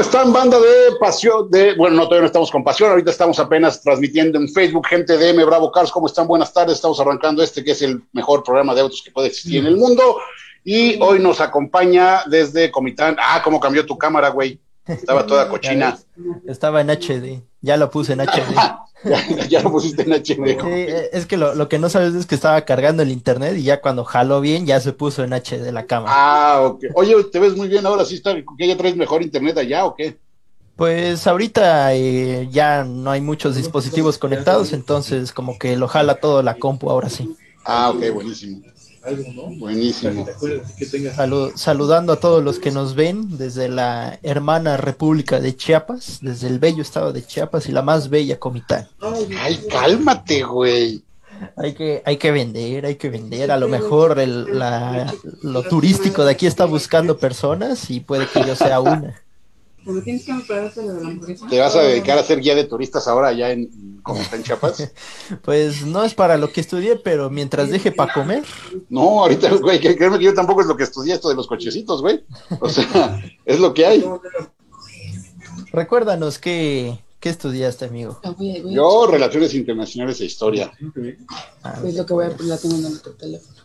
¿Cómo están, banda de pasión? De, bueno, no, todavía no estamos con pasión, ahorita estamos apenas transmitiendo en Facebook, gente de M Bravo Cars, ¿cómo están? Buenas tardes, estamos arrancando este que es el mejor programa de autos que puede existir en el mundo. Y hoy nos acompaña desde Comitán. Ah, ¿cómo cambió tu cámara, güey? Estaba toda cochina. Estaba en HD, ya lo puse en HD. ya, lo pusiste en HD. Sí, eh, es que lo, que no sabes es que estaba cargando el internet y ya cuando jaló bien ya se puso en HD la cámara. Ah, ok. Oye, te ves muy bien ahora, ¿sí está? ¿Que ya traes mejor internet allá o qué? Pues ahorita eh, ya no hay muchos dispositivos conectados, entonces como que lo jala todo la compu ahora sí. Ah, ok, buenísimo algo, ¿no? Buenísimo. saludando a todos los que nos ven desde la hermana República de Chiapas, desde el bello estado de Chiapas y la más bella Comitán. Ay, cálmate, güey. Hay que, hay que vender, hay que vender. A lo mejor el, lo turístico de aquí está buscando personas y puede que yo sea una. ¿Te vas a dedicar a ser guía de turistas ahora allá en, como está en Chiapas? Pues no es para lo que estudié, pero mientras deje para comer. No, ahorita, güey, créeme que yo tampoco es lo que estudié esto de los cochecitos, güey. O sea, es lo que hay. Recuérdanos qué, qué estudiaste, amigo. Yo, Relaciones Internacionales e Historia. Ah, es lo que voy a la tengo en otro teléfono.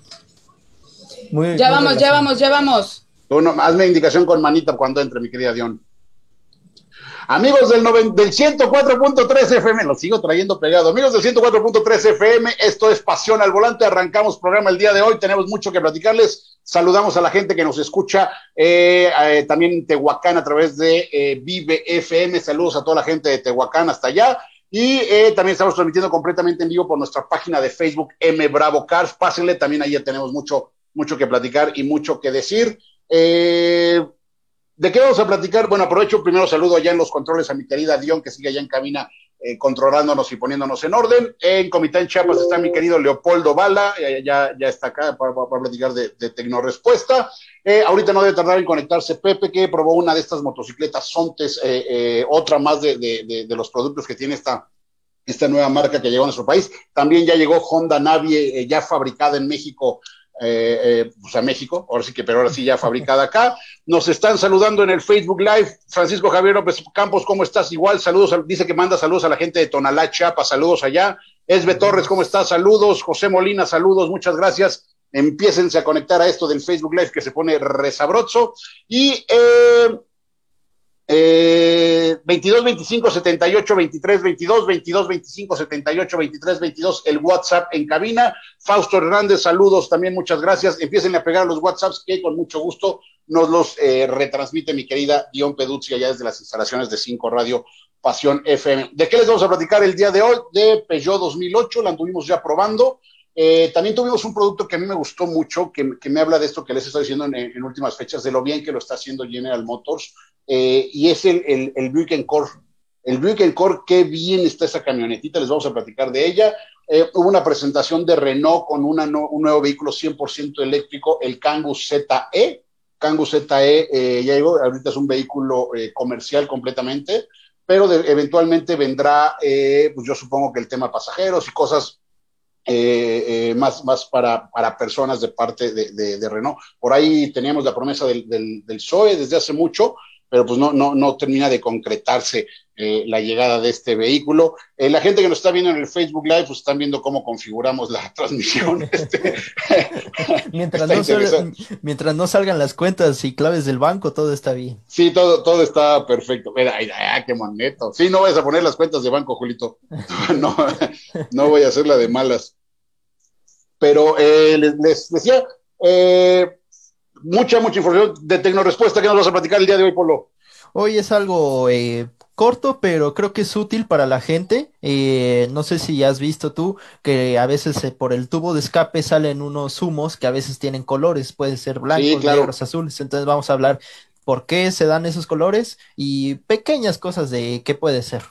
ya vamos, ya vamos, ya vamos. Bueno, hazme indicación con manita cuando entre, mi querida Dion. Amigos del, del 104.3 FM, lo sigo trayendo pegado. Amigos del 104.3 FM, esto es Pasión al Volante. Arrancamos programa el día de hoy. Tenemos mucho que platicarles. Saludamos a la gente que nos escucha eh, eh, también en Tehuacán a través de eh, Vive FM. Saludos a toda la gente de Tehuacán hasta allá. Y también estamos transmitiendo completamente en vivo por nuestra página de Facebook M Bravo Cars. Pásenle, también ahí ya tenemos mucho, mucho que platicar y mucho que decir. Eh, ¿De qué vamos a platicar? Bueno, aprovecho primero saludo allá en los controles a mi querida Dion, que sigue allá en cabina eh, controlándonos y poniéndonos en orden. En Comitán Chiapas está mi querido Leopoldo Bala, ya, ya está acá para, platicar de, de Tecnorespuesta. Eh, ahorita no debe tardar en conectarse Pepe, que probó una de estas motocicletas Sontes, eh, otra más de, de, los productos que tiene esta, esta nueva marca que llegó a nuestro país. También ya llegó Honda Navie, ya fabricada en México eh, eh, pues a México, ahora sí que, pero ahora sí ya fabricada acá. Nos están saludando en el Facebook Live. Francisco Javier López Campos, ¿cómo estás? Igual, saludos, dice que manda saludos a la gente de Tonalá, Chiapas, saludos allá. Esbe Torres, ¿cómo estás? Saludos. José Molina, saludos, muchas gracias. Empiécense a conectar a esto del Facebook Live que se pone resabroso. Y eh, eh, 22 25 78 23 22 22 25 78 23 22 el WhatsApp en cabina. Fausto Hernández, saludos también, muchas gracias. Empiecen a pegar los WhatsApps que con mucho gusto nos los eh, retransmite mi querida Dion Peduzzi allá desde las instalaciones de 5 Radio Pasión FM. ¿De qué les vamos a platicar el día de hoy? De Peugeot 2008, la anduvimos ya probando. Eh, también tuvimos un producto que a mí me gustó mucho, que, me habla de esto que les estoy diciendo en, últimas fechas, de lo bien que lo está haciendo General Motors, eh, y es el, el, el Buick Core. El Buick Core, qué bien está esa camionetita, les vamos a platicar de ella. Eh, hubo una presentación de Renault con una un nuevo vehículo 100% eléctrico, el Kangoo ZE. Kangoo ZE ya llegó, ahorita es un vehículo comercial completamente, pero eventualmente vendrá, pues yo supongo que el tema pasajeros y cosas eh, eh, más, más para, para, personas de parte de, de, Renault. Por ahí teníamos la promesa del, del, del, PSOE desde hace mucho, pero pues no, no, no termina de concretarse eh, la llegada de este vehículo. Eh, la gente que nos está viendo en el Facebook Live, pues están viendo cómo configuramos la transmisión. Este, mientras, no mientras no salgan las cuentas y claves del banco, todo está bien. Sí, todo, todo está perfecto. Mira, ay, qué moneto. Sí, no vayas a poner las cuentas de banco, Julito. No, no voy a hacer la de malas. Pero eh, les, les, decía, mucha, mucha información de Tecnorespuesta que nos vas a platicar el día de hoy, Polo. Hoy es algo eh, corto, pero creo que es útil para la gente. Eh, no sé si has visto tú que a veces eh, por el tubo de escape salen unos humos que a veces tienen colores, pueden ser blancos, negros, azules. Entonces vamos a hablar por qué se dan esos colores y pequeñas cosas de qué puede ser.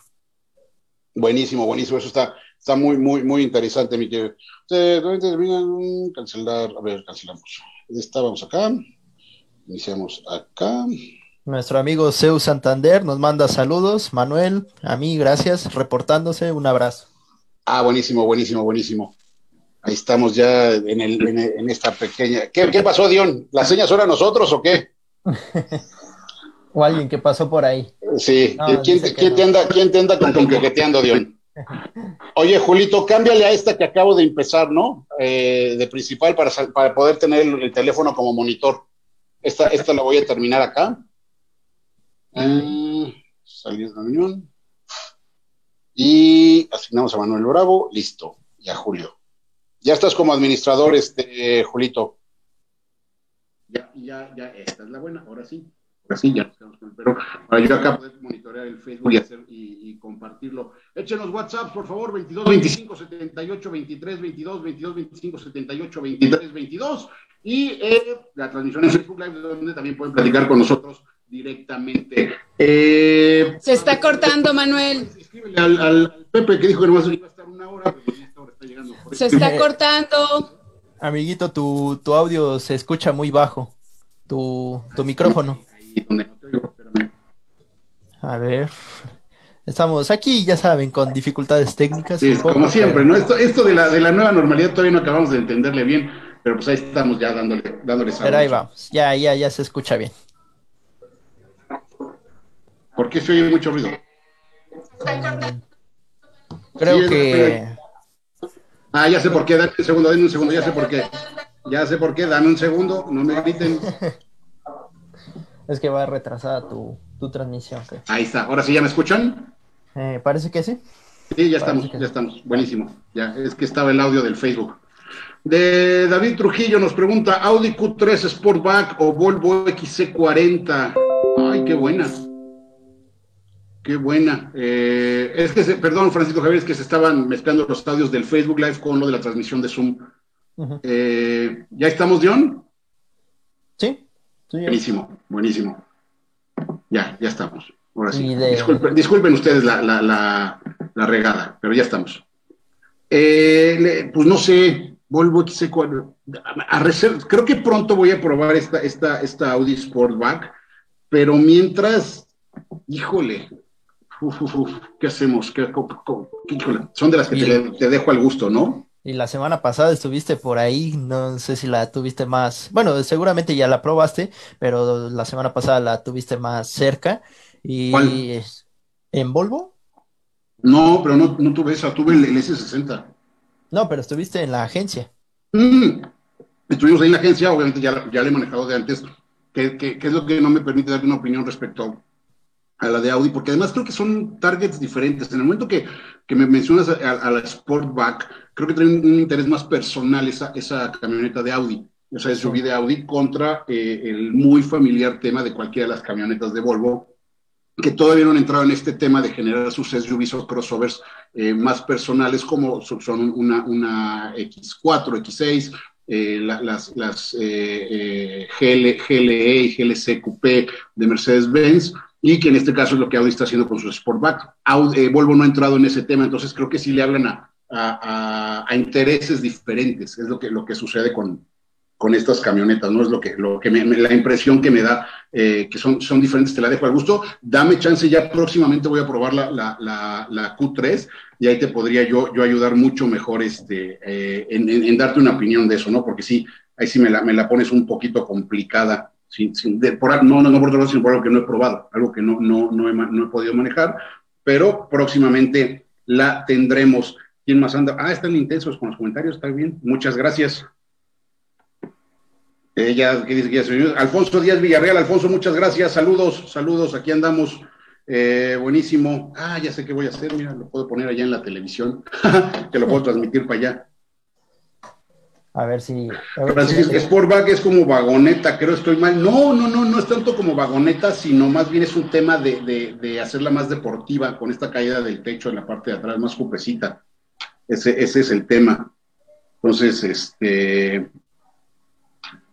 Buenísimo, buenísimo. Eso está, está muy, muy, muy interesante, mi querido. Cancelar, a ver, cancelamos. Estábamos acá. Iniciamos acá. Nuestro amigo Seu Santander nos manda saludos. Manuel, a mí, gracias, reportándose. Un abrazo. Ah, buenísimo, buenísimo, buenísimo. Ahí estamos ya en, el, en, esta pequeña. ¿Qué, pasó, Dion? ¿Las señas son a nosotros o qué? O alguien que pasó por ahí. Sí, ¿quién, te, anda, ¿quién te anda con, con Dion? Oye, Julito, cámbiale a esta que acabo de empezar, ¿no? Eh, de principal para, para poder tener el, teléfono como monitor. Esta, esta la voy a terminar acá. Eh, salir de reunión. Y asignamos a Manuel Bravo. Listo. Y a Julio. Ya estás como administrador, este, Julito. Ya, ya, ya. Esta es la buena. Ahora sí así ya pero para yo acá poder monitorear el Facebook y hacer y, compartirlo. Échenos WhatsApp, por favor, 22 25 78 23 22 22 25 78 23 22 y eh, la transmisión en Facebook Live donde también pueden platicar con nosotros directamente. Eh, Se está cortando, Manuel. Escríbele al, al, Pepe que dijo que no iba a estar una hora, pero esta hora está llegando. Se está cortando. Amiguito, tu, tu audio se escucha muy bajo. Tu, tu micrófono. A ver. Estamos aquí, ya saben, con dificultades técnicas. Sí, como siempre, ¿no? Esto, esto de, la, de la nueva normalidad todavía no acabamos de entenderle bien, pero pues ahí estamos ya dándole, dándole Pero ahí vamos, ya, ya, ya se escucha bien. ¿Por qué se oye mucho ruido? Creo que... Ah, ya sé por qué, dame un segundo, dame un segundo, ya sé por qué. Ya sé por qué, dame un segundo, no me griten. Es que va retrasada tu, tu transmisión. Ahí está. Ahora sí ya me escuchan. Eh, parece que sí. Sí, ya estamos, ya estamos. Buenísimo. Ya, es que estaba el audio del Facebook. De David Trujillo nos pregunta, ¿Audi Q3 Sportback o Volvo XC40? Ay, qué buena. Qué buena. Eh, es que, perdón, Francisco Javier, es que se estaban mezclando los audios del Facebook Live con lo de la transmisión de Zoom. Eh, ¿Ya estamos, John? Sí. buenísimo, buenísimo. Ya, ya estamos. Ahora sí. Disculpen, ustedes la, la, la, regada, pero ya estamos. Eh, pues no sé, Volvo XC4. A creo que pronto voy a probar esta, esta, esta Audi Sportback, pero mientras, híjole, ¿qué hacemos? ¿Qué, son de las que te, te, dejo al gusto, ¿no? Y la semana pasada estuviste por ahí, no sé si la tuviste más, bueno, seguramente ya la probaste, pero la semana pasada la tuviste más cerca. Y ¿En Volvo? No, pero no, no tuve esa, tuve el, S60. No, pero estuviste en la agencia. Mm, estuvimos ahí en la agencia, obviamente ya, ya le he manejado de antes, que, que, es lo que no me permite dar una opinión respecto a la de Audi, porque además creo que son targets diferentes. En el momento que, que me mencionas a, la Sportback, creo que tiene un interés más personal esa, esa camioneta de Audi, esa SUV de Audi, contra eh, el muy familiar tema de cualquiera de las camionetas de Volvo, que todavía no han entrado en este tema de generar sus SUVs o crossovers eh, más personales, como son una, una X4, X6, eh, las, las GLE y GLC Coupé de Mercedes-Benz, y que en este caso es lo que Audi está haciendo con su Sportback. Eh, Volvo no ha entrado en ese tema, entonces creo que sí le hablan a, intereses diferentes, es lo que, lo que sucede con, con estas camionetas, ¿no? Es lo que, lo que la impresión que me da, eh, que son, son diferentes, te la dejo al gusto. Dame chance, ya próximamente voy a probar la, la, la, Q3 y ahí te podría yo, yo ayudar mucho mejor este, eh, en, en, darte una opinión de eso, ¿no? Porque sí, ahí sí me la, me la pones un poquito complicada sin, por, no, no, no por otro sino por algo que no he probado, algo que no, no, no, he, no he podido manejar, pero próximamente la tendremos. ¿Quién más anda? Ah, están intensos con los comentarios, está bien. Muchas gracias. Ella, ¿qué dice? Alfonso Díaz Villarreal, Alfonso, muchas gracias. Saludos, saludos, aquí andamos. Eh, buenísimo. Ah, ya sé qué voy a hacer, mira, lo puedo poner allá en la televisión, que lo puedo transmitir para allá. A ver si. Sportback es como vagoneta, creo estoy mal. No, no, no, no es tanto como vagoneta, sino más bien es un tema de, de, hacerla más deportiva, con esta caída del techo en la parte de atrás, más cupecita. Ese, ese es el tema. Entonces, este.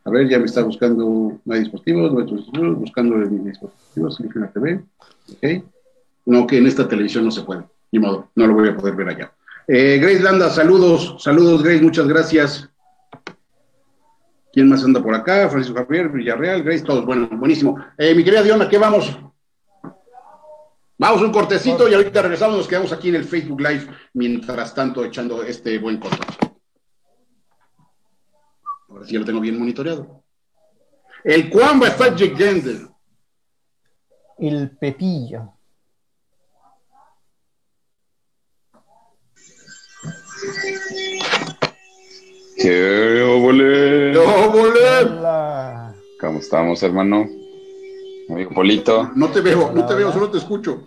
A ver, ya me está buscando no hay dispositivos, buscando dispositivos, en la TV. Okay. No, que en esta televisión no se puede, ni modo, no lo voy a poder ver allá. Eh, Grace Landa, saludos, saludos Grace, muchas gracias. ¿Quién más anda por acá? Francisco Javier, Villarreal, Grace, todos. Bueno, buenísimo. Eh, mi querida Diona, ¿qué vamos? Vamos un cortecito y ahorita regresamos, nos quedamos aquí en el Facebook Live, mientras tanto echando este buen corte. Ahora sí lo tengo bien monitoreado. El Cuamba está llegando. El Pepillo. ¡Qué obole! ¿Cómo estamos, hermano? Amigo Polito. No te veo, no te veo, solo te escucho.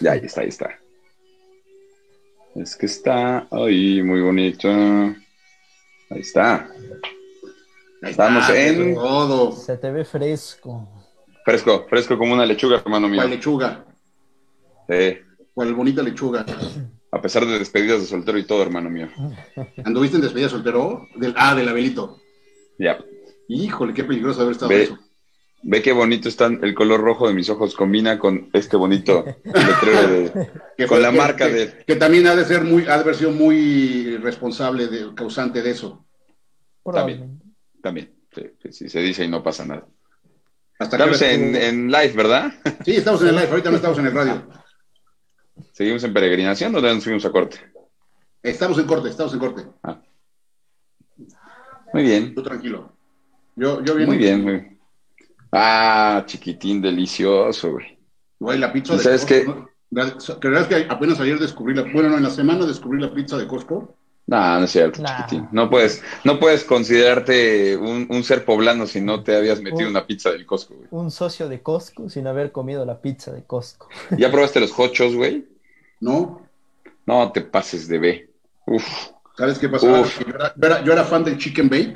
Ya, ahí está, ahí está. Es que está ahí, muy bonito. Ahí está. Estamos en- Todo. Se te ve fresco. Fresco, fresco como una lechuga, hermano mío. ¿Cuál lechuga? Sí. ¿Cuál bonita lechuga? A pesar de despedidas de soltero y todo, hermano mío. ¿Anduviste en despedida soltero? Del, ah, del Abelito. Ya. Híjole, qué peligroso haber estado Ve, eso. ve qué bonito está el color rojo de mis ojos. Combina con este bonito letrero de, Que con fue- la que- marca que- de. Que también ha de ser muy, ha de haber sido muy responsable, de, causante de eso. Probablemente. También. Sí, sí, sí, se dice y no pasa nada. Hasta Estamos en, en live, ¿verdad? Sí, estamos en el live, ahorita no estamos en el radio. ¿Seguimos en peregrinación o ya nos fuimos a corte? Estamos en corte, estamos en corte. Muy bien. Tú tranquilo. Yo, yo bien. Muy bien, bien. Ah, chiquitín, delicioso, güey. Güey, la pizza ¿Y de sabes Costco, qué? ¿no? ¿Creerás que apenas ayer descubrí la, bueno, no, en la semana descubrí la pizza de Costco? No, no es cierto, Nah. chiquitín. No puedes, no puedes considerarte un, un ser poblano si no te habías metido Un- una pizza del Costco, güey. Un socio de Costco sin haber comido la pizza de Costco. ¿Ya probaste los hochos, güey? ¿No? No te pases de B. Uf, ¿Sabes qué pasaba? Uf. Que Yo era, yo era- yo era fan del chicken bake.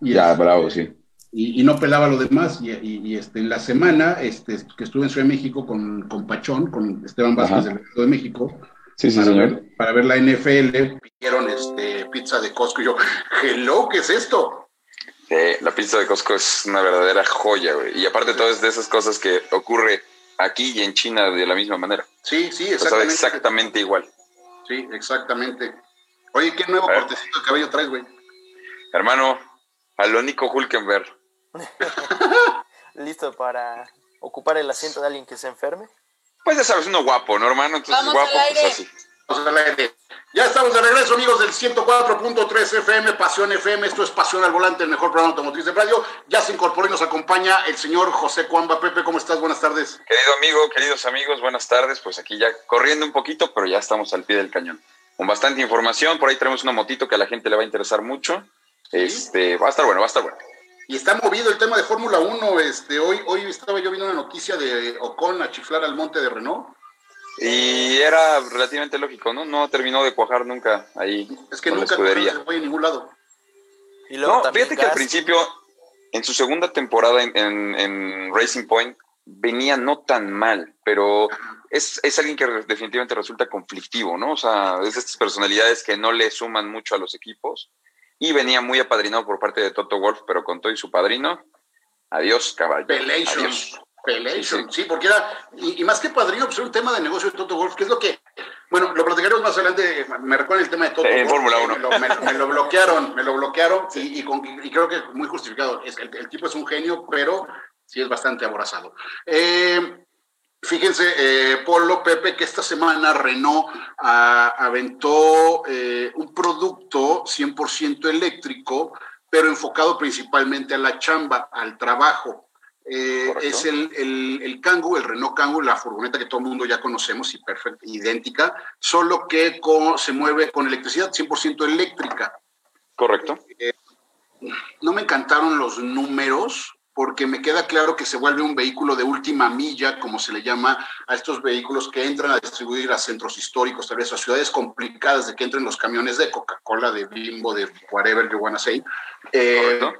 Y, ya, este, bravo, sí. Y, y no pelaba lo demás. Y, y- y, este, en la semana este, que estuve en Ciudad de México con, con Pachón, con Esteban Vázquez del Heraldo de México, Sí, sí, para, señor. ver, para ver la NFL, pidieron este, pizza de Costco. Y yo, hello, ¿qué es esto? Sí, la pizza de Costco es una verdadera joya, güey. Y aparte todo es de esas cosas que ocurre aquí y en China de la misma manera. Sí, sí, O sea, exactamente. exactamente igual. Sí, exactamente. Oye, ¿qué nuevo cortecito de cabello traes, güey? Hermano, lo Nico Hulkenberg. listo para ocupar el asiento de alguien que se enferme. Pues ya sabes, uno guapo, ¿no, hermano? Entonces, Vamos guapo, al pues así. Vamos al aire. Ya estamos de regreso, amigos del 104.3 FM, Pasión FM. Esto es Pasión al Volante, el mejor programa automotriz de radio. Ya se incorporó y nos acompaña el señor José Cuamba. Pepe, ¿cómo estás? Buenas tardes. Querido amigo, queridos amigos, buenas tardes. Pues aquí ya corriendo un poquito, pero ya estamos al pie del cañón. Con bastante información, por ahí tenemos una motito que a la gente le va a interesar mucho. Este, va a estar bueno, va a estar bueno. Y está movido el tema de Fórmula 1. Este, hoy, hoy estaba yo viendo una noticia de Ocon a chiflar al monte de Renault. Y era relativamente lógico, ¿no? No terminó de cuajar nunca ahí Es que nunca se fue a ningún lado. Y luego No, fíjate que al principio, en su segunda temporada en, en- en Racing Point, venía no tan mal, pero es, es alguien que definitivamente resulta conflictivo, ¿no? O sea, es de estas personalidades que no le suman mucho a los equipos. Y venía muy apadrinado por parte de Toto Wolf, pero con todo y su padrino, adiós, caballo. Pelation. Adiós. Pelation, Sí, sí, porque era, y, y más que padrino, pues era un tema de negocio de Toto Wolf, que es lo que, bueno, lo platicaremos más adelante, me recuerda el tema de Toto En Wolff, Fórmula que Uno. Me lo, me- me lo bloquearon, me lo bloquearon, y, y con- y creo que muy justificado. Es, el, el tipo es un genio, pero sí es bastante aborazado. Eh, Fíjense, eh, Polo, Pepe, que esta semana Renault ah, aventó eh, un producto 100% eléctrico, pero enfocado principalmente a la chamba, al trabajo. Eh, es el, el, el Kangoo, el Renault Kangoo, la furgoneta que todo el mundo ya conocemos y perfecta, idéntica, solo que con- se mueve con electricidad 100% eléctrica. Correcto. No me encantaron los números porque me queda claro que se vuelve un vehículo de última milla, como se le llama a estos vehículos que entran a distribuir a centros históricos, tal vez a ciudades complicadas de que entren los camiones de Coca-Cola, de Bimbo, de whatever you wanna say. Eh,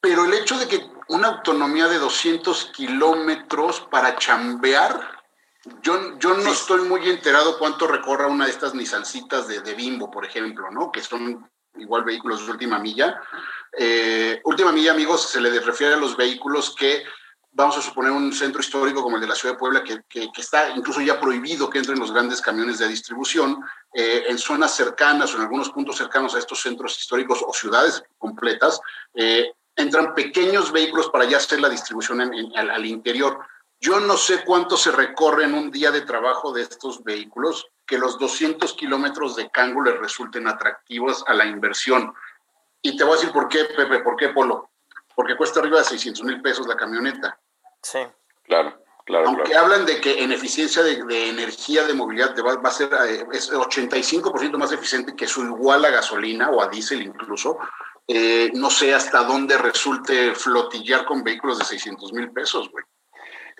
pero el hecho de que una autonomía de 200 kilómetros para chambear, yo, yo no Sí. estoy muy enterado cuánto recorra una de estas Nissancitas de, de Bimbo, por ejemplo, ¿no? Que son igual vehículos de última milla. Eh, última milla, amigos, se le refiere a los vehículos que, vamos a suponer, un centro histórico como el de la ciudad de Puebla, que, que- que está incluso ya prohibido que entren los grandes camiones de distribución, eh, en zonas cercanas o en algunos puntos cercanos a estos centros históricos o ciudades completas, eh, entran pequeños vehículos para ya hacer la distribución en- en- al, al interior. Yo no sé cuánto se recorre en un día de trabajo de estos vehículos, que los 200 kilómetros de Cango les resulten atractivos a la inversión. Y te voy a decir por qué, Pepe, por qué, Polo. Porque cuesta arriba de 600 mil pesos la camioneta. Sí. Claro. Claro, Aunque hablan de que en eficiencia de, energía de movilidad va, va, a ser eh, es 85% más eficiente que su igual a gasolina o a diésel incluso, eh, no sé hasta dónde resulte flotillar con vehículos de 600 mil pesos, güey.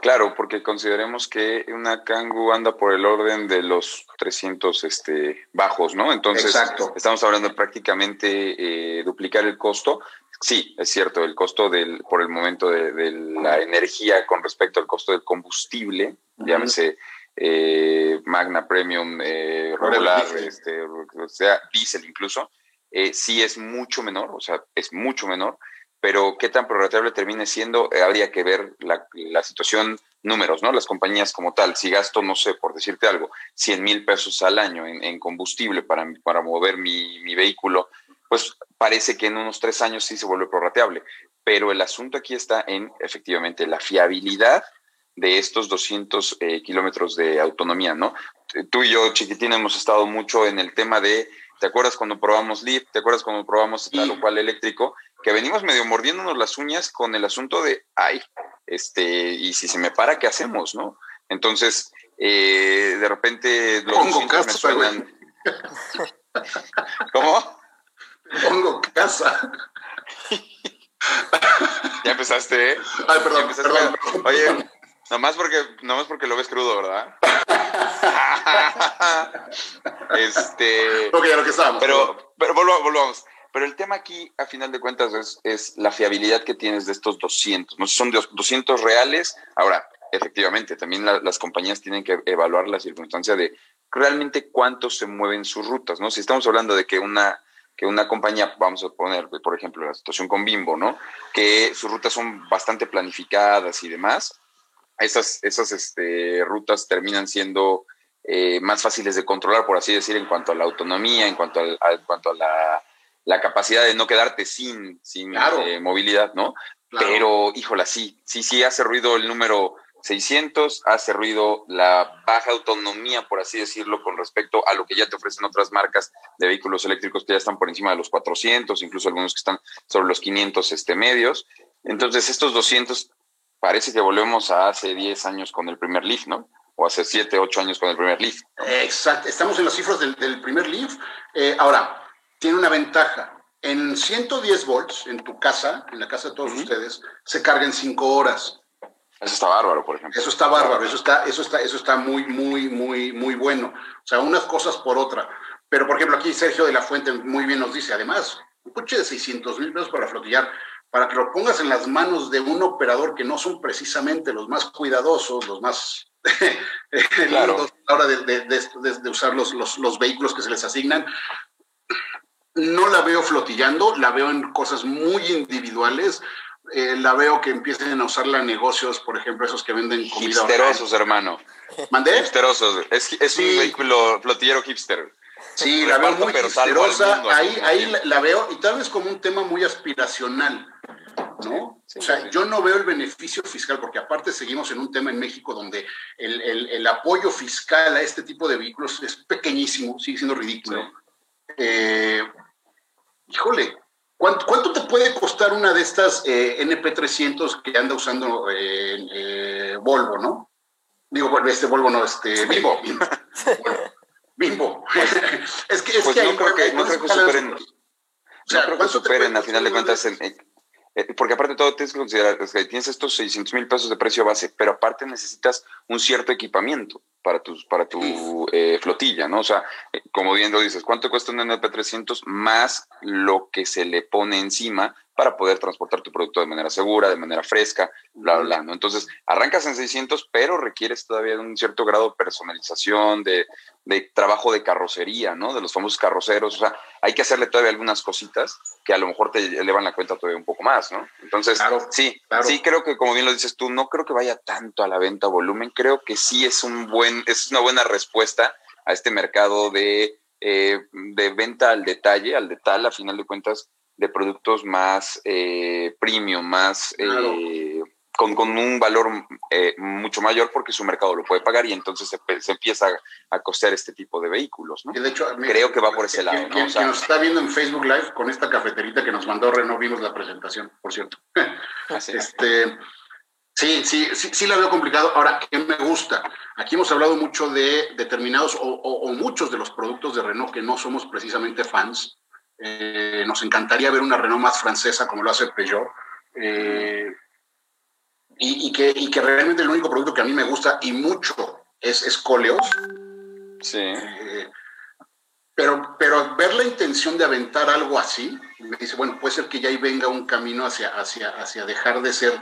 Claro, porque consideremos que una Kangoo anda por el orden de los 300 este, bajos, ¿no? Entonces, estamos hablando de prácticamente eh, duplicar el costo. Sí, es cierto, el costo del, por el momento de, la energía con respecto al costo del combustible, llámese eh, Magna Premium, eh, regular, este, o sea, diésel incluso, eh, sí es mucho menor, o sea, es mucho menor, pero qué tan prorratable termine siendo, eh, habría que ver la, situación, números, ¿no? Las compañías como tal, si gasto, no sé, por decirte algo, 100 mil pesos al año en, combustible para, para mover mi, mi, vehículo, pues parece que en unos tres años sí se vuelve prorrateable, pero el asunto aquí está en, efectivamente, la fiabilidad de estos 200 eh, kilómetros de autonomía, ¿no? Tú y yo, chiquitín, hemos estado mucho en el tema de ¿Te acuerdas cuando probamos Leaf? ¿Te acuerdas cuando probamos tal o cual eléctrico? Que venimos medio mordiéndonos las uñas con el asunto de, ay, este, y si se me para, ¿qué hacemos, no? Entonces, eh, de repente los Pongo casa, me suenan. ¿Cómo? Pongo casa. ya empezaste, ¿eh? Ay, perdón, perdón. Oye, Nomás porque, nomás porque lo ves crudo, ¿verdad? este. Ok, lo que estamos. Pero, pero volvamos. Pero el tema aquí, a final de cuentas, es, es la fiabilidad que tienes de estos 200. No son 200 reales. Ahora, efectivamente, también las compañías tienen que evaluar la circunstancia de realmente cuánto se mueven sus rutas, ¿no? Si estamos hablando de que una que una compañía, vamos a poner, por ejemplo, la situación con Bimbo, ¿no? Que sus rutas son bastante planificadas y demás, esas, esas este, rutas terminan siendo eh, más fáciles de controlar, por así decir, en cuanto a la autonomía, en cuanto a, cuanto a la, capacidad de no quedarte sin, sin eh, movilidad, ¿no? Pero, híjola, sí, sí, sí, hace ruido el número 600, hace ruido la baja autonomía, por así decirlo, con respecto a lo que ya te ofrecen otras marcas de vehículos eléctricos que ya están por encima de los 400, incluso algunos que están sobre los 500 este, medios. Entonces, estos 200 parece que volvemos a hace 10 años con el primer Leaf, ¿no? O hace 7, 8 años con el primer Leaf. Exacto, estamos en las cifras del, primer Leaf. Eh, ahora, tiene una ventaja. En 110 volts, en tu casa, en la casa de todos ustedes, se carga en 5 horas. Eso está bárbaro, por ejemplo. Eso está bárbaro, eso está, eso está, eso está muy, muy, muy, muy bueno. O sea, unas cosas por otra. Pero, por ejemplo, aquí Sergio de la Fuente muy bien nos dice, además, un coche de 600 mil pesos para flotillar para que lo pongas en las manos de un operador que no son precisamente los más cuidadosos, los más claro. a la hora de, usar los, los, vehículos que se les asignan. No la veo flotillando, la veo en cosas muy individuales. Eh, la veo que empiecen a usarla en negocios, por ejemplo, esos que venden comida. Hipsterosos, hermano. ¿Mandé? Hipsterosos. Es, es un vehículo flotillero hipster. Sí, la veo muy hipsterosa. Ahí, ahí la veo, y tal vez como un tema muy aspiracional ¿no? o sea, yo no veo el beneficio fiscal, porque aparte seguimos en un tema en México donde el, apoyo fiscal a este tipo de vehículos es pequeñísimo, sigue siendo ridículo. Eh, híjole, ¿cuánto, te puede costar una de estas eh, NP300 que anda usando eh, Volvo, no? Digo, bueno, este Volvo no, este Bimbo. Bimbo. es que, es pues que no, creo que, no creo que superen, o sea, no creo que superen, a final de cuentas, en, eh, porque aparte de todo tienes que considerar que tienes estos 600 mil pesos de precio base, pero aparte necesitas un cierto equipamiento para, tus, para tu eh, flotilla, ¿no? O sea, eh, como bien lo dices, ¿cuánto cuesta un NP300 más lo que se le pone encima para poder transportar tu producto de manera segura, de manera fresca, bla, bla, ¿no? Entonces, arrancas en 600, pero requieres todavía un cierto grado de personalización, de, trabajo de carrocería, ¿no? De los famosos carroceros, o sea, hay que hacerle todavía algunas cositas que a lo mejor te elevan la cuenta todavía un poco más, ¿no? Entonces, sí, sí creo que como bien lo dices tú, no creo que vaya tanto a la venta volumen, creo que sí es un buen, es una buena respuesta a este mercado de, eh, de venta al detalle, al detalle, a final de cuentas, de productos más eh, premium, más eh, con, un valor eh, mucho mayor porque su mercado lo puede pagar y entonces se, empieza a, costear este tipo de vehículos. ¿no? de hecho, Creo que va por ese lado. Quien, nos está viendo en Facebook Live con esta cafeterita que nos mandó Reno, vimos la presentación, por cierto. este, Sí, sí, sí, sí la veo complicado. Ahora, ¿qué me gusta? Aquí hemos hablado mucho de determinados o, muchos de los productos de Renault que no somos precisamente fans. Eh, nos encantaría ver una Renault más francesa como lo hace Peugeot. Eh, y, que, y, que, realmente el único producto que a mí me gusta y mucho es, es Coleos. Sí. Eh, pero, pero ver la intención de aventar algo así, me dice, bueno, puede ser que ya ahí venga un camino hacia, hacia, hacia dejar de ser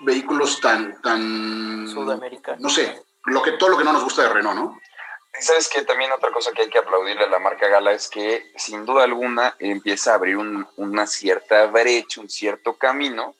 vehículos tan, tan sudamericanos. No sé, lo que, todo lo que no nos gusta de Renault, ¿no? Sabes que también otra cosa que hay que aplaudirle a la marca Gala es que sin duda alguna empieza a abrir una cierta brecha, un cierto camino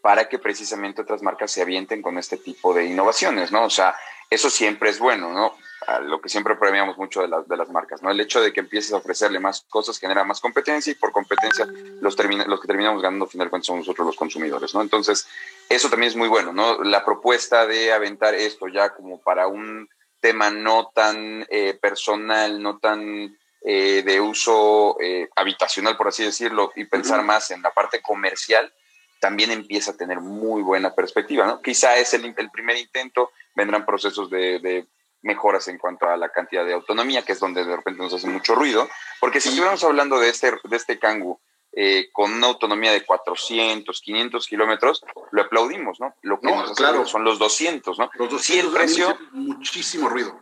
para que precisamente otras marcas se avienten con este tipo de innovaciones, ¿no? O sea, eso siempre es bueno, ¿no? Lo que siempre premiamos mucho de, de, las marcas, ¿no? El hecho de que empieces a ofrecerle más cosas genera más competencia y por competencia los, termina, los que terminamos ganando al final cuentas son nosotros los consumidores, ¿no? Entonces, eso también es muy bueno, ¿no? La propuesta de aventar esto ya como para un tema no tan eh, personal, no tan eh, de uso eh, habitacional, por así decirlo, y pensar más en la parte comercial, también empieza a tener muy buena perspectiva, ¿no? Quizá es el, el primer intento, vendrán procesos de mejoras en cuanto a la cantidad de autonomía, que es donde de repente nos hace mucho ruido, porque si estuviéramos hablando de este, de este Kangoo eh, con una autonomía de 400, 500 kilómetros, lo aplaudimos, ¿no? Lo que nos claro. son los 200, ¿no? Los 200 sí el precio... Muchísimo ruido.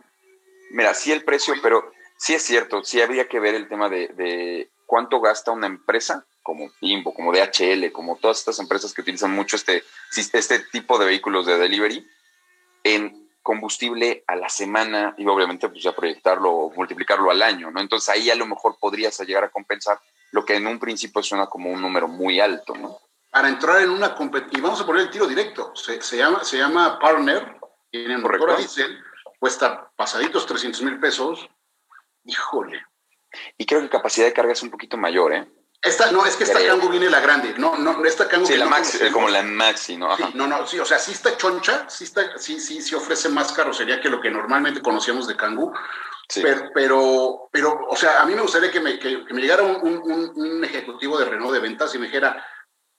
Mira, sí el precio, pero sí es cierto, sí habría que ver el tema de, de cuánto gasta una empresa como Bimbo, como DHL, como todas estas empresas que utilizan mucho este, este tipo de vehículos de delivery, en combustible a la semana y obviamente pues ya proyectarlo o multiplicarlo al año, ¿no? Entonces ahí a lo mejor podrías llegar a compensar lo que en un principio suena como un número muy alto, ¿no? Para entrar en una competencia, y vamos a poner el tiro directo, se, llama, se llama Partner, tiene motor a diésel, cuesta pasaditos 300 mil pesos, híjole. Y creo que capacidad de carga es un poquito mayor, ¿eh? Esta, no, es que esta Kangoo viene la grande. No, no, esta Kangoo. Sí, la Maxi, como la Maxi, ¿no? Sí, no, no, sí, o sea, sí está choncha, sí, está, sí, sí, sí ofrece más carrocería que lo que normalmente conocíamos de Kangoo. Sí. Pero, pero, pero, o sea, a mí me gustaría que me, que, me llegara un, un, un, ejecutivo de Renault de ventas y me dijera,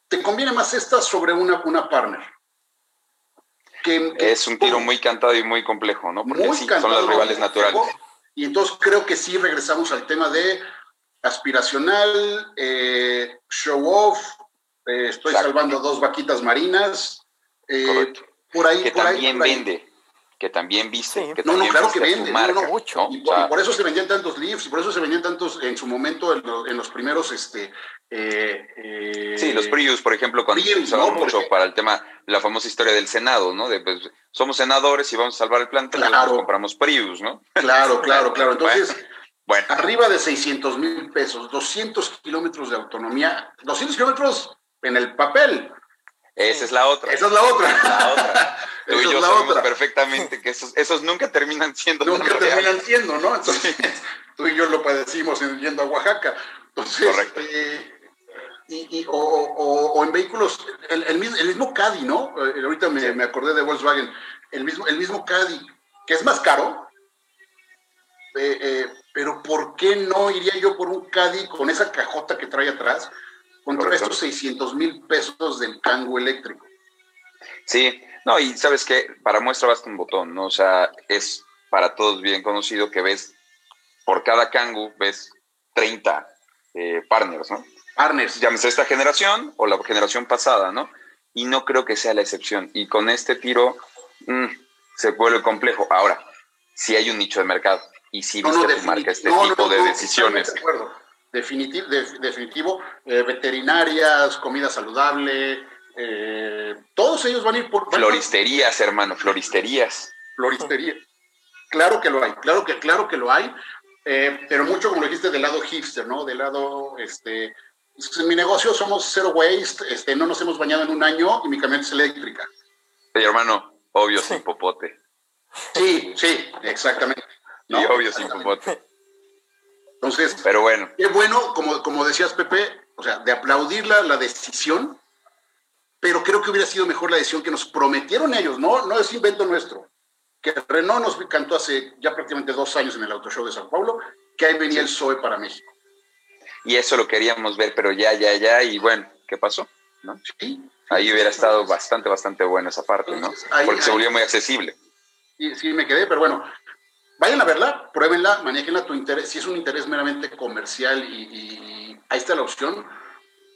¿te conviene más esta sobre una, una partner? Que, es un tiro muy cantado y muy complejo, ¿no? Porque sí, son los rivales naturales. Y entonces creo que sí regresamos al tema de aspiracional, eh, show off, eh, estoy salvando dos vaquitas marinas. Eh, por ahí, que también vende, que también viste. Que no, no, claro que vende. mucho. Y, por, eso se vendían tantos Leafs, y por eso se vendían tantos en su momento, en, los primeros. este Sí, los Prius, por ejemplo, cuando se usaban mucho para el tema, la famosa historia del Senado, ¿no? De, pues, somos senadores y vamos a salvar el planeta, claro. compramos Prius, ¿no? Claro, claro, claro. Entonces. Bueno. Arriba de 600 mil pesos, 200 kilómetros de autonomía, 200 kilómetros en el papel. Esa es la otra. Esa es la otra. La otra. Tú y yo sabemos perfectamente que esos, esos nunca terminan siendo. Nunca terminan siendo, ¿no? Entonces, tú y yo lo padecimos yendo a Oaxaca. Entonces, Correcto. Eh, y, o, o, en vehículos, el, el, mismo, Caddy, ¿no? Eh, ahorita me, me, acordé de Volkswagen, el mismo, el mismo Caddy, que es más caro, eh, eh pero ¿por qué no iría yo por un Caddy con esa cajota que trae atrás contra estos 600 mil pesos del Kangoo eléctrico? Sí, no, y sabes que para muestra basta un botón, ¿no? O sea, es para todos bien conocido que ves, por cada Kangoo ves 30 eh, partners, ¿no? Partners. Llámese esta generación o la generación pasada, ¿no? Y no creo que sea la excepción. Y con este tiro mm, se vuelve complejo. Ahora, si hay un nicho de mercado y si viste no, marca este tipo de decisiones. De acuerdo. Definitivo, definitivo eh, veterinarias, comida saludable, eh, todos ellos van a ir por... Floristerías, hermano, floristerías. Floristería. Claro que lo hay, claro que, claro que lo hay, eh, pero mucho, como lo dijiste, del lado hipster, ¿no? Del lado, este, en mi negocio somos zero waste, este, no nos hemos bañado en un año y mi camioneta es eléctrica. Sí, hermano, obvio, sin popote. Sí, sí, exactamente. ¿No? Y obvio sin popote. Entonces, pero bueno. Qué bueno, como, como decías, Pepe, o sea, de aplaudir la, la, decisión, pero creo que hubiera sido mejor la decisión que nos prometieron ellos, no, no es invento nuestro. Que Renault nos cantó hace ya prácticamente dos años en el Auto Show de Sao Paulo, que ahí venía el PSOE para México. Y eso lo queríamos ver, pero ya, ya, ya, y bueno, ¿qué pasó? ¿No? Sí, Ahí hubiera estado bastante, bastante bueno esa parte, ¿no? Porque se volvió muy accesible. Sí, sí, me quedé, pero bueno, vayan a verla, pruébenla, manéjenla tu interés. Si es un interés meramente comercial y, ahí está la opción,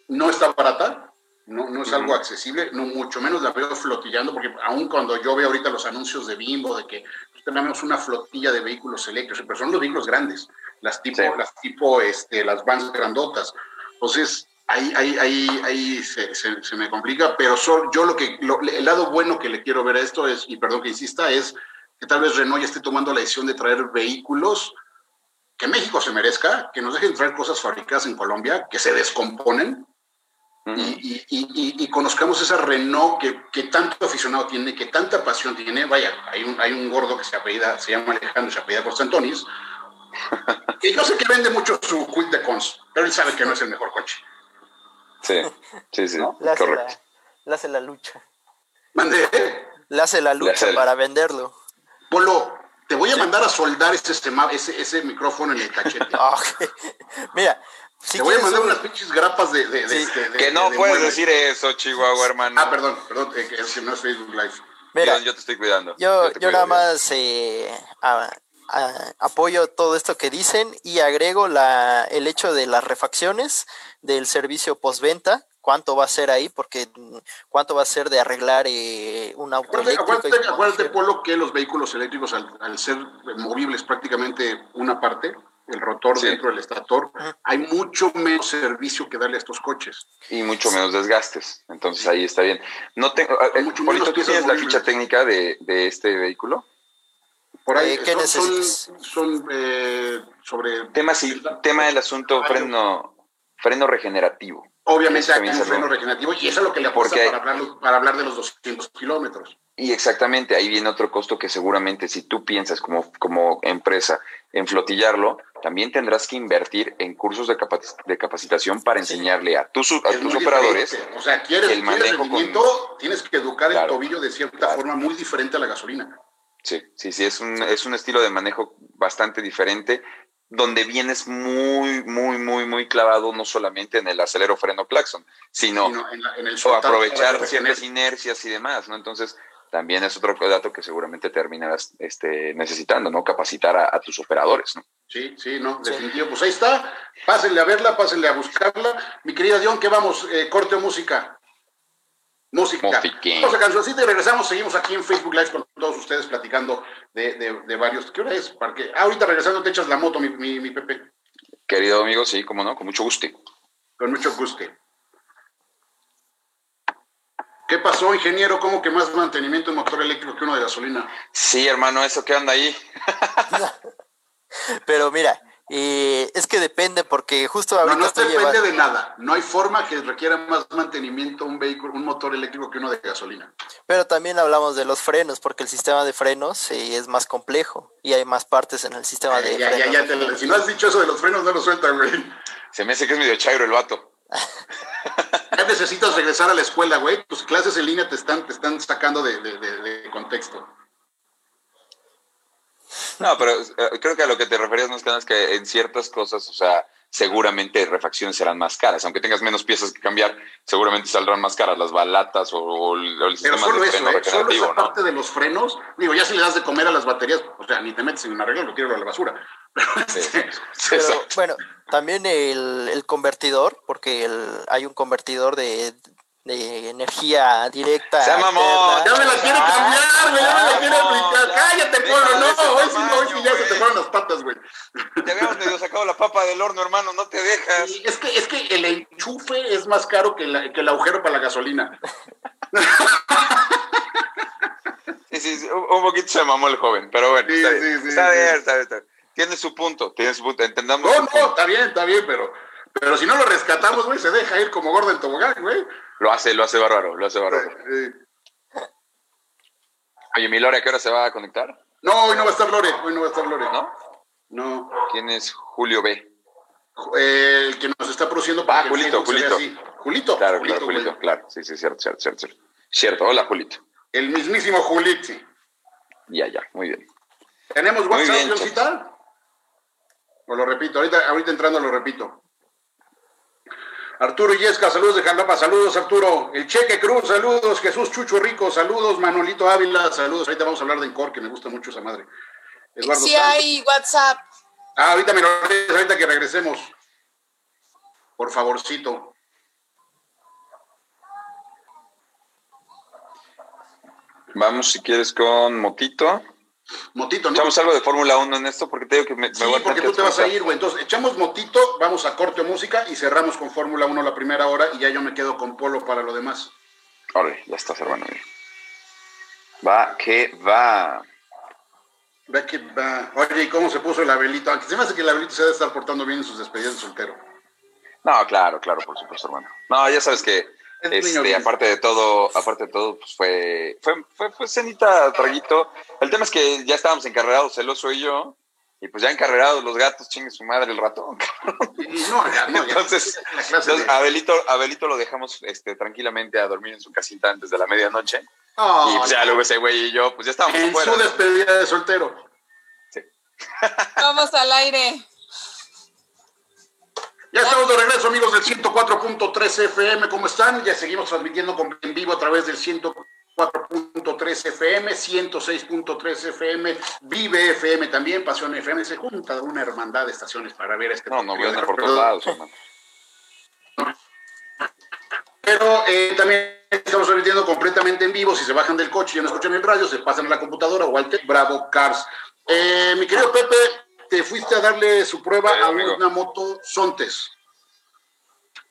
no está barata, no, no es algo accesible, no mucho menos la veo flotillando, porque aún cuando yo veo ahorita los anuncios de Bimbo de que tenemos una flotilla de vehículos eléctricos, pero son los vehículos grandes, las tipo, las tipo, este, las vans grandotas. Entonces, ahí, ahí, ahí, ahí se, se, me complica, pero yo lo que, el lado bueno que le quiero ver a esto es, y perdón que insista, es que tal vez Renault ya esté tomando la decisión de traer vehículos que México se merezca, que nos dejen traer cosas fabricadas en Colombia, que se descomponen, y, y, y, conozcamos esa Renault que, que, tanto aficionado tiene, que tanta pasión tiene. Vaya, hay un, hay un gordo que se apellida, se llama Alejandro, se apellida Constantonis, y yo sé que vende mucho su Quick de Cons, pero él sabe que no es el mejor coche. Sí, sí, sí, le hace correcto. La, le hace la lucha. ¿Mande? Le hace la lucha para venderlo. Polo, te voy a mandar a soldar ese, ese, ese micrófono en el cachete. Mira, te voy a mandar unas pinches grapas de. de, este, que no puedes decir eso, Chihuahua, hermano. Ah, perdón, perdón, es que no es Facebook Live. Mira, yo, te estoy cuidando. Yo, yo, nada más eh, apoyo todo esto que dicen y agrego la, el hecho de las refacciones del servicio postventa. ¿Cuánto va a ser ahí? Porque cuánto va a ser de arreglar eh, un auto acuérdate, Acuérdate, Polo, que los vehículos eléctricos, al, ser movibles prácticamente una parte, el rotor dentro del estator, hay mucho menos servicio que darle a estos coches. Y mucho menos desgastes. Entonces ahí está bien. No tengo, eh, ¿tú tienes la ficha técnica de, de este vehículo? Por ahí eh, ¿qué son, son, eh, sobre... Tema, sí, tema del asunto freno, freno regenerativo. Obviamente hay un freno regenerativo y eso es lo que le aporta para, hablar, para hablar de los 200 kilómetros. Y exactamente, ahí viene otro costo que seguramente si tú piensas como, como empresa en flotillarlo, también tendrás que invertir en cursos de, de capacitación para enseñarle a tus, a tus operadores o sea, quieres, el manejo tienes que educar el tobillo de cierta forma muy diferente a la gasolina. Sí, sí, sí, es un, es un estilo de manejo bastante diferente, donde vienes muy, muy, muy, muy clavado no solamente en el acelero freno claxon, sino, en, el aprovechar ciertas inercias y demás, ¿no? Entonces, también es otro dato que seguramente terminarás este, necesitando, ¿no? Capacitar a, tus operadores, ¿no? Sí, sí, no, definitivo. Pues ahí está. Pásenle a verla, pásenle a buscarla. Mi querida Dion, ¿qué vamos? Eh, corte o música música. Vamos a cancioncita y regresamos. Seguimos aquí en Facebook Live con todos ustedes platicando de, de, varios. ¿Qué hora es? Porque ah, ahorita regresando te echas la moto, mi, mi, Pepe. Querido amigo, sí, cómo no, con mucho gusto. Con mucho gusto. ¿Qué pasó, ingeniero? ¿Cómo que más mantenimiento de motor eléctrico que uno de gasolina? Sí, hermano, eso que anda ahí. Pero mira, y es que depende, porque justo ahorita. No, no depende de nada. No hay forma que requiera más mantenimiento un vehículo, un motor eléctrico que uno de gasolina. Pero también hablamos de los frenos, porque el sistema de frenos eh, es más complejo y hay más partes en el sistema de ya, frenos. Ya, ya, si no has dicho eso de los frenos, no lo sueltan, güey. Se me hace que es medio chairo el vato. ya necesitas regresar a la escuela, güey. Tus clases en línea te están, te están sacando de, de, de contexto. No, pero eh, creo que a lo que te referías más que nada es que en ciertas cosas, o sea, seguramente refacciones serán más caras. Aunque tengas menos piezas que cambiar, seguramente saldrán más caras las balatas o, el, sistema Pero solo de freno eso, ¿eh? Solo esa parte de los frenos, digo, ya si le das de comer a las baterías, o sea, ni te metes en un arreglo, lo tiro a la basura. Pero, bueno, también el, el convertidor, porque el, hay un convertidor de de energía directa. Se mamó. Ya me la quiere cambiar, güey. Ya me la quiere aplicar. Cállate, pueblo. No, hoy sí, hoy sí ya se te fueron las patas, güey. Te habíamos medio sacado la papa del horno, hermano. No te dejas. es, que, es que el enchufe es más caro que, la, que el agujero para la gasolina. Sí, sí, un poquito se mamó el joven, pero bueno. Sí, está, sí, bien, sí, está, bien, está bien, Tiene su punto, tiene su punto. Entendamos. No, no, está bien, está bien, pero, pero si no lo rescatamos, güey, se deja ir como gordo en tobogán, güey. Lo hace, lo hace bárbaro, lo hace bárbaro. Oye, mi Lore, ¿a qué hora se va a conectar? No, hoy no va a estar Lore, hoy no va a estar Lore. ¿No? No. ¿Quién es Julio B? el que nos está produciendo para Ah, Julito, Julito. Julito. Claro, claro, Julito, claro. Sí, sí, cierto, cierto, cierto, cierto. Cierto, hola, Julito. El mismísimo Julito. Ya, ya, muy bien. ¿Tenemos WhatsApp, tal? O lo repito, ahorita, ahorita entrando lo repito. Arturo Yesca, saludos de Jalapa, saludos Arturo. El Cheque Cruz, saludos. Jesús Chucho Rico, saludos. Manolito Ávila, saludos. Ahorita vamos a hablar de Incor, que me gusta mucho esa madre. Eduardo sí, hay WhatsApp. Ah, ahorita me lo ahorita que regresemos. Por favorcito. Vamos, si quieres, con Motito. Motito, ¿no? Echamos algo de Fórmula 1 en esto porque te digo que me, sí, voy a porque tú te vas a ir, güey. Entonces, echamos Motito, vamos a corte música y cerramos con Fórmula 1 la primera hora y ya yo me quedo con Polo para lo demás. Órale, ya estás, hermano. Va, que va. Va que va. Oye, ¿y cómo se puso el Abelito? Aunque se me hace que el Abelito se debe estar portando bien en sus despedidas de soltero. No, claro, claro, por supuesto, hermano. No, ya sabes que este, aparte de todo, aparte de todo, pues fue, fue, fue, fue cenita, traguito. El tema es que ya estábamos encarrerados, celoso y yo, y pues ya encarrerados los gatos, chingue su madre el ratón. No, ya, no, entonces, entonces Abelito, Abelito lo dejamos este, tranquilamente a dormir en su casita antes de la medianoche. y pues ya luego ese güey y yo, pues ya estábamos En su despedida de soltero. Sí. Vamos al aire. Ya estamos de regreso, amigos del 104.3 FM. ¿Cómo están? Ya seguimos transmitiendo en vivo a través del 104.3 FM, 106.3 FM, Vive FM también, Pasión FM. Se junta una hermandad de estaciones para ver este. No, no viene por todos lados, hermano. Pero eh, también estamos transmitiendo completamente en vivo. Si se bajan del coche y no escuchan el radio, se pasan a la computadora o al Bravo Cars. Eh, mi querido Pepe, te fuiste a darle su prueba a una moto Sontes.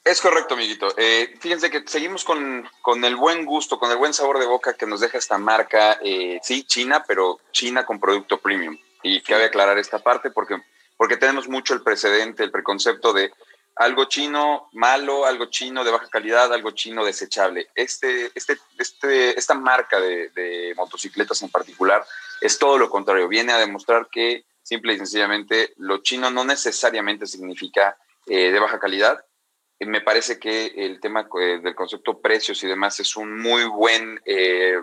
Es correcto, amiguito. Eh, fíjense que seguimos con, el buen gusto, con el buen sabor de boca que nos deja esta marca, eh, sí, China, pero China con producto premium. Y cabe aclarar esta parte porque, porque tenemos mucho el precedente, el preconcepto de algo chino malo, algo chino de baja calidad, algo chino desechable. Este, este, este, esta marca de, de motocicletas en particular es todo lo contrario. Viene a demostrar que simple y sencillamente lo chino no necesariamente significa eh, de baja calidad. Me parece que el tema eh, del concepto precios y demás es un muy buen, eh,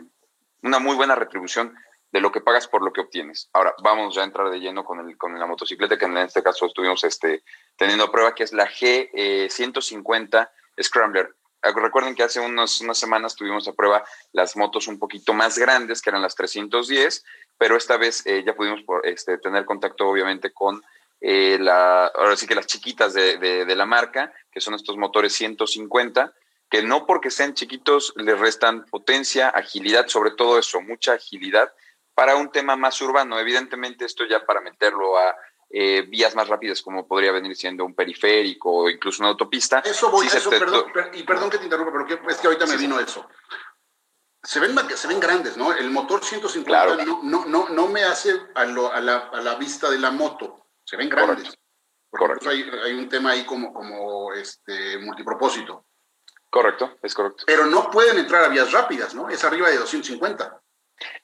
una muy buena retribución de lo que pagas por lo que obtienes. Ahora, vamos ya a entrar de lleno con, el, con la motocicleta que en este caso estuvimos este, teniendo prueba, que es la G150 Scrambler. Recuerden que hace unas semanas tuvimos a prueba las motos un poquito más grandes, que eran las 310, pero esta vez eh, ya pudimos este, tener contacto obviamente con eh, la, ahora sí que las chiquitas de, la marca, que son estos motores 150, que no porque sean chiquitos les restan potencia, agilidad, sobre todo eso, mucha agilidad para un tema más urbano. Evidentemente esto ya para meterlo a eh, vías más rápidas, como podría venir siendo un periférico o incluso una autopista. Eso voy, eso, perdón, y perdón que te interrumpa, pero es que ahorita me vino eso se ven, se ven grandes, ¿no? El motor 150 no, no, no, no, me hace a, la, a, la, vista de la moto, se ven grandes. Correcto. Hay, hay, un tema ahí como, como este multipropósito. Correcto, es correcto. Pero no pueden entrar a vías rápidas, ¿no? Es arriba de 250.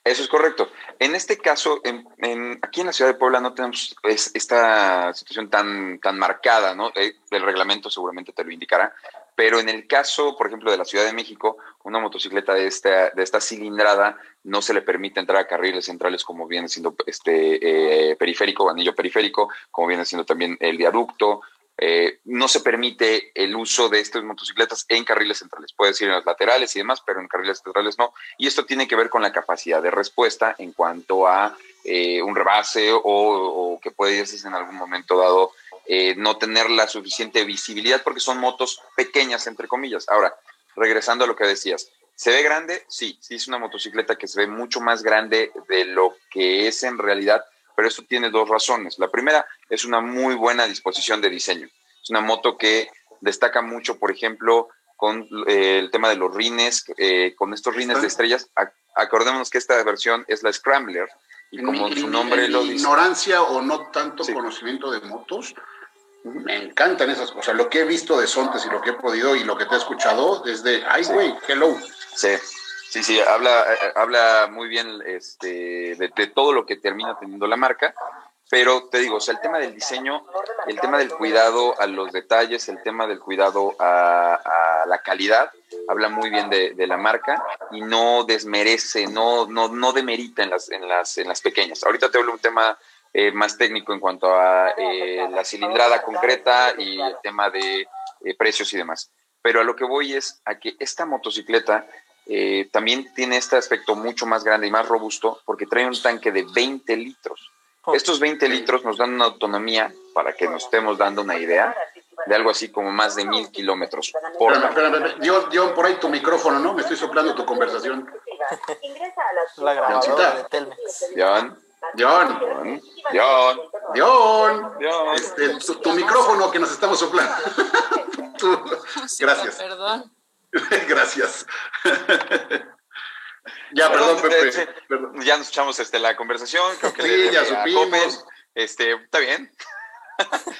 Eso es correcto. En este caso, en, aquí en la ciudad de Puebla no tenemos esta situación tan, tan marcada, ¿no? Eh, el reglamento seguramente te lo indicará, pero en el caso, por ejemplo, de la Ciudad de México, una motocicleta de esta, de esta cilindrada no se le permite entrar a carriles centrales como viene siendo este eh, periférico, anillo periférico, como viene siendo también el viaducto. Eh, no se permite el uso de estas motocicletas en carriles centrales. Puede ir en los laterales y demás, pero en carriles centrales no. Y esto tiene que ver con la capacidad de respuesta en cuanto a eh, un rebase o, o que puede irse en algún momento dado eh, no tener la suficiente visibilidad porque son motos pequeñas, entre comillas. Ahora, regresando a lo que decías, ¿se ve grande? Sí, sí es una motocicleta que se ve mucho más grande de lo que es en realidad, pero esto tiene dos razones. La primera es una muy buena disposición de diseño. Es una moto que destaca mucho, por ejemplo, con eh, el tema de los rines, eh, con estos rines de estrellas. acordémonos que esta versión es la Scrambler, y como su nombre lo dice. ignorancia o no tanto conocimiento de motos, me encantan esas cosas. Lo que he visto de Sontes y lo que he podido y lo que te he escuchado es de, ay, güey, hello. Sí, sí, sí, habla, eh, habla muy bien este, de, todo lo que termina teniendo la marca. Pero te digo, o sea, el tema del diseño, el tema del cuidado a los detalles, el tema del cuidado a, la calidad, habla muy bien de, la marca y no desmerece, no, no, no demerita en las, en, las, en las pequeñas. Ahorita te hablo un tema eh, más técnico en cuanto a eh, la cilindrada concreta y el tema de eh, precios y demás. Pero a lo que voy es a que esta motocicleta también tiene este aspecto mucho más grande y más robusto porque trae un tanque de 20 litros. Estos 20 litros nos dan una autonomía, para que nos estemos dando una idea, de algo así como más de mil kilómetros por hora. Dion, por ahí tu micrófono, ¿no? Me estoy soplando tu conversación. la grabadora de Telmex. John. John. John. John. Este, tu, micrófono que nos estamos soplando. gracias. Perdón. gracias. ya, perdón, Pepe. Ya nos echamos este, la conversación. Creo que sí, ya supimos. Este, está bien.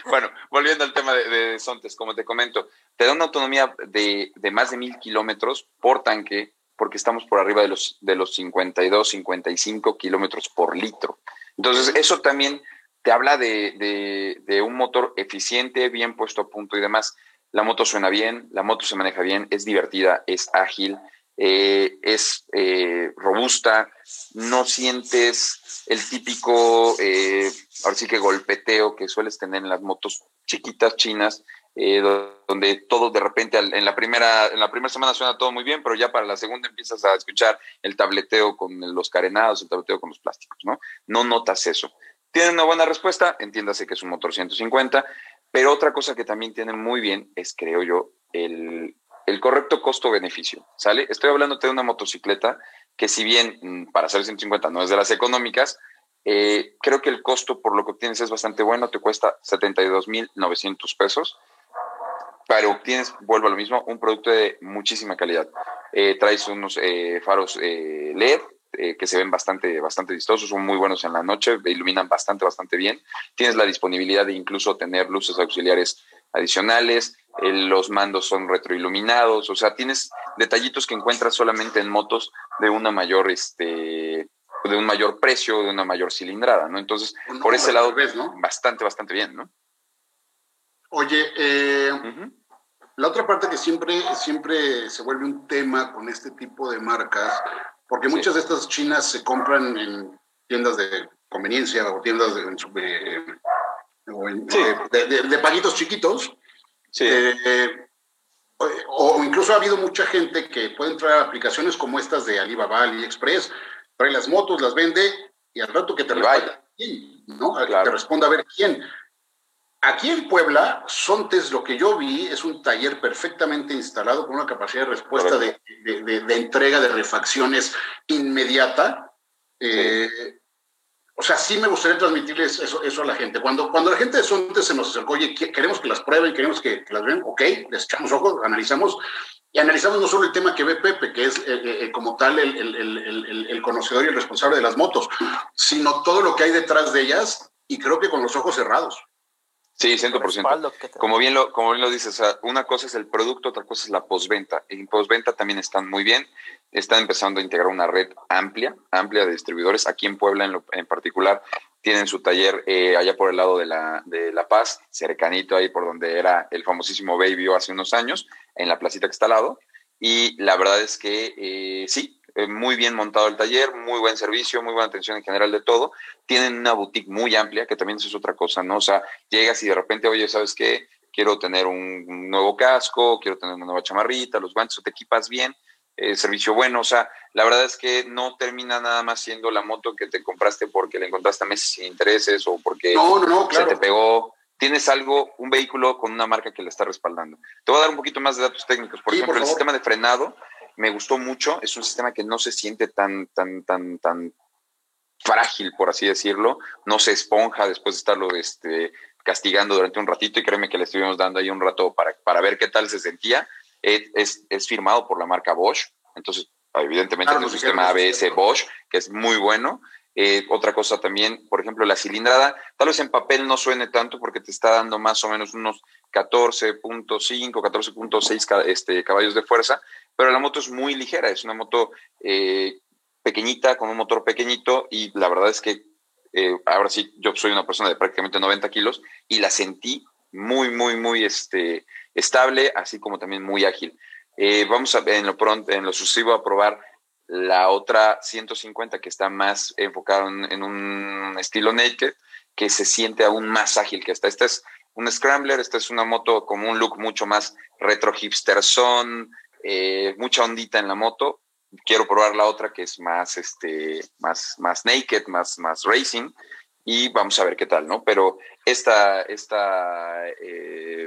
bueno, volviendo al tema de, Sontes, como te comento, te da una autonomía de, más de mil kilómetros por tanque, porque estamos por arriba de los, de los 52, 55 kilómetros por litro. Entonces, eso también te habla de, de, un motor eficiente, bien puesto a punto y demás. La moto suena bien, la moto se maneja bien, es divertida, es ágil, eh, es eh, robusta, no sientes el típico, eh, ahora sí que golpeteo que sueles tener en las motos chiquitas chinas, donde todo de repente en la primera en la primera semana suena todo muy bien, pero ya para la segunda empiezas a escuchar el tableteo con los carenados, el tableteo con los plásticos, ¿no? No notas eso. Tiene una buena respuesta, entiéndase que es un motor 150, pero otra cosa que también tiene muy bien es, creo yo, el, el correcto costo-beneficio, ¿sale? Estoy hablando de una motocicleta que si bien mm, para hacer 150 no es de las económicas, eh, creo que el costo por lo que obtienes es bastante bueno, te cuesta 72.900 pesos, pero obtienes, vuelvo a lo mismo, un producto de muchísima calidad. Eh, traes unos eh, faros LED que se ven bastante, bastante vistosos, son muy buenos en la noche, iluminan bastante, bastante bien. Tienes la disponibilidad de incluso tener luces auxiliares adicionales, los mandos son retroiluminados, o sea, tienes detallitos que encuentras solamente en motos de una mayor, este, de un mayor precio, de una mayor cilindrada, ¿no? Entonces, por ese lado, bastante, bastante bien, ¿no? Oye, eh, la otra parte que siempre, siempre se vuelve un tema con este tipo de marcas, porque muchas de estas chinas se compran en tiendas de conveniencia o tiendas de, eh, de, paguitos chiquitos. Eh, o, incluso ha habido mucha gente que puede entrar a aplicaciones como estas de Alibaba, AliExpress, trae las motos, las vende y al rato que te responda quién, ¿no? Te responda a ver quién. Aquí en Puebla, Sontes, lo que yo vi es un taller perfectamente instalado con una capacidad de respuesta de, entrega de refacciones inmediata. Eh, o sea, sí me gustaría transmitirles eso, eso a la gente. Cuando, cuando la gente de Sonte se nos acercó, oye, queremos que las prueben, queremos que, las vean, ok, les echamos ojos, analizamos, y analizamos no solo el tema que ve Pepe, que es eh, eh, como tal el, el, el, conocedor y el responsable de las motos, sino todo lo que hay detrás de ellas, y creo que con los ojos cerrados. Sí, 100%. Como bien, lo, como bien lo dices, una cosa es el producto, otra cosa es la postventa. En postventa también están muy bien. Están empezando a integrar una red amplia, amplia de distribuidores. Aquí en Puebla, en, en particular, tienen su taller eh, allá por el lado de la, de la Paz, cercanito ahí por donde era el famosísimo Baby hace unos años, en la placita que está al lado. Y la verdad es que eh, sí, eh, muy bien montado el taller, muy buen servicio, muy buena atención en general de todo. Tienen una boutique muy amplia, que también eso es otra cosa, ¿no? O sea, llegas y de repente, oye, ¿sabes qué? Quiero tener un nuevo casco, quiero tener una nueva chamarrita, los guantes, o te equipas bien, eh, servicio bueno. O sea, la verdad es que no termina nada más siendo la moto que te compraste porque le encontraste a meses sin intereses o porque se te pegó tienes algo, un vehículo con una marca que le está respaldando. Te voy a dar un poquito más de datos técnicos. Por ejemplo, el sistema de frenado me gustó mucho. Es un sistema que no se siente tan, tan, tan, tan frágil, por así decirlo. No se esponja después de estarlo este, castigando durante un ratito y créeme que le estuvimos dando ahí un rato para, para ver qué tal se sentía. Es, es, firmado por la marca Bosch, entonces evidentemente es un sistema ABS Bosch, que es muy bueno. Eh, otra cosa también, por ejemplo, la cilindrada, tal vez en papel no suene tanto porque te está dando más o menos unos 14.5, 14.6 este, caballos de fuerza, pero la moto es muy ligera, es una moto eh, pequeñita, con un motor pequeñito y la verdad es que eh, ahora sí, yo soy una persona de prácticamente 90 kilos y la sentí muy, muy, muy este, estable, así como también muy ágil. Eh, vamos a en lo pronto, en lo sucesivo a probar la otra 150 que está más enfocada en, un estilo naked que se siente aún más ágil que esta. Esta es un Scrambler, esta es una moto con un look mucho más retro hipster son, eh, mucha ondita en la moto. Quiero probar la otra que es más, este, más, más naked, más, más racing y vamos a ver qué tal, ¿no? Pero esta, esta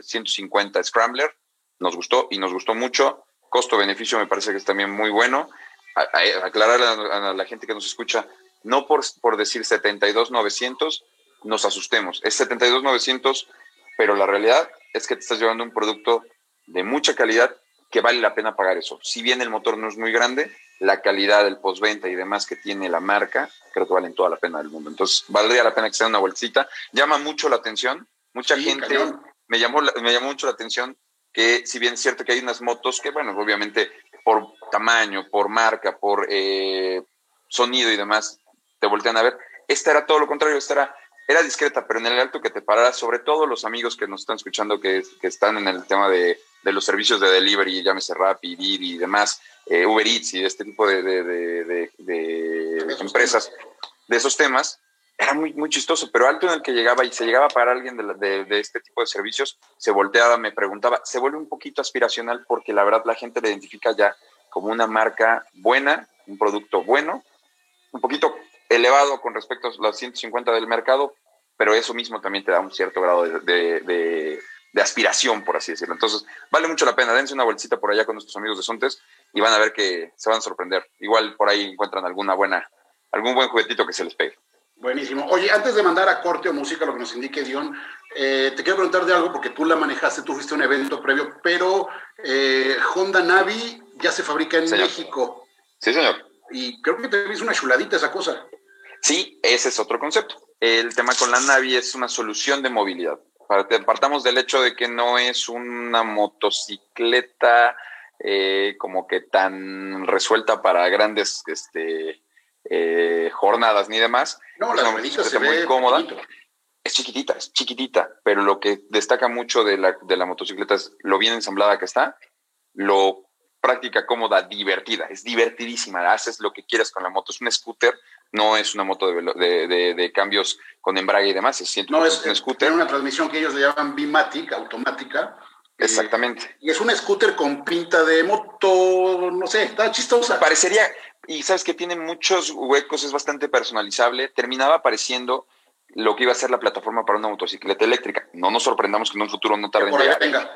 150 eh, Scrambler nos gustó y nos gustó mucho. Costo-beneficio me parece que es también muy bueno. aclarar a, la gente que nos escucha, no por, por decir 72,900 nos asustemos. Es 72,900, pero la realidad es que te estás llevando un producto de mucha calidad que vale la pena pagar eso. Si bien el motor no es muy grande, la calidad del postventa y demás que tiene la marca, creo que valen toda la pena del mundo. Entonces, valdría la pena que sea una vueltita. Llama mucho la atención. Mucha gente me llamó, me llamó mucho la atención que si bien es cierto que hay unas motos que, bueno, obviamente por tamaño, por marca, por eh, sonido y demás, te voltean a ver. Esta era todo lo contrario, esta era, era discreta, pero en el alto que te parara, sobre todo los amigos que nos están escuchando que, que están en el tema de, de, los servicios de delivery, llámese Rappi, Didi y demás, eh, Uber Eats y este tipo de, de, de empresas, de esos temas, era muy, muy chistoso, pero alto en el que llegaba y se llegaba para alguien de, de, este tipo de servicios, se volteaba, me preguntaba, se vuelve un poquito aspiracional porque la verdad la gente le identifica ya como una marca buena, un producto bueno, un poquito elevado con respecto a los 150 del mercado, pero eso mismo también te da un cierto grado de, de, aspiración, por así decirlo. Entonces, vale mucho la pena, dense una bolsita por allá con nuestros amigos de Sontes y van a ver que se van a sorprender. Igual por ahí encuentran alguna buena, algún buen juguetito que se les pegue. Buenísimo. Oye, antes de mandar a corte o música, lo que nos indique Dion, eh, te quiero preguntar de algo porque tú la manejaste, tú fuiste a un evento previo, pero eh, Honda Navi ya se fabrica en México. Sí, señor. Y creo que te hizo una chuladita esa cosa. Sí, ese es otro concepto. El tema con la Navi es una solución de movilidad. Partamos del hecho de que no es una motocicleta eh, como que tan resuelta para grandes este, eh, jornadas ni demás. No, la se muy cómoda. Es chiquitita, es chiquitita, pero lo que destaca mucho de la, de la motocicleta es lo bien ensamblada que está, lo práctica, cómoda, divertida, es divertidísima, haces lo que quieras con la moto, es un scooter, no es una moto de, de, cambios con embrague y demás, es, no, es, un scooter. Una transmisión que ellos le llaman Bimatic, automática. Exactamente. y es un scooter con pinta de moto, no sé, está chistosa. Parecería, y sabes que tiene muchos huecos, es bastante personalizable. Terminaba apareciendo lo que iba a ser la plataforma para una motocicleta eléctrica. No nos sorprendamos que en un futuro no tarde en llegar.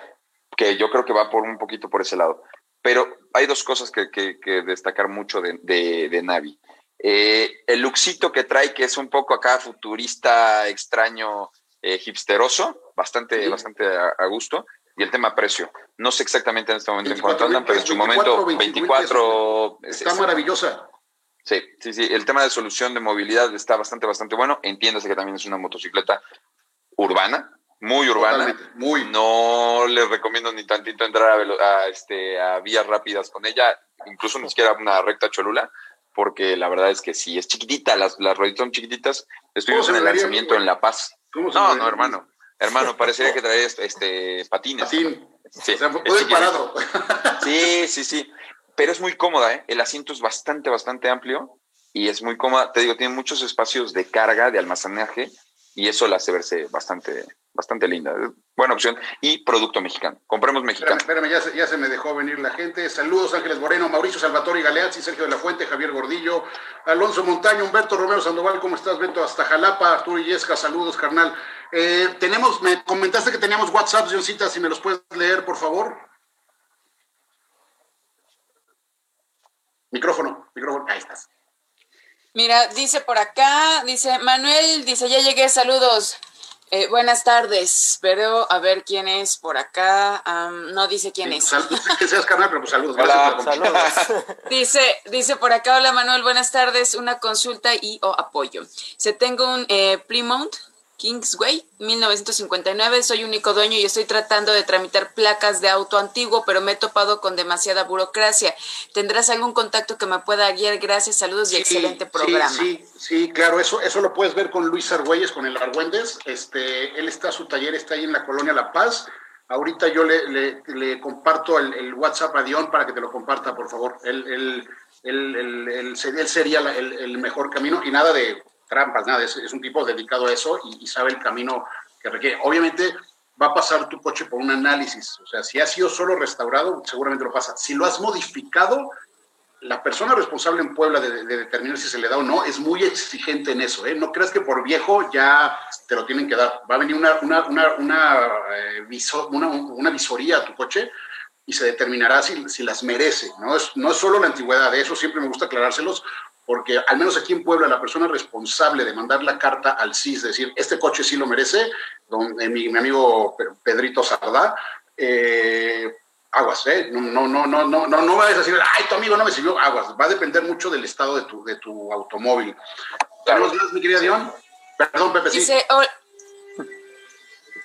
Que yo creo que va por un poquito por ese lado. Pero hay dos cosas que, que, destacar mucho de, de, Navi. Eh, el luxito que trae, que es un poco acá futurista, extraño, eh, hipsteroso, bastante, bastante a, gusto y el tema precio. No sé exactamente en este momento en cuánto andan, pero en su momento 24... está maravillosa. Sí, sí, sí. El tema de solución de movilidad está bastante, bastante bueno. Entiéndase que también es una motocicleta urbana, muy urbana. muy. No les recomiendo ni tantito entrar a, este, a vías rápidas con ella, incluso ni siquiera una recta cholula, porque la verdad es que sí, es chiquitita, las, las rueditas son chiquititas. Estuvimos en el lanzamiento en La Paz. no, no, hermano. Hermano, parecería que traía este, patines. Patín. Sí, o sea, parado. Sí, sí, sí. Pero es muy cómoda, ¿eh? El asiento es bastante, bastante amplio y es muy cómoda. Te digo, tiene muchos espacios de carga, de almacenaje y eso la hace verse bastante, bastante linda. Buena opción. Y producto mexicano. Compremos mexicano. Espérame, ya, se, ya se me dejó venir la gente. Saludos, Ángeles Moreno, Mauricio Salvatore Galeazzi, Sergio de la Fuente, Javier Gordillo, Alonso Montaño, Humberto Romero Sandoval. ¿Cómo estás, Beto? Hasta Jalapa, Arturo Illesca. Saludos, carnal. Eh, tenemos, me comentaste que teníamos WhatsApp, Johncita, si me los puedes leer, por favor. Micrófono, micrófono, ahí estás. Mira, dice por acá, dice Manuel, dice, ya llegué, saludos. Eh, buenas tardes, pero a ver quién es por acá. no dice quién es. que seas carnal, pero pues saludos. Hola, saludos. dice, dice por acá, hola Manuel, buenas tardes, una consulta y o apoyo. Se tengo un eh, Plymouth Kingsway, 1959. Soy único dueño y estoy tratando de tramitar placas de auto antiguo, pero me he topado con demasiada burocracia. ¿Tendrás algún contacto que me pueda guiar? Gracias, saludos y excelente programa. Sí, sí, claro, eso, eso lo puedes ver con Luis Argüelles, con el Argüendes. Este, él está, su taller está ahí en la colonia La Paz. Ahorita yo le, le, comparto el, WhatsApp a Dion para que te lo comparta, por favor. Él, él, él, él sería el, el mejor camino y nada de trampas, nada, es, un tipo dedicado a eso y, sabe el camino que requiere. Obviamente va a pasar tu coche por un análisis, o sea, si ha sido solo restaurado, seguramente lo pasa. Si lo has modificado, la persona responsable en Puebla de, de, determinar si se le da o no es muy exigente en eso. ¿eh? No creas que por viejo ya te lo tienen que dar. Va a venir una, una, una, eh, visoría a tu coche y se determinará si, si, las merece. ¿no? Es, no es solo la antigüedad, de eso siempre me gusta aclarárselos, porque al menos aquí en Puebla la persona responsable de mandar la carta al CIS, decir, este coche sí lo merece, don, eh, mi, mi, amigo Pedrito Sardá, eh, aguas, ¿eh? No, no, no, no, no, no, no vayas a decir, ay, tu amigo no me sirvió, aguas. Va a depender mucho del estado de tu, de tu automóvil. Buenos días, mi querida Dion. Perdón, Pepe, sí. Dice, oh,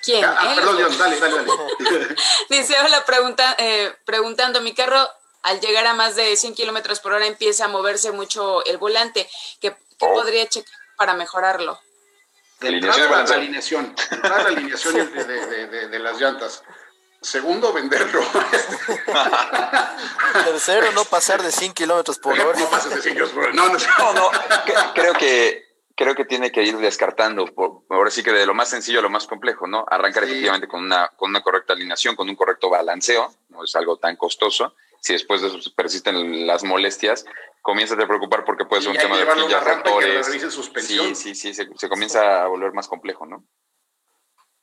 ¿Quién? Ah, ah, perdón, Dion, dale, dale, dale. Dice, hola, pregunta, eh, preguntando, mi carro al llegar a más de 100 kilómetros por hora empieza a moverse mucho el volante. ¿Qué, qué oh. podría checar para mejorarlo? Alineación la, la alineación, la alineación de, de, de, de las llantas. Segundo, venderlo. Tercero, no pasar de 100 kilómetros por hora. No pasas de 100 kilómetros por hora. No, no, no, no. Creo que creo que tiene que ir descartando, por, ahora sí que de lo más sencillo a lo más complejo, ¿no? Arrancar sí. efectivamente con una, con una correcta alineación, con un correcto balanceo, no es algo tan costoso. Si después de eso persisten las molestias, comienzas a preocupar porque puede ser un tema de horquillas, rotores. Sí, sí, sí, se, se comienza a volver más complejo, ¿no?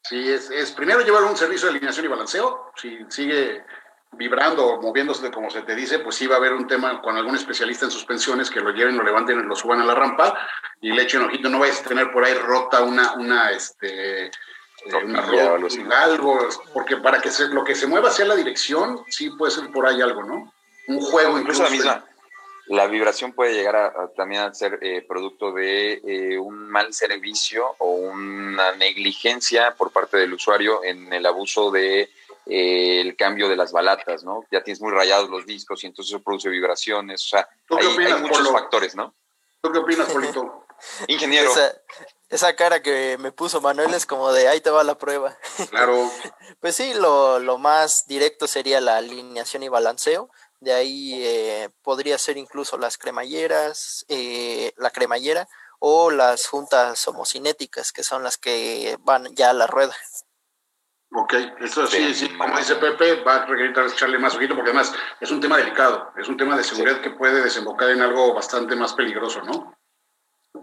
Sí, es, es, primero llevar un servicio de alineación y balanceo. Si sigue vibrando o moviéndose como se te dice, pues sí va a haber un tema con algún especialista en suspensiones que lo lleven, lo levanten, lo suban a la rampa y le echen ojito. No vayas a tener por ahí rota una, una, este, rota, algo, porque para que se, lo que se mueva hacia la dirección, sí puede ser por ahí algo, ¿no? Un juego incluso. incluso la misma la vibración puede llegar a, a también a ser eh, producto de eh, un mal servicio o una negligencia por parte del usuario en el abuso de eh, el cambio de las balatas, ¿no? Ya tienes muy rayados los discos y entonces eso produce vibraciones, o sea, hay, opinas, hay, muchos Polo? factores, ¿no? ¿Tú qué opinas, Polito? Ingeniero. Esa, esa, cara que me puso Manuel es como de ahí te va la prueba. Claro. pues sí, lo, lo más directo sería la alineación y balanceo de ahí eh, podría ser incluso las cremalleras, eh, la cremallera o las juntas homocinéticas, que son las que van ya a la rueda. Ok, eso sí, sí, como dice Pepe, va a requerir echarle más ojito porque además es un tema delicado, es un tema de seguridad sí. que puede desembocar en algo bastante más peligroso, ¿no?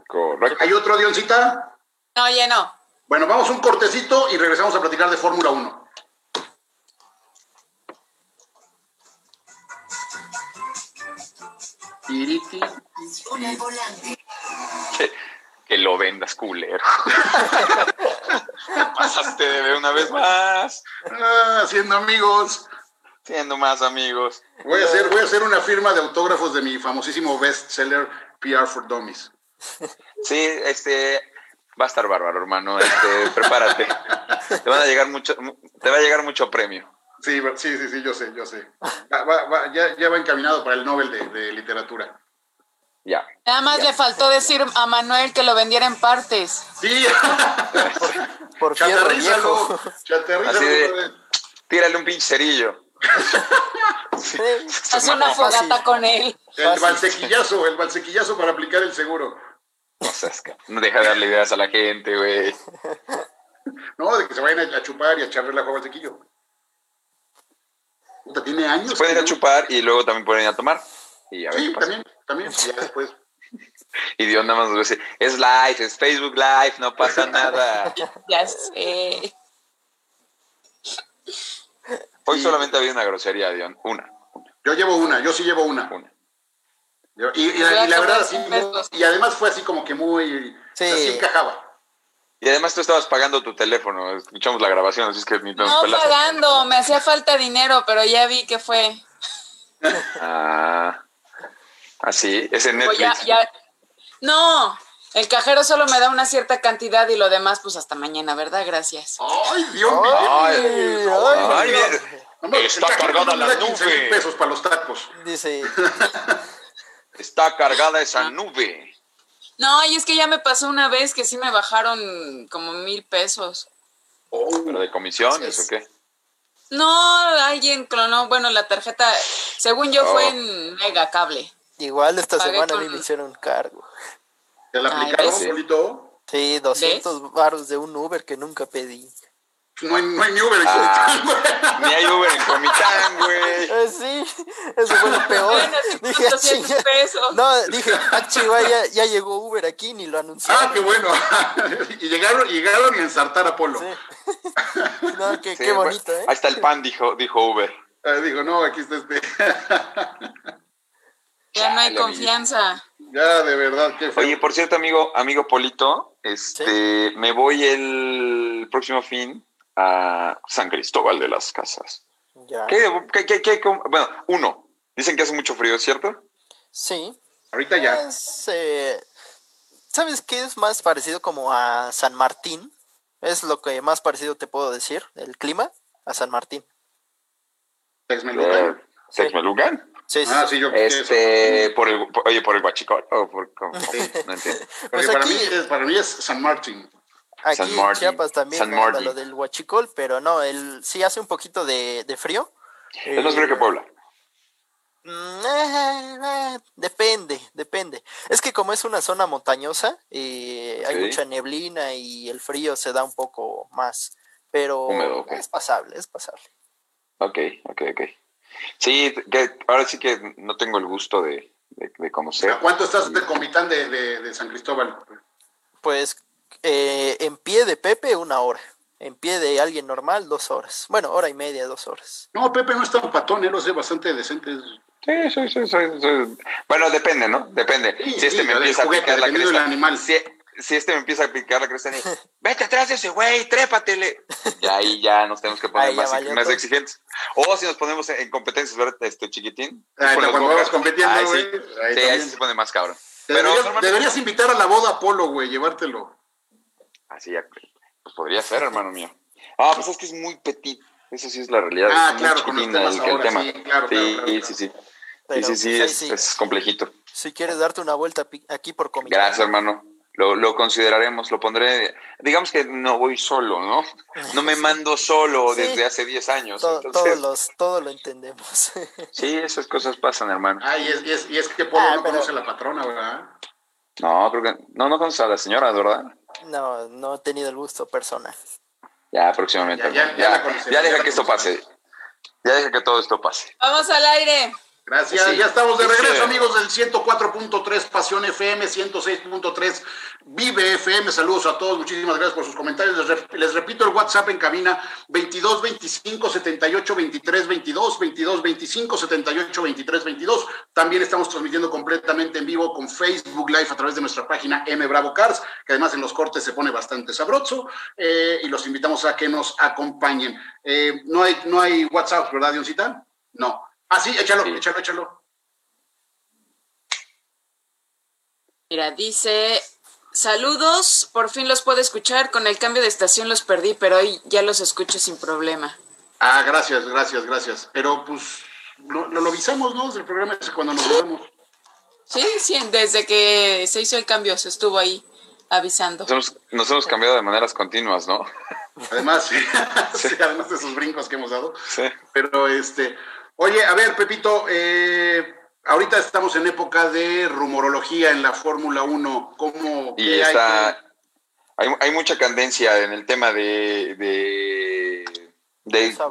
Correcto. ¿Hay otro avioncita? No, ya no. Bueno, vamos un cortecito y regresamos a platicar de Fórmula 1. Iriti. Que, que, lo vendas, culero. Pasaste de ver una vez más. Ah, siendo amigos. Siendo más amigos. Voy a, hacer, voy a hacer una firma de autógrafos de mi famosísimo bestseller PR for Dummies. Sí, este va a estar bárbaro, hermano. Este, prepárate. Te van a llegar mucho, te va a llegar mucho premio. Sí, sí, sí, sí, yo sé, yo sé. Va, va, va, ya, ya, va encaminado para el Nobel de, de literatura. Ya. Nada más ya. le faltó decir a Manuel que lo vendiera en partes. Sí. por, por chaterrízalo. De, tírale un pinche cerillo. sí. Haz una fogata Fácil. con él. El balsequillazo, el balsequillazo para aplicar el seguro. No seas que no deja de darle ideas a la gente, güey. No, de que se vayan a chupar y a echarle la agua al sequillo. Puta, tiene años. Se pueden ir a chupar y luego también pueden ir a tomar. Y a ver sí, también, también, ya después. y Dios nada más dice, es live, es Facebook Live, no pasa nada. ya sé. Hoy sí. solamente había una grosería, Dion, una, una, Yo llevo una, yo sí llevo una. Una. Y, y, la, y, la verdad, sí, y además fue así como que muy... Sí. Así encajaba. Y además tú estabas pagando tu teléfono, escuchamos la grabación, así es que ni No pagando, me hacía falta dinero, pero ya vi que fue. Ah, así, es en Netflix. Ya, ya. No, el cajero solo me da una cierta cantidad y lo demás, pues hasta mañana, ¿verdad? Gracias. ¡Ay, Dios mío! ¡Ay, ay, ay, Está cargada la nube. pesos para los tacos. Dice. Está cargada esa nube. No, y es que ya me pasó una vez que sí me bajaron como mil pesos. Oh, ¿Pero de comisiones o qué? No, alguien clonó, bueno, la tarjeta, según yo, oh. fue en Mega Cable. Igual esta Pagué semana con... a mí me hicieron cargo. ¿Te la Ay, aplicaron, ¿ves? Polito? Sí, 200 baros de un Uber que nunca pedí. No hay, no hay ni Uber en Ah. Comitán, güey. Ni hay Uber en Comitán, güey. Eh, sí, eso fue lo peor. Bueno, dije, ah, 200 chinga. pesos. No, dije, ah, chiva, ya, ya llegó Uber aquí, ni lo anunciaron. Ah, qué bueno. y llegaron, llegaron y ensartar a Polo. Sí. No, qué, Sí, qué bueno, bonito, ¿eh? Ahí está el pan, dijo, dijo Uber. Ah, digo, no, aquí está este. Ya no hay Chale, confianza. ya, de verdad, qué feo. Oye, por cierto, amigo, amigo Polito, este, me voy el próximo fin a San Cristóbal de las Casas. Ya. ¿Qué, qué, qué, bueno, uno, dicen que hace mucho frío, ¿cierto? Sí. Ahorita ya. Es, eh, ¿Sabes qué es más parecido como a San Martín? Es lo que más parecido te puedo decir, el clima, a San Martín. Texmelucan. Sí. ¿Texmelucan? Sí, sí, Ah, sí. sí, yo Este, por el, por- oye, por el guachicol, o por, cómo? no entiendo. Pues para, aquí- mí es, para mí es San Martín. Aquí San en Martín. Chiapas también San Martín. lo del huachicol, pero no, el, sí hace un poquito de, de frío. Es más frío que Puebla. Mm, eh, eh, depende, depende. Es que como es una zona montañosa, eh, hay mucha neblina y el frío se da un poco más, pero Húmedo, es pasable, es pasable. Ok, ok, ok. Sí, que ahora sí que no tengo el gusto de, de, de conocer. ¿A cuánto estás de Comitán de, de, de San Cristóbal? Pues eh, en pie de Pepe una hora, en pie de alguien normal dos horas. Bueno, hora y media, dos horas. No, Pepe no es tan patón, él lo sé bastante decente. Sí, sí, sí, sí, sí. Bueno, depende, ¿no? Depende. Sí, si este sí, me empieza juguete, a picar la cresta. animal. Si, si este me empieza a picar la cresta, vete atrás de ese güey, trépatele. Y ahí ya nos tenemos que poner Ahí más, más exigentes. O si nos ponemos en competencias, ¿verdad? Este chiquitín. Ah, Con los cuando vamos compitiendo, Ahí güey, sí, ahí sí, ahí se pone más cabrón. Pero deberías, normalmente- deberías invitar a la boda a Polo, güey, llevártelo. Así ya, pues podría ser, hermano mío. Ah, pues es que es muy petit. Eso sí es la realidad. Ah, es muy claro, con el, tema. sí, claro, sí, claro, claro. sí, sí. Pero, sí, sí, sí, pues, es, sí. es complejito. Si quieres darte una vuelta aquí por comida. Gracias, hermano. Lo, lo consideraremos, lo pondré. Digamos que no voy solo, ¿no? No me mando solo Sí. desde hace 10 años. Todo, entonces, todos los, todo lo entendemos. sí, esas cosas pasan, hermano. Ah, y es, y es, y es que Polo Ah, no pero- conoce a la patrona, ¿verdad? No, creo que. No, no conoces a la señora, ¿verdad? No, no he tenido el gusto personal. Ya, próximamente. Ya, ya, ya Ya, deja que esto pase. Ya deja que todo esto pase. Vamos al aire. Gracias, Sí. ya estamos de regreso, amigos del 104.3 Pasión FM, 106.3 Vive FM. Saludos a todos, muchísimas gracias por sus comentarios. Les, rep- les repito el WhatsApp en cabina 22 25 78 23 22, 22 25 78 23 22. También estamos transmitiendo completamente en vivo con Facebook Live a través de nuestra página M Bravo Cars, que además en los cortes se pone bastante sabroso. eh, y los invitamos a que nos acompañen. Eh, no, hay, no hay WhatsApp, ¿verdad, Dioncita? No. Ah, sí, échalo, Sí. échalo, échalo. Mira, dice, saludos, por fin los puedo escuchar, con el cambio de estación los perdí, pero hoy ya los escucho sin problema. Ah, gracias, gracias, gracias. Pero pues lo, lo, avisamos, ¿no? Del programa ese cuando nos vemos. Sí, sí, desde que se hizo el cambio se estuvo ahí avisando. Nos hemos, nos hemos cambiado de maneras continuas, ¿no? Además, sí, sí, además de esos brincos que hemos dado. Sí. Pero este, oye, a ver, Pepito, eh, ahorita estamos en época de rumorología en la Fórmula 1. ¿Cómo? Y hay está. Hay, hay mucha candencia en el tema de. de,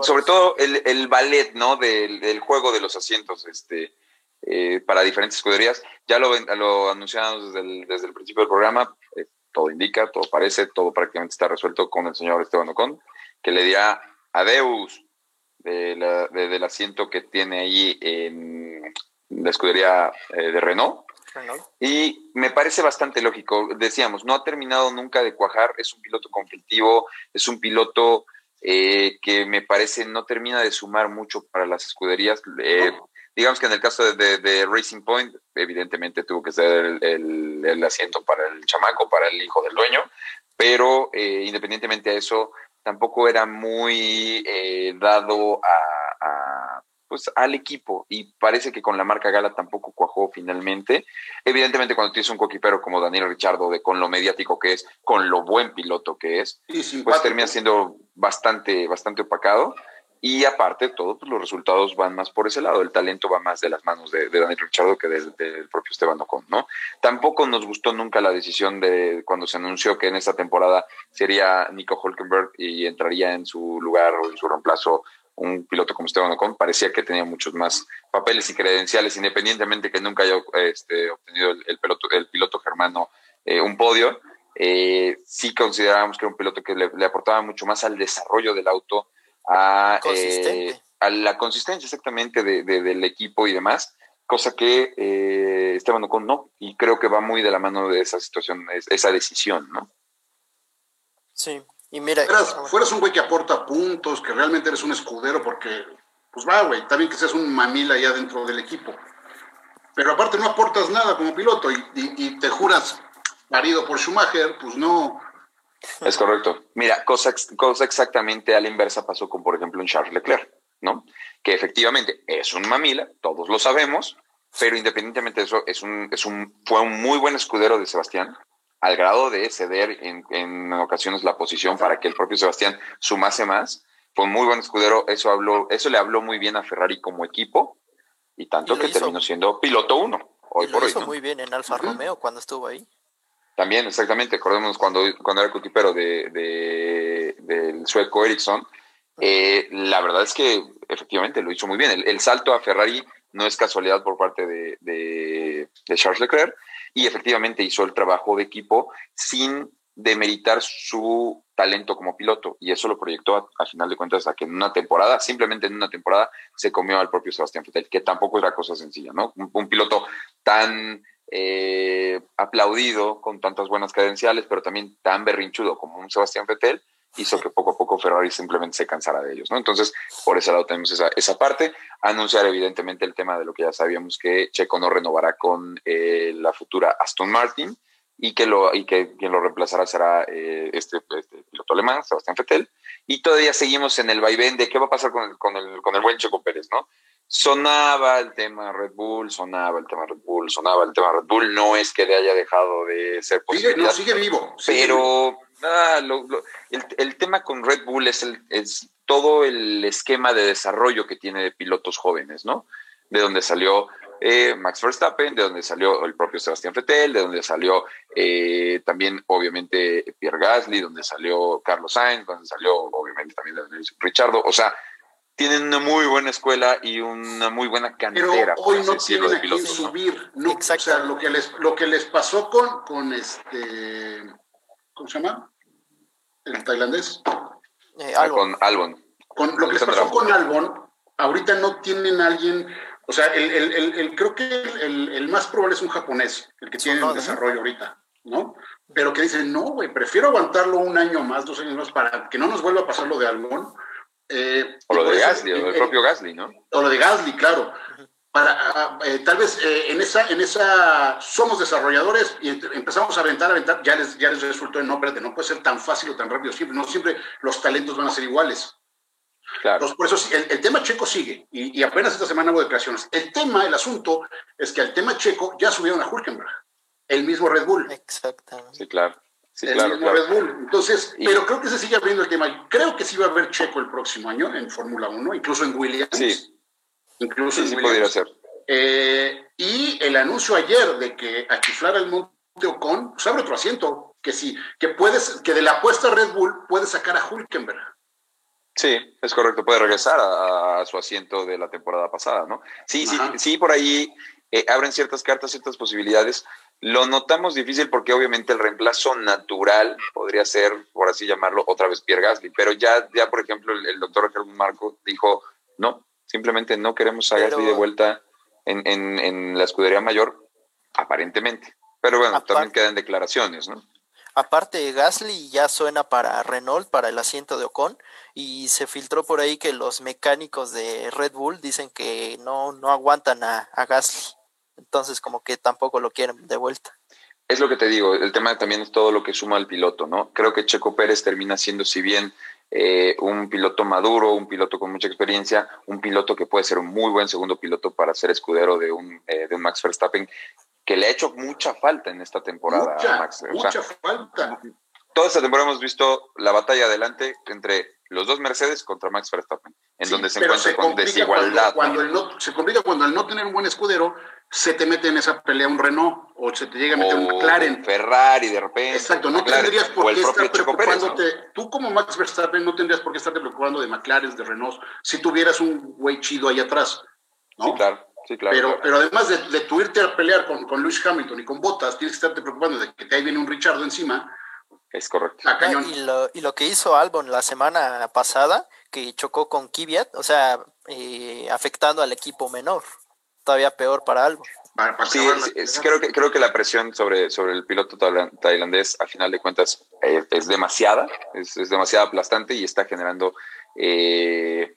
sobre todo el, el ballet, ¿no? Del, del juego de los asientos, este. eh, para diferentes escuderías. Ya lo, lo anunciamos desde el, desde el principio del programa. eh, todo indica, todo parece, todo prácticamente está resuelto con el señor Esteban Ocon, que le dirá adeus de la- de- del asiento que tiene ahí en la escudería eh, de Renault. Renault. Y me parece bastante lógico. Decíamos, no ha terminado nunca de cuajar, es un piloto conflictivo, es un piloto eh, que me parece no termina de sumar mucho para las escuderías. Eh, digamos que en el caso de, de- de Racing Point, evidentemente tuvo que ser el, el- el asiento para el chamaco, para el hijo del dueño, pero eh, independientemente de eso, tampoco era muy eh, dado a, a, pues, al equipo y parece que con la marca Gala tampoco cuajó finalmente. Evidentemente cuando tienes un coquipero como Daniel Richardo, de con lo mediático que es, con lo buen piloto que es, pues termina siendo bastante, bastante opacado. Y aparte, todos pues, los resultados van más por ese lado. El talento va más de las manos de, Daniel Richardo que del, propio Esteban Ocon, ¿no? Tampoco nos gustó nunca la decisión de cuando se anunció que en esta temporada sería Nico Hulkenberg y entraría en su lugar o en su reemplazo un piloto como Esteban Ocon. Parecía que tenía muchos más papeles y credenciales, independientemente que nunca haya este, obtenido el, piloto, el piloto germano eh, un podio. Eh, sí considerábamos que era un piloto que le aportaba mucho más al desarrollo del auto eh, a, la consistencia exactamente del equipo y demás, cosa que eh, Esteban Ocon no, y creo que va muy de la mano de esa situación, esa decisión, ¿no? Sí, y mira... Fueras, un güey que aporta puntos, que realmente eres un escudero, porque, pues va, güey, también que seas un mamila allá dentro del equipo. Pero aparte no aportas nada como piloto y, y te juras parido por Schumacher, pues no, es correcto. Mira, cosa, cosa exactamente a la inversa pasó con, por ejemplo, un Charles Leclerc, ¿no? Que efectivamente es un mamila, todos lo sabemos, pero independientemente de eso, es un, es un, fue un muy buen escudero de Sebastián, al grado de ceder en, en ocasiones la posición para que el propio Sebastián sumase más. Fue un muy buen escudero, eso, habló, eso le habló muy bien a Ferrari como equipo, y tanto que terminó siendo piloto uno. Hoy lo hizo muy bien en Alfa Romeo cuando estuvo ahí. También, exactamente, acordémonos cuando, cuando era cotipero de, de, del sueco Ericsson, eh, la verdad es que efectivamente lo hizo muy bien. El, salto a Ferrari no es casualidad por parte de, de, Charles Leclerc y efectivamente hizo el trabajo de equipo sin demeritar su talento como piloto y eso lo proyectó a, final de cuentas a que en una temporada, simplemente en una temporada, se comió al propio Sebastián Vettel, que tampoco era cosa sencilla, ¿no? un piloto tan eh, aplaudido con tantas buenas credenciales, pero también tan berrinchudo como un Sebastián Vettel, hizo que poco a poco Ferrari simplemente se cansara de ellos, ¿no? Entonces, por ese lado tenemos esa, esa parte. Anunciar evidentemente el tema de lo que ya sabíamos que Checo no renovará con eh, la futura Aston Martin y que, lo, y que quien lo reemplazará será eh, este, este, piloto alemán, Sebastián Vettel. Y todavía seguimos en el vaivén de qué va a pasar con el, con el, con el buen Checo Pérez, ¿no? Sonaba el tema Red Bull, sonaba el tema Red Bull, sonaba el tema Red Bull. No es que le haya dejado de ser posible. no, sigue vivo. pero ah, el, tema con Red Bull es, el, es todo el esquema de desarrollo que tiene de pilotos jóvenes, ¿no? De donde salió eh, Max Verstappen, de donde salió el propio Sebastián Vettel, de donde salió eh, también, obviamente, Pierre Gasly, donde salió Carlos Sainz, donde salió, obviamente, también Richardo. O sea, tienen una muy buena escuela y una muy buena cantera. Pero hoy no tienen a quién subir. No, o sea, lo que les, lo que les pasó con, con este, ¿cómo se llama? El tailandés. Eh, ah, con Albon. Con, lo que les pasó con Albon, ahorita no tienen alguien, o sea, el, el, el, creo que el, más probable es un japonés, el que tiene el desarrollo ahorita, ¿no? Pero que dicen, no, güey, prefiero aguantarlo un año más, dos años más, para que no nos vuelva a pasar lo de Albon eh, o lo de Gasly, o el propio Gasly, ¿no? O lo de Gasly, claro. Para, ah, eh, tal vez eh, en, esa, en esa somos desarrolladores y empezamos a aventar, a aventar, ya les, ya les resultó en no, espérate, no puede ser tan fácil o tan rápido siempre, no siempre los talentos van a ser iguales. Claro. por eso el, tema checo sigue y, apenas esta semana hubo declaraciones. El tema, el asunto es que al tema checo ya subieron a Hulkenberg, el mismo Red Bull. Exactamente. Sí, claro. Sí, el mismo Red Bull. Entonces, pero creo que se sigue abriendo el tema. Creo que sí va a haber Checo el próximo año en Fórmula 1, incluso en Williams. Sí. Incluso sí, en podría ser. Eh, y el anuncio ayer de que a chiflar el Monte Ocon, pues abre otro asiento, que sí, que puedes, que de la apuesta Red Bull puede sacar a Hulkenberg. Sí, es correcto, puede regresar a, su asiento de la temporada pasada, ¿no? Sí, sí, sí, por ahí eh, abren ciertas cartas, ciertas posibilidades. Lo notamos difícil porque obviamente el reemplazo natural podría ser, por así llamarlo, otra vez Pierre Gasly, pero ya, ya por ejemplo, el, doctor Germán Marco dijo, no, simplemente no queremos a Gasly de vuelta en, en, la escudería mayor, aparentemente. Pero bueno, también quedan declaraciones, ¿no? Aparte, Gasly ya suena para Renault, para el asiento de Ocon, y se filtró por ahí que los mecánicos de Red Bull dicen que no, no aguantan a, a Gasly. Entonces, como que tampoco lo quieren de vuelta. Es lo que te digo, el tema también es todo lo que suma al piloto, ¿no? Creo que Checo Pérez termina siendo, si bien eh, un piloto maduro, un piloto con mucha experiencia, un piloto que puede ser un muy buen segundo piloto para ser escudero de un, eh, de un Max Verstappen, que le ha hecho mucha falta en esta temporada mucha, Max. Mucha falta. Toda esta temporada hemos visto la batalla adelante entre los dos Mercedes contra Max Verstappen. En donde se encuentra con desigualdad. Cuando, el no, se complica cuando al no tener un buen escudero se te mete en esa pelea un Renault o se te llega a meter un McLaren. Ferrari de repente. Exacto, no tendrías por qué estar preocupándote. Tú como Max Verstappen no tendrías por qué estarte preocupando de McLaren, de Renault, si tuvieras un güey chido ahí atrás. ¿no? Sí, claro. Sí, claro, pero, pero además de, de tu irte a pelear con, con Lewis Hamilton y con Bottas, tienes que estarte preocupando de que te ahí viene un Richardo encima. Es correcto. Ah, y, lo, y lo que hizo Albon la semana pasada, que chocó con Kvyat, o sea, eh, afectando al equipo menor. Todavía peor para Albon. Sí, creo, que, creo que la presión sobre, sobre el piloto tailandés, a final de cuentas, eh, es demasiada, es, es, demasiado aplastante y está generando, eh,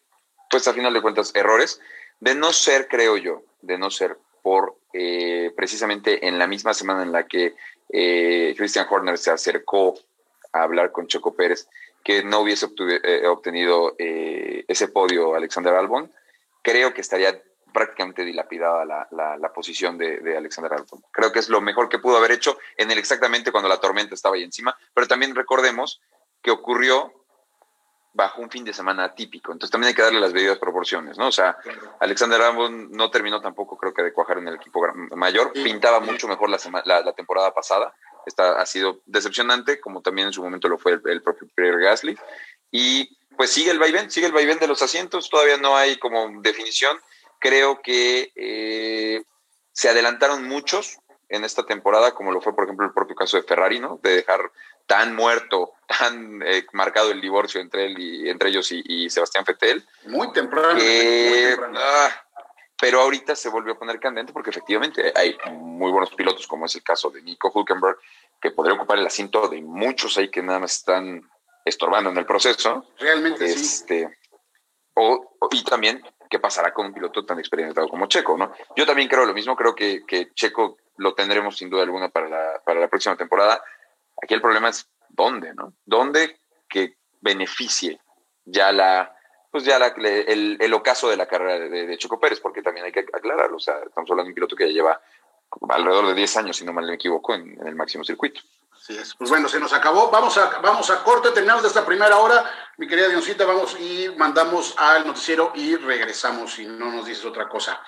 pues a final de cuentas, errores. De no ser, creo yo, de no ser por eh, precisamente en la misma semana en la que Christian Horner se acercó a hablar con Choco Pérez, que no hubiese obtenido ese podio Alexander Albon, creo que estaría prácticamente dilapidada la, la, posición de, Alexander Albon. Creo que es lo mejor que pudo haber hecho en el exactamente cuando la tormenta estaba ahí encima, pero también recordemos que ocurrió bajo un fin de semana atípico, entonces también hay que darle las debidas proporciones, ¿no? O sea, Alexander Albon no terminó tampoco creo que de cuajar en el equipo mayor, pintaba mucho mejor la, la, temporada pasada, Esta ha sido decepcionante, como también en su momento lo fue el, propio Pierre Gasly, y pues sigue el vaivén, sigue el vaivén de los asientos, todavía no hay como definición, Creo que eh, se adelantaron muchos en esta temporada, como lo fue, por ejemplo, el propio caso de Ferrari, ¿no? De dejar tan muerto, tan eh, marcado el divorcio entre él y entre ellos y, Sebastián Fettel. Muy temprano. muy temprano. Ah, pero ahorita se volvió a poner candente porque efectivamente hay muy buenos pilotos, como es el caso de Nico Hulkenberg, que podría ocupar el asiento de muchos ahí que nada más están estorbando en el proceso. Realmente este, sí. O, y también qué pasará con un piloto tan experimentado como Checo, ¿no? Yo también creo lo mismo, creo que, que Checo lo tendremos sin duda alguna para la, para la próxima temporada. Aquí el problema es dónde, ¿no? ¿Dónde que beneficie ya la, pues ya la, el, el, ocaso de la carrera de, de, Checo Pérez, porque también hay que aclararlo, o sea, estamos hablando de un piloto que ya lleva alrededor de 10 años, si no mal me equivoco, en, en el máximo circuito. Pues bueno, se nos acabó. Vamos a, vamos a corte, terminamos de esta primera hora. Mi querida Dioncita, vamos y mandamos al noticiero y regresamos si no nos dices otra cosa.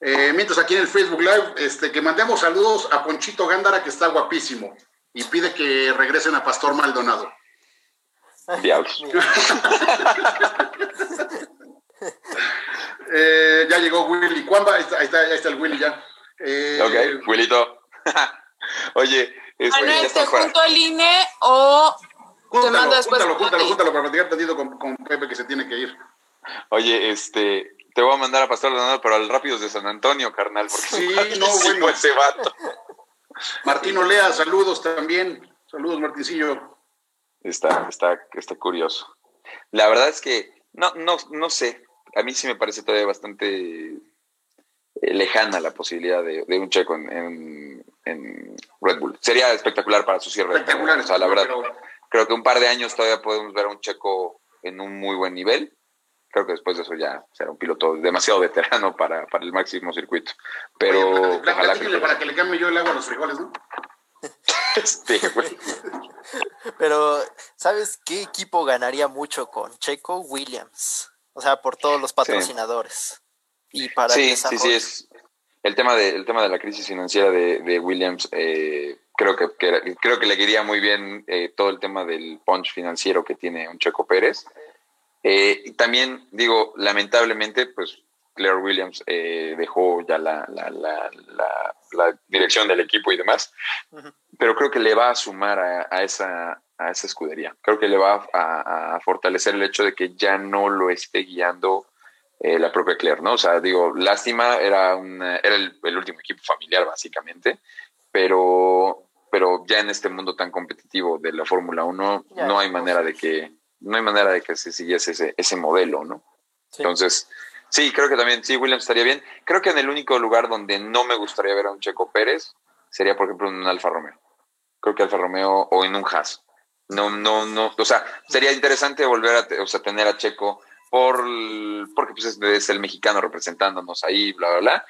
Eh, mientras aquí en el Facebook Live, este, que mandemos saludos a Ponchito Gándara, que está guapísimo, y pide que regresen a Pastor Maldonado. Diablos. eh, ya llegó Willy. ¿Cuándo? Ahí está, ahí está, ahí está el Willy ya. Eh, ok, Willito. Oye, Manuel, ¿te junto al INE o te mando después? Júntalo, júntalo, júntalo para platicar tantito con, con Pepe que se tiene que ir. Oye, este, te voy a mandar a Pastor Donado, pero al Rápidos de San Antonio, carnal, porque sí, no, bueno. ese vato. Martín Olea, saludos también. Saludos, Martincillo. Está, está, está curioso. La verdad es que no, no, no sé. A mí sí me parece todavía bastante eh, lejana la posibilidad de, un checo en, Red Bull. Sería espectacular para su cierre. Espectacular. O sea, la verdad, creo que un par de años todavía podemos ver a un checo en un muy buen nivel. Creo que después de eso ya será un piloto demasiado veterano para, para el máximo circuito. Pero ojalá que... para que le cambie yo el agua a los frijoles, ¿no? este, Pero, ¿sabes qué equipo ganaría mucho con Checo? Williams. O sea, por todos los patrocinadores y para sí, sí, sí, es el tema de, el tema de la crisis financiera de, Williams. Eh, creo que, creo que le iría muy bien eh, todo el tema del punch financiero que tiene un Checo Pérez. Eh, y también digo, lamentablemente, pues Claire Williams dejó ya la, la, la, la, dirección del equipo y demás, pero creo que le va a sumar a, esa, a esa escudería. Creo que le va a, a, fortalecer el hecho de que ya no lo esté guiando eh, la propia Claire, ¿no? O sea, digo, lástima, era, un, era el, último equipo familiar, básicamente, pero, pero ya en este mundo tan competitivo de la Fórmula 1, no hay manera de que, no hay manera de que se siguiese ese, ese modelo, ¿no? Entonces, sí, creo que también, sí, Williams estaría bien. Creo que en el único lugar donde no me gustaría ver a un Checo Pérez sería, por ejemplo, en un Alfa Romeo. Creo que Alfa Romeo o en un Haas. No, no, no, o sea, sería interesante volver a o sea, tener a Checo por, porque pues es, el mexicano representándonos ahí, bla, bla, bla.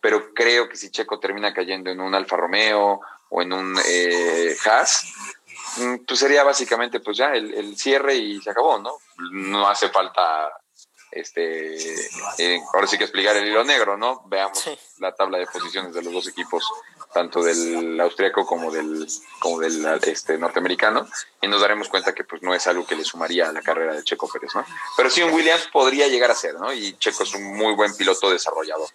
Pero creo que si Checo termina cayendo en un Alfa Romeo o en un eh, Haas, mm, pues sería básicamente pues ya el, cierre y se acabó, ¿no? No hace falta este, eh, ahora sí que explicar el hilo negro, ¿no? Veamos la tabla de posiciones de los dos equipos, tanto del austríaco como del, como del este, norteamericano, y nos daremos cuenta que pues no es algo que le sumaría a la carrera de Checo Pérez, ¿no? Pero sí un Williams podría llegar a ser, ¿no? Y Checo es un muy buen piloto desarrollador,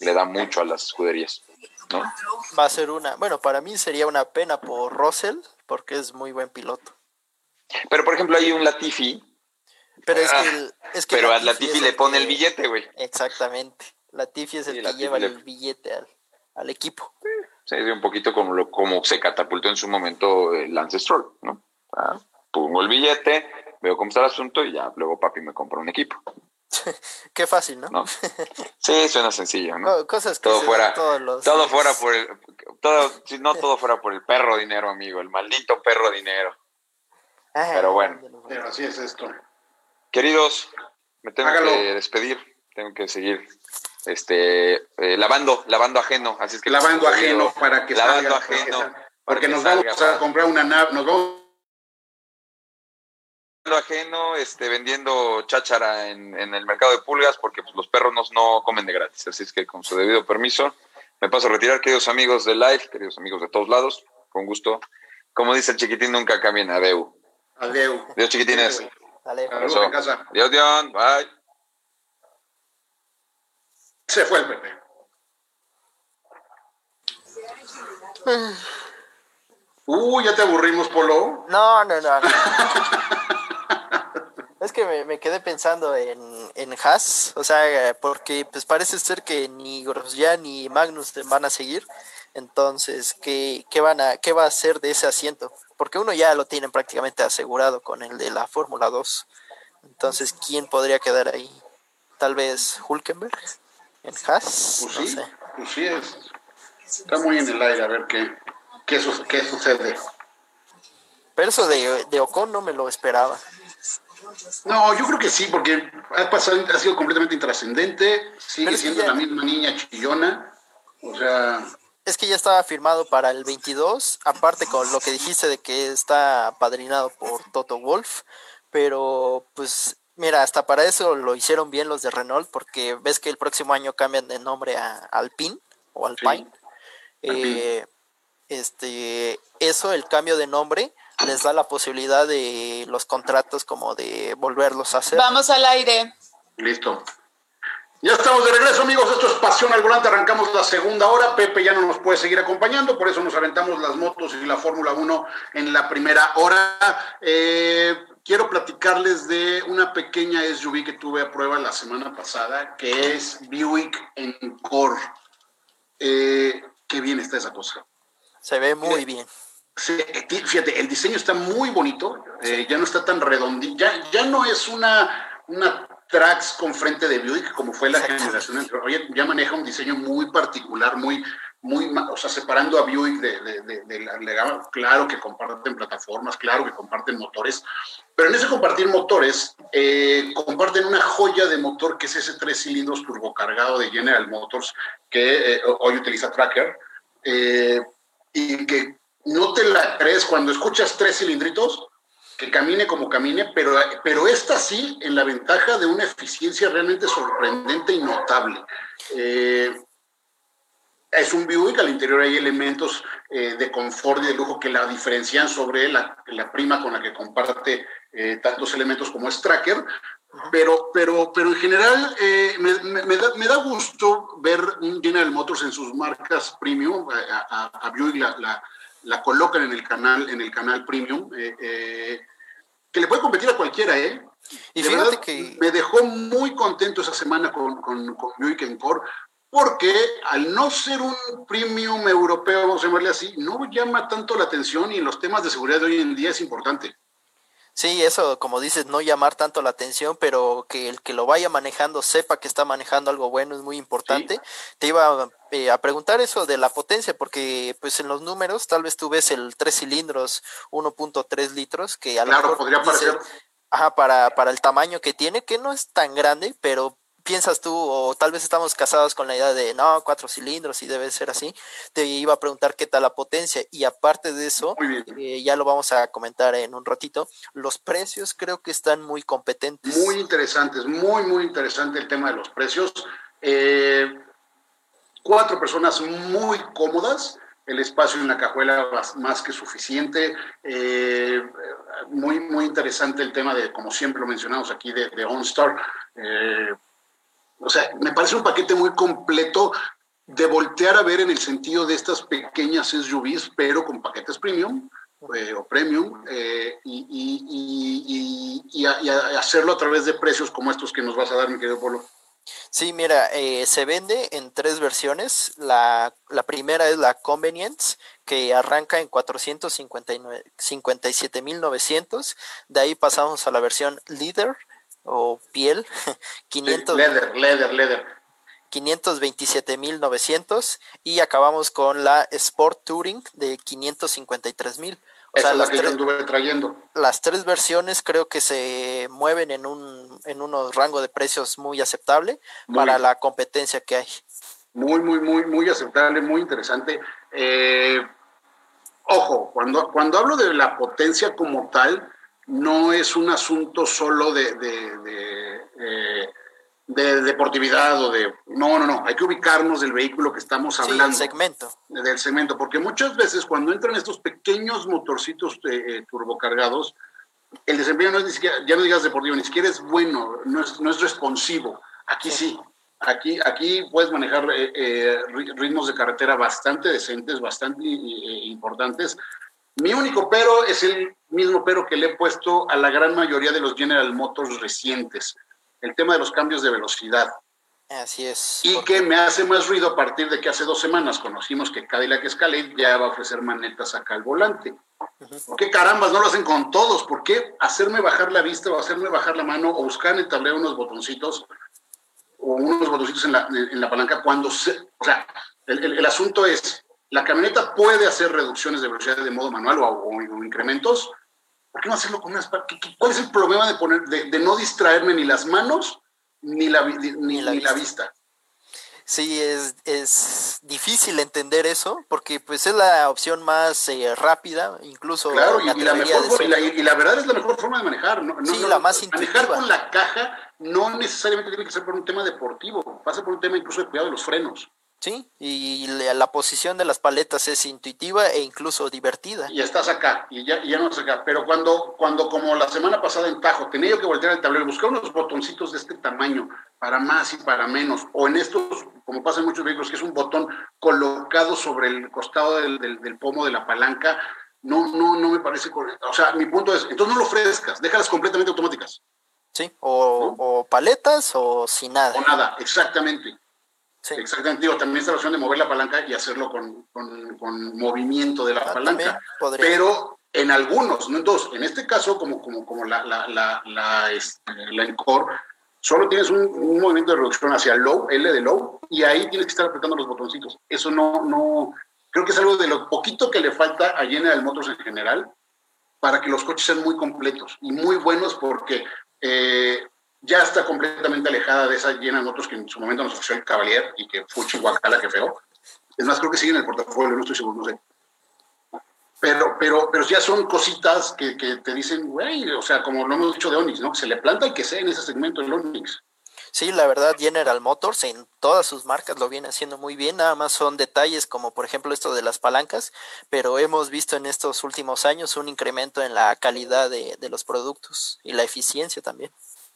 le da mucho a las escuderías, ¿no? Va a ser una, bueno, para mí sería una pena por Russell, porque es muy buen piloto. Pero por ejemplo hay un Latifi pero es que, es que pero a Latifi le pone el billete, güey. Exactamente. Latifi es el que lleva el billete al, equipo. Sí, es un poquito como, lo, como se catapultó en su momento Lance Stroll, ¿no? Ah, pongo el billete, veo cómo está el asunto y ya luego papi me compra un equipo. Qué fácil, ¿no? Sí, suena sencillo, ¿no? Cosas que todo fuera, todos todo fuera por el, todo, si no todo fuera por el perro dinero, amigo, el maldito perro dinero. Ah, Pero bueno. Pero así es esto. Queridos, me tengo que despedir, tengo que seguir este eh, lavando, lavando ajeno, así es que lavando ajeno para que lavando ajeno, porque nos vamos a comprar una nave, nos vamos ajeno, este, vendiendo cháchara en, el mercado de pulgas, porque pues, los perros no, no comen de gratis, así es que con su debido permiso, me paso a retirar, queridos amigos de live, queridos amigos de todos lados, con gusto. Como dice el chiquitín, nunca cambien, adeu. Adeu. Dios chiquitines. Dale. en casa. Dios, Dios, bye. Se fue el Pepe. Uh, ya te aburrimos, Polo. No, no, no. es que me, quedé pensando en, en Haas, o sea, porque pues parece ser que ni Grosjean ni Magnus van a seguir. Entonces, ¿qué, qué, van a, ¿qué va a hacer de ese asiento? Porque uno ya lo tienen prácticamente asegurado con el de la Fórmula 2. Entonces, ¿quién podría quedar ahí? Tal vez Hulkenberg en Haas. Pues sí, pues sí es. Está muy en el aire a ver qué, qué, sucede. Pero eso de, de Ocon no me lo esperaba. No, yo creo que sí, porque ha, pasado, ha sido completamente intrascendente, sigue siendo la misma niña chillona. O sea, es que ya estaba firmado para el 22, aparte con lo que dijiste de que está padrinado por Toto Wolf, pero pues mira, hasta para eso lo hicieron bien los de Renault, porque ves que el próximo año cambian de nombre a Alpine o Alpine. Eh, este, eso, el cambio de nombre, les da la posibilidad de los contratos como de volverlos a hacer. Vamos al aire. Listo. Ya estamos de regreso, amigos. Esto es Pasión al Volante. Arrancamos la segunda hora. Pepe ya no nos puede seguir acompañando, por eso nos aventamos las motos y la Fórmula 1 en la primera hora. Eh, quiero platicarles de una pequeña SUV que tuve a prueba la semana pasada, que es Buick Encore. Eh, qué bien está esa cosa. Se ve muy bien. fíjate, el diseño está muy bonito, eh, ya no está tan redondito, ya, ya no es una, una tracks con frente de Buick, como fue la generación anterior. Oye, ya maneja un diseño muy particular, muy, muy, o sea, separando a Buick de, de, la, gama, claro que comparten plataformas, claro que comparten motores, pero en ese compartir motores, eh, comparten una joya de motor que es ese tres cilindros turbocargado de General Motors, que eh, hoy utiliza Tracker, eh, y que no te la crees cuando escuchas tres cilindritos, que camine como camine, pero, pero esta sí en la ventaja de una eficiencia realmente sorprendente y notable. Eh, es un Buick, al interior hay elementos eh, de confort y de lujo que la diferencian sobre la, la prima con la que comparte eh, tantos elementos como es Tracker, pero, pero, pero en general me, me, da, me, da, gusto ver un General Motors en sus marcas premium, a, a, Buick la, la la colocan en el canal, en el canal premium, eh, eh, que le puede competir a cualquiera, ¿eh? Y fíjate que... Me dejó muy contento esa semana con, con, con Encore, porque al no ser un premium europeo, vamos a llamarle así, no llama tanto la atención y en los temas de seguridad de hoy en día es importante. Sí, eso, como dices, no llamar tanto la atención, pero que el que lo vaya manejando sepa que está manejando algo bueno es muy importante. Te iba eh, a preguntar eso de la potencia, porque pues en los números tal vez tú ves el 3 cilindros 1.3 litros, que a lo mejor podría parecer. Ajá, para, para el tamaño que tiene, que no es tan grande, pero piensas tú, o tal vez estamos casados con la idea de no, cuatro cilindros y debe ser así, te iba a preguntar qué tal la potencia. Y aparte de eso, eh, ya lo vamos a comentar en un ratito, los precios creo que están muy competentes. Muy interesantes, muy, muy interesante el tema de los precios. Eh, cuatro personas muy cómodas el espacio en la cajuela más que suficiente. Eh, muy, muy interesante el tema de, como siempre lo mencionamos aquí, de, de OnStar. Eh, o sea, me parece un paquete muy completo de voltear a ver en el sentido de estas pequeñas SUVs, pero con paquetes premium eh, o premium, y, y, hacerlo a través de precios como estos que nos vas a dar, mi querido Polo. Sí, mira, eh, se vende en tres versiones. La, la, primera es la Convenience, que arranca en 457.900. De ahí pasamos a la versión Leader o piel, 500, leather, leather, leather. 527.900 y acabamos con la Sport Touring de 553.000. O sea, las, tres, trayendo. las tres versiones creo que se mueven en un en unos rango de precios muy aceptable para la competencia que hay. Muy, muy, muy, muy aceptable, muy interesante. Eh, ojo, cuando, cuando hablo de la potencia como tal, no es un asunto solo de, de eh, de deportividad o de... No, no, no, hay que ubicarnos del vehículo que estamos hablando. del segmento. Del segmento, porque muchas veces cuando entran estos pequeños motorcitos eh, eh, turbocargados, el desempeño no es ni siquiera, ya no digas deportivo, ni siquiera es bueno, no es, no es responsivo. Aquí sí, aquí, aquí puedes manejar eh, ritmos de carretera bastante decentes, bastante importantes. Mi único pero es el mismo pero que le he puesto a la gran mayoría de los General Motors recientes el tema de los cambios de velocidad. Así es. Y que me hace más ruido a partir de que hace dos semanas conocimos que Cadillac Escalade ya va a ofrecer manetas acá al volante. ¿Por qué carambas no lo hacen con todos? ¿Por qué hacerme bajar la vista o hacerme bajar la mano o buscar en el tablero unos botoncitos o unos botoncitos en la, en la palanca cuando se... O sea, el, el, asunto es, la camioneta puede hacer reducciones de velocidad de modo manual o, o incrementos, ¿Por qué no hacerlo con unas ¿Cuál es el problema de poner, de, no distraerme ni las manos ni la, ni, la, vista. Sí, es, es, difícil entender eso, porque pues es la opción más eh, rápida, incluso. Claro, y, la mejor, y, la, verdad es la mejor forma de manejar. No, sí, la más Manejar con la caja no necesariamente tiene que ser por un tema deportivo, pasa por un tema incluso de cuidado de los frenos. Sí, y la, posición de las paletas es intuitiva e incluso divertida. Y estás acá, y ya, ya no estás acá. Pero cuando, cuando, como la semana pasada en Tajo, tenía yo que voltear el tablero, buscar unos botoncitos de este tamaño, para más y para menos, o en estos, como pasa en muchos vehículos, que es un botón colocado sobre el costado del, del, pomo de la palanca, no, no, no me parece correcto. O sea, mi punto es, entonces no lo ofrezcas, déjalas completamente automáticas. Sí, o, o paletas o sin nada. O nada, exactamente. Exactamente, digo, también está la opción de mover la palanca y hacerlo con, con, movimiento de la ah, palanca. Pero en algunos, no en todos. En este caso, como, como, como la, la, la, la, este, la Encore, solo tienes un, movimiento de reducción hacia low, L de low, y ahí tienes que estar apretando los botoncitos. Eso no, no, creo que es algo de lo poquito que le falta a General Motors en general para que los coches sean muy completos y muy buenos porque eh, ya está completamente alejada de esa llena de motos que en su momento nos ofreció el Cavalier y que fuchi guacala que feo. Es más, creo que siguen en el portafolio, no estoy seguro, no sé. Pero, pero, pero ya son cositas que, te dicen, güey, o sea, como lo hemos dicho de Onix, ¿no? Que se le planta el que sea en ese segmento del Onix. Sí, la verdad, General Motors en todas sus marcas lo viene haciendo muy bien, nada más son detalles como por ejemplo esto de las palancas, pero hemos visto en estos últimos años un incremento en la calidad de los productos y la eficiencia también.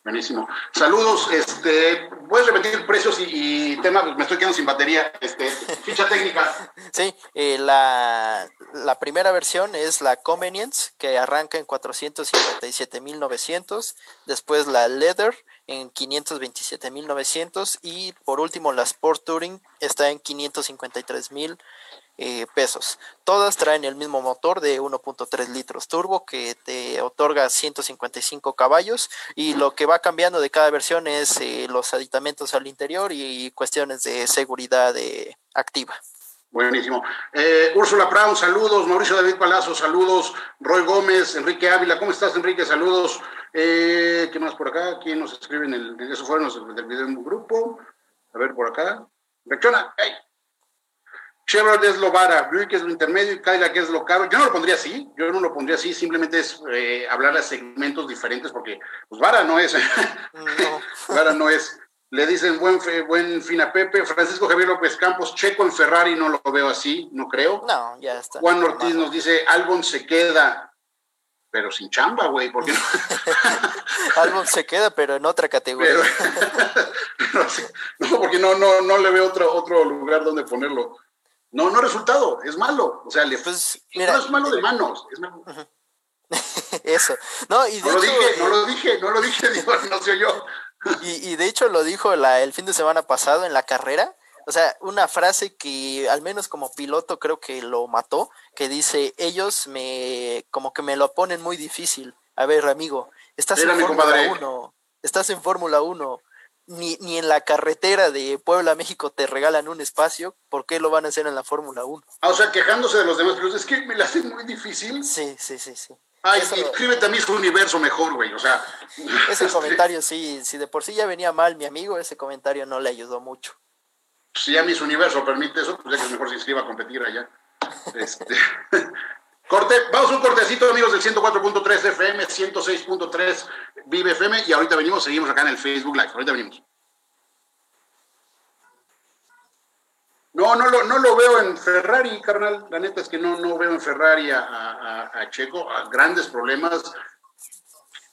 Buenísimo. Saludos. Este, ¿Puedes repetir precios y, tema? Me estoy quedando sin batería. Este, ficha técnica. Sí, eh, la, la, primera versión es la Convenience, que arranca en 457.900. Después la Leather en 527.900. Y por último la Sport Touring está en 553.000 eh, pesos. Todas traen el mismo motor de 1.3 litros turbo que te otorga 155 caballos y lo que va cambiando de cada versión es eh, los aditamentos al interior y cuestiones de seguridad eh, activa. Buenísimo. Eh, Úrsula Brown, saludos. Mauricio David Palazzo, saludos. Roy Gómez, Enrique Ávila, ¿cómo estás, Enrique? Saludos. ¿Qué más por acá? ¿Quién nos escribe en el, eso fueron los del video grupo? A ver, por acá. Reacciona. ¡Hey! Chevrolet es lo vara, Buick es lo intermedio y Cadillac es lo caro. Yo no lo pondría así, yo no lo pondría así, simplemente es eh, hablar de segmentos diferentes porque, pues, vara no es. No. vara no es. Le dicen buen, buen fin a Pepe. Francisco Javier López Campos, Checo en Ferrari, no lo veo así, no creo. No, ya está. Juan Ortiz nos dice, Albon se queda, pero sin chamba, güey, porque no. Albon se queda, pero en otra categoría. no, porque no, no, no le veo otro, otro lugar donde ponerlo. No, no resultado, es malo. O sea, le, pues, no es malo de manos, es malo. Eso. No, y no lo dije, no lo dije, no lo dije, digo, no sé yo. Y, de hecho lo dijo el fin de semana pasado en la carrera. O sea, una frase que al menos como piloto creo que lo mató, que dice, ellos me, como que me lo ponen muy difícil. A ver, amigo, estás en Fórmula 1, estás en Fórmula 1, ni, ni en la carretera de Puebla, México te regalan un espacio, ¿por qué lo van a hacer en la Fórmula 1? Ah, o sea, quejándose de los demás pilotos, es que me la hacen muy difícil. Sí, sí, sí, sí. Ay, escríbete a mí su universo mejor, güey, o sea. Ese comentario sí, si de por sí ya venía mal mi amigo, ese comentario no le ayudó mucho. Si ya mi universo permite eso, pues ya que es mejor se inscriba a competir allá. Este, corte, vamos a un cortecito, amigos del 104.3 FM, 106.3 Vive FM, y ahorita venimos, seguimos acá en el Facebook Live. Ahorita venimos. No, no lo, no lo veo en Ferrari, carnal. La neta es que no, no veo en Ferrari a, Checo. A grandes problemas.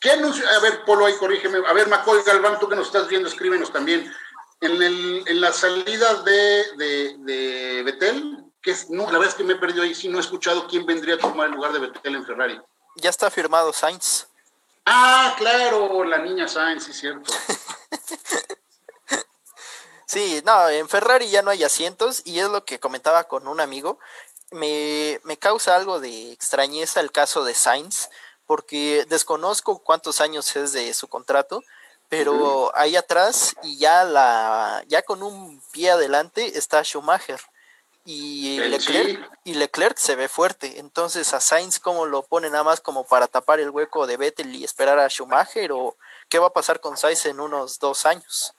¿Qué anuncio? A ver, Polo, ahí corrígeme. A ver, Macoy Galván, tú que nos estás viendo, escríbenos también. En, el, en la salida de, de, de Betel, que es, no, la verdad es que me he perdido ahí, sí, no he escuchado quién vendría a tomar el lugar de Betel en Ferrari. Ya está firmado Sainz. Ah, claro, la niña Sainz, sí, cierto. Sí, no, en Ferrari ya no hay asientos y es lo que comentaba con un amigo. Me, me causa algo de extrañeza el caso de Sainz, porque desconozco cuántos años es de su contrato, pero ahí atrás y ya la ya con un pie adelante está Schumacher y Leclerc y Leclerc se ve fuerte entonces a Sainz cómo lo pone nada más como para tapar el hueco de Vettel y esperar a Schumacher o qué va a pasar con Sainz en unos dos años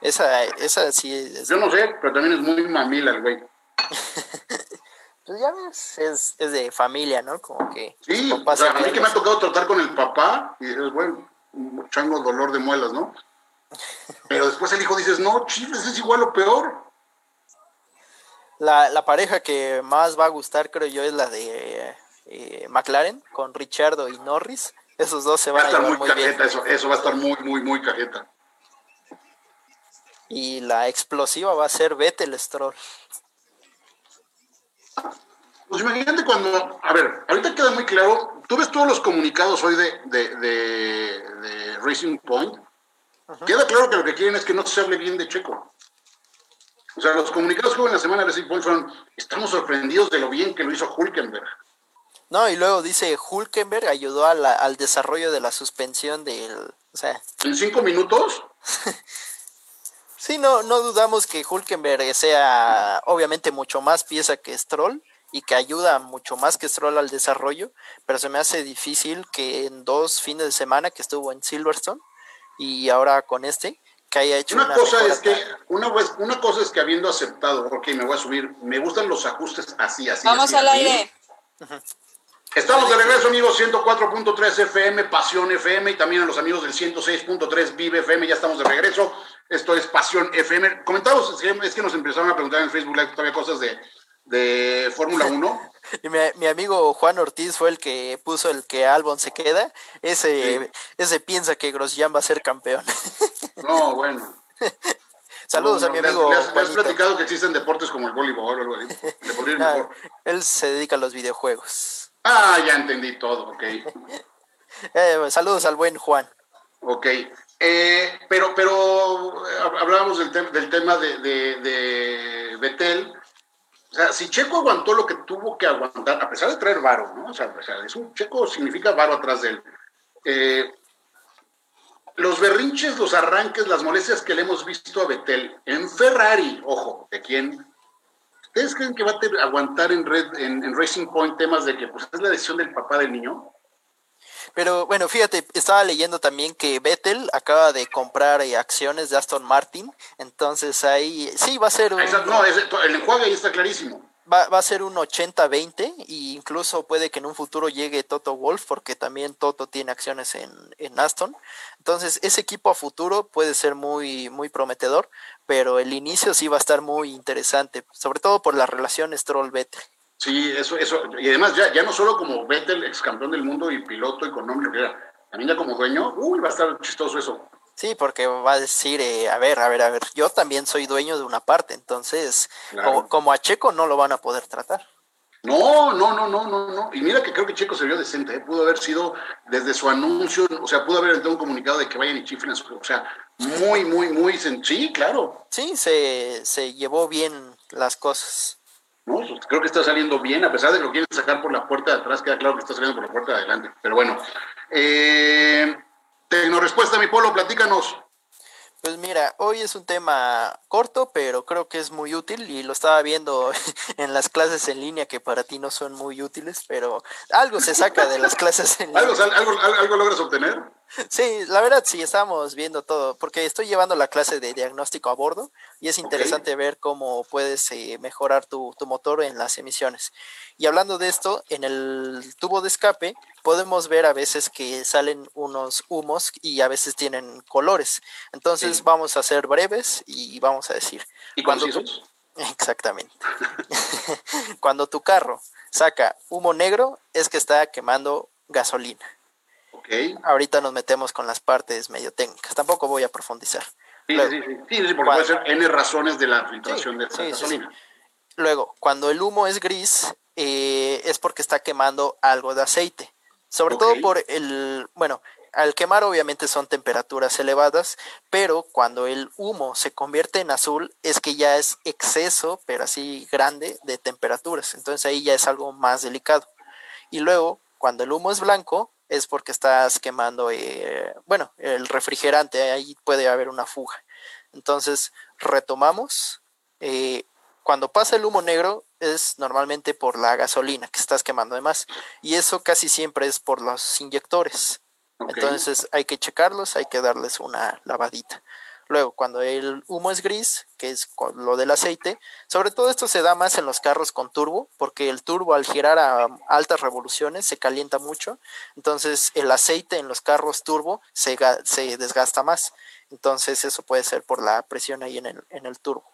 esa, esa sí es... Yo no sé, pero también es muy mamila el güey. pues ya ves, es, es, de familia, ¿no? Como que... Sí, o sea, a mí que me ha tocado tratar con el papá y dices, bueno, un chango dolor de muelas, ¿no? Pero después el hijo dices, no, chifres, es igual o peor. La, la pareja que más va a gustar, creo yo, es la de eh, McLaren, con Richardo y Norris. Esos dos se van a, estar muy, cajeta, Eso, eso va a estar muy, muy, muy cajeta. Y la explosiva va a ser Vettel Stroll. Pues imagínate cuando, a ver, ahorita queda muy claro, tú ves todos los comunicados hoy de, de, Racing Point, queda claro que lo que quieren es que no se hable bien de Checo. O sea, los comunicados que hubo en la semana de Racing Point fueron, estamos sorprendidos de lo bien que lo hizo Hulkenberg. No, y luego dice, Hulkenberg ayudó al desarrollo de la suspensión del... O sea, ¿En cinco minutos? Sí, no, no dudamos que Hulkenberg sea obviamente mucho más pieza que Stroll y que ayuda mucho más que Stroll al desarrollo, pero se me hace difícil que en dos fines de semana que estuvo en Silverstone y ahora con este, que haya hecho una, cosa es que una, una cosa es que habiendo aceptado, ok, me voy a subir, me gustan los ajustes así, así. Vamos al aire. Estamos de regreso, amigos, 104.3 FM, Pasión FM, y también a los amigos del 106.3 Vive FM, ya estamos de regreso. Esto es Pasión FM. Comentamos, es que nos empezaron a preguntar en Facebook Live todavía cosas de, de Fórmula 1. y mi, amigo Juan Ortiz fue el que puso el que Albon se queda. Ese, ese piensa que Grosjean va a ser campeón. no, bueno. Saludos a mi amigo. ¿Le has, platicado que existen deportes como el voleibol o algo así? él se dedica a los videojuegos. Ah, ya entendí todo, ok. Eh, saludos al buen Juan. Ok. Eh, pero, pero eh, hablábamos del, del tema de, de, Betel. O sea, si Checo aguantó lo que tuvo que aguantar, a pesar de traer varo, ¿no? O sea, es un Checo significa varo atrás de él. Eh, los berrinches, los arranques, las molestias que le hemos visto a Betel en Ferrari, ojo, de quién ¿Ustedes creen que va a aguantar en, red, en, Racing Point temas de que pues, es la decisión del papá del niño? Pero bueno, fíjate, estaba leyendo también que Vettel acaba de comprar eh, acciones de Aston Martin, entonces ahí sí va a ser un... no, el enjuague ahí está clarísimo va, va a ser un 80-20 e incluso puede que en un futuro llegue Toto Wolf porque también Toto tiene acciones en, en, Aston. Entonces ese equipo a futuro puede ser muy, muy prometedor, pero el inicio sí va a estar muy interesante, sobre todo por las relaciones Stroll-Vettel. Sí, eso, eso, y además ya, ya no solo como Vettel, ex campeón del mundo y piloto económico que era, también ya como dueño, uy, va a estar chistoso eso. Sí, porque va a decir, eh, a ver, a ver, a ver, yo también soy dueño de una parte, entonces, como, a Checo no lo van a poder tratar. No, no, no, no, no, no. Y mira que creo que Checo se vio decente, ¿eh? pudo haber sido desde su anuncio, o sea, pudo haber entrado un comunicado de que vayan y su, o sea, muy, muy, muy, sí, claro. Sí, se, se llevó bien las cosas. No, pues, creo que está saliendo bien, a pesar de que lo quieren sacar por la puerta de atrás, queda claro que está saliendo por la puerta de adelante. Pero bueno, eh, respuesta mi polo, platícanos. Pues mira, hoy es un tema corto, pero creo que es muy útil y lo estaba viendo en las clases en línea que para ti no son muy útiles, pero algo se saca de las clases en línea. ¿Algo, algo logras obtener? Sí, la verdad sí, estamos viendo todo, porque estoy llevando la clase de diagnóstico a bordo y es interesante ver cómo puedes eh, mejorar tu, motor en las emisiones. Y hablando de esto, en el tubo de escape podemos ver a veces que salen unos humos y a veces tienen colores. Entonces vamos a ser breves y vamos a decir. ¿Y cuando Exactamente. cuando tu carro saca humo negro es que está quemando gasolina. Ahorita nos metemos con las partes medio técnicas. Tampoco voy a profundizar. Sí, sí, sí, sí, porque puede ser N razones de la filtración de gasolina. Luego, cuando el humo es gris, eh, es porque está quemando algo de aceite. Sobre todo por el, bueno, al quemar obviamente son temperaturas elevadas, pero cuando el humo se convierte en azul es que ya es exceso, pero así grande, de temperaturas. Entonces ahí ya es algo más delicado. Y luego, cuando el humo es blanco, es porque estás quemando, eh, bueno, el refrigerante, ahí puede haber una fuga. Entonces, retomamos. Eh, cuando pasa el humo negro es normalmente por la gasolina que estás quemando además. Y eso casi siempre es por los inyectores. Entonces hay que checarlos, hay que darles una lavadita. Luego, cuando el humo es gris, que es lo del aceite, sobre todo esto se da más en los carros con turbo, porque el turbo al girar a altas revoluciones se calienta mucho, entonces el aceite en los carros turbo se, se desgasta más, entonces eso puede ser por la presión ahí en el, en el turbo.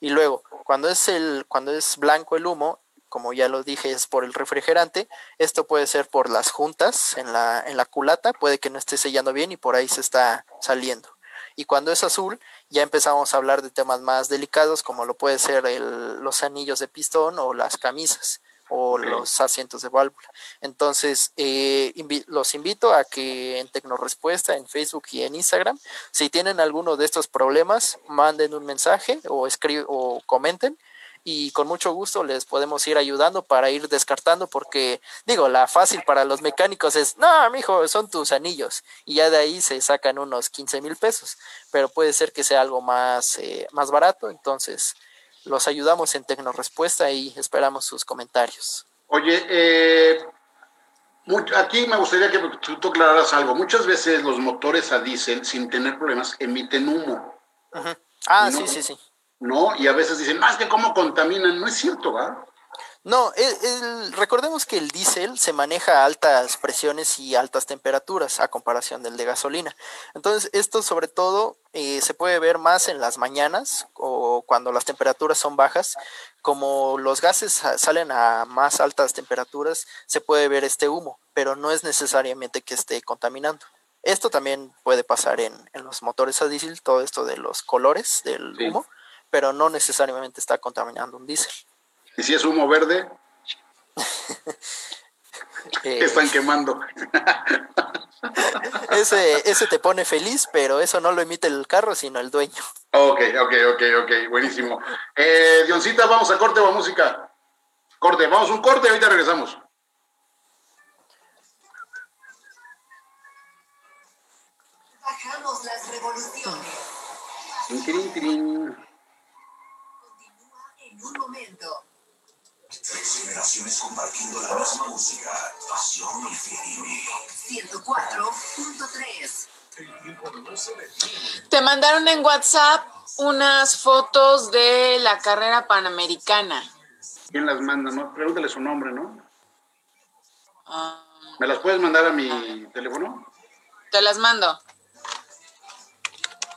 Y luego, cuando es, el, cuando es blanco el humo, como ya lo dije, es por el refrigerante. Esto puede ser por las juntas en la, en la culata, puede que no esté sellando bien y por ahí se está saliendo. Y cuando es azul, ya empezamos a hablar de temas más delicados, como lo puede ser los anillos de pistón o las camisas o los asientos de válvula. Entonces, eh, los invito a que en Tecnorespuesta, en Facebook y en Instagram, si tienen alguno de estos problemas, manden un mensaje o, o comenten y con mucho gusto les podemos ir ayudando para ir descartando porque digo, la fácil para los mecánicos es, no, mijo, son tus anillos y ya de ahí se sacan unos 15 mil pesos, pero puede ser que sea algo más, eh, más barato, entonces los ayudamos en Tecnorespuesta y esperamos sus comentarios. Oye, eh, aquí me gustaría que tú aclararas algo. Muchas veces los motores a diésel, sin tener problemas, emiten humo. Ah, sí, sí, sí. ¿No? Y a veces dicen, más que cómo contaminan, no es cierto, ¿va? No, el, recordemos que el diésel se maneja a altas presiones y altas temperaturas a comparación del de gasolina. Entonces, esto sobre todo eh, se puede ver más en las mañanas o cuando las temperaturas son bajas. Como los gases salen a más altas temperaturas, se puede ver este humo, pero no es necesariamente que esté contaminando. Esto también puede pasar en, en los motores a diésel, todo esto de los colores del humo pero no necesariamente está contaminando un diésel. ¿Y si es humo verde? eh, Están quemando. ese, ese te pone feliz, pero eso no lo emite el carro, sino el dueño. Ok, ok, ok, ok, buenísimo. Eh, Dioncita, ¿vamos a corte o a música? Corte, vamos a un corte y ahorita regresamos. Bajamos las revoluciones. Trin, trin, trin algún momento. Tres generaciones compartiendo la misma música. Pasión y infinita. 104.3. Te mandaron en WhatsApp unas fotos de la carrera panamericana. ¿Quién las manda? No? Pregúntale su nombre, ¿no? Ah. ¿Me las puedes mandar a mi teléfono? Te las mando.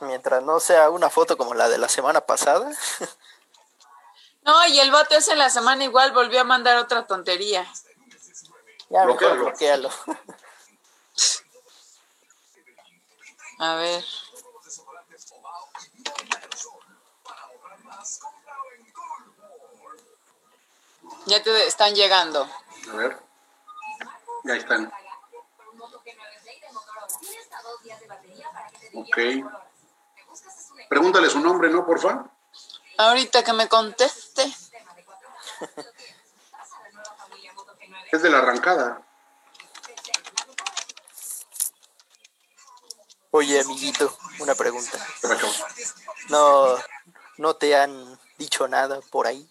Mientras no sea una foto como la de la semana pasada. No, y el bote ese en la semana igual volvió a mandar otra tontería. ya mejor bloquealo. A ver. Ya te están llegando. A ver. Ya están. Ok. Pregúntale su nombre, ¿no, porfa? Ahorita que me conteste. Es de la arrancada. Oye, amiguito, una pregunta. ¿No, no te han dicho nada por ahí?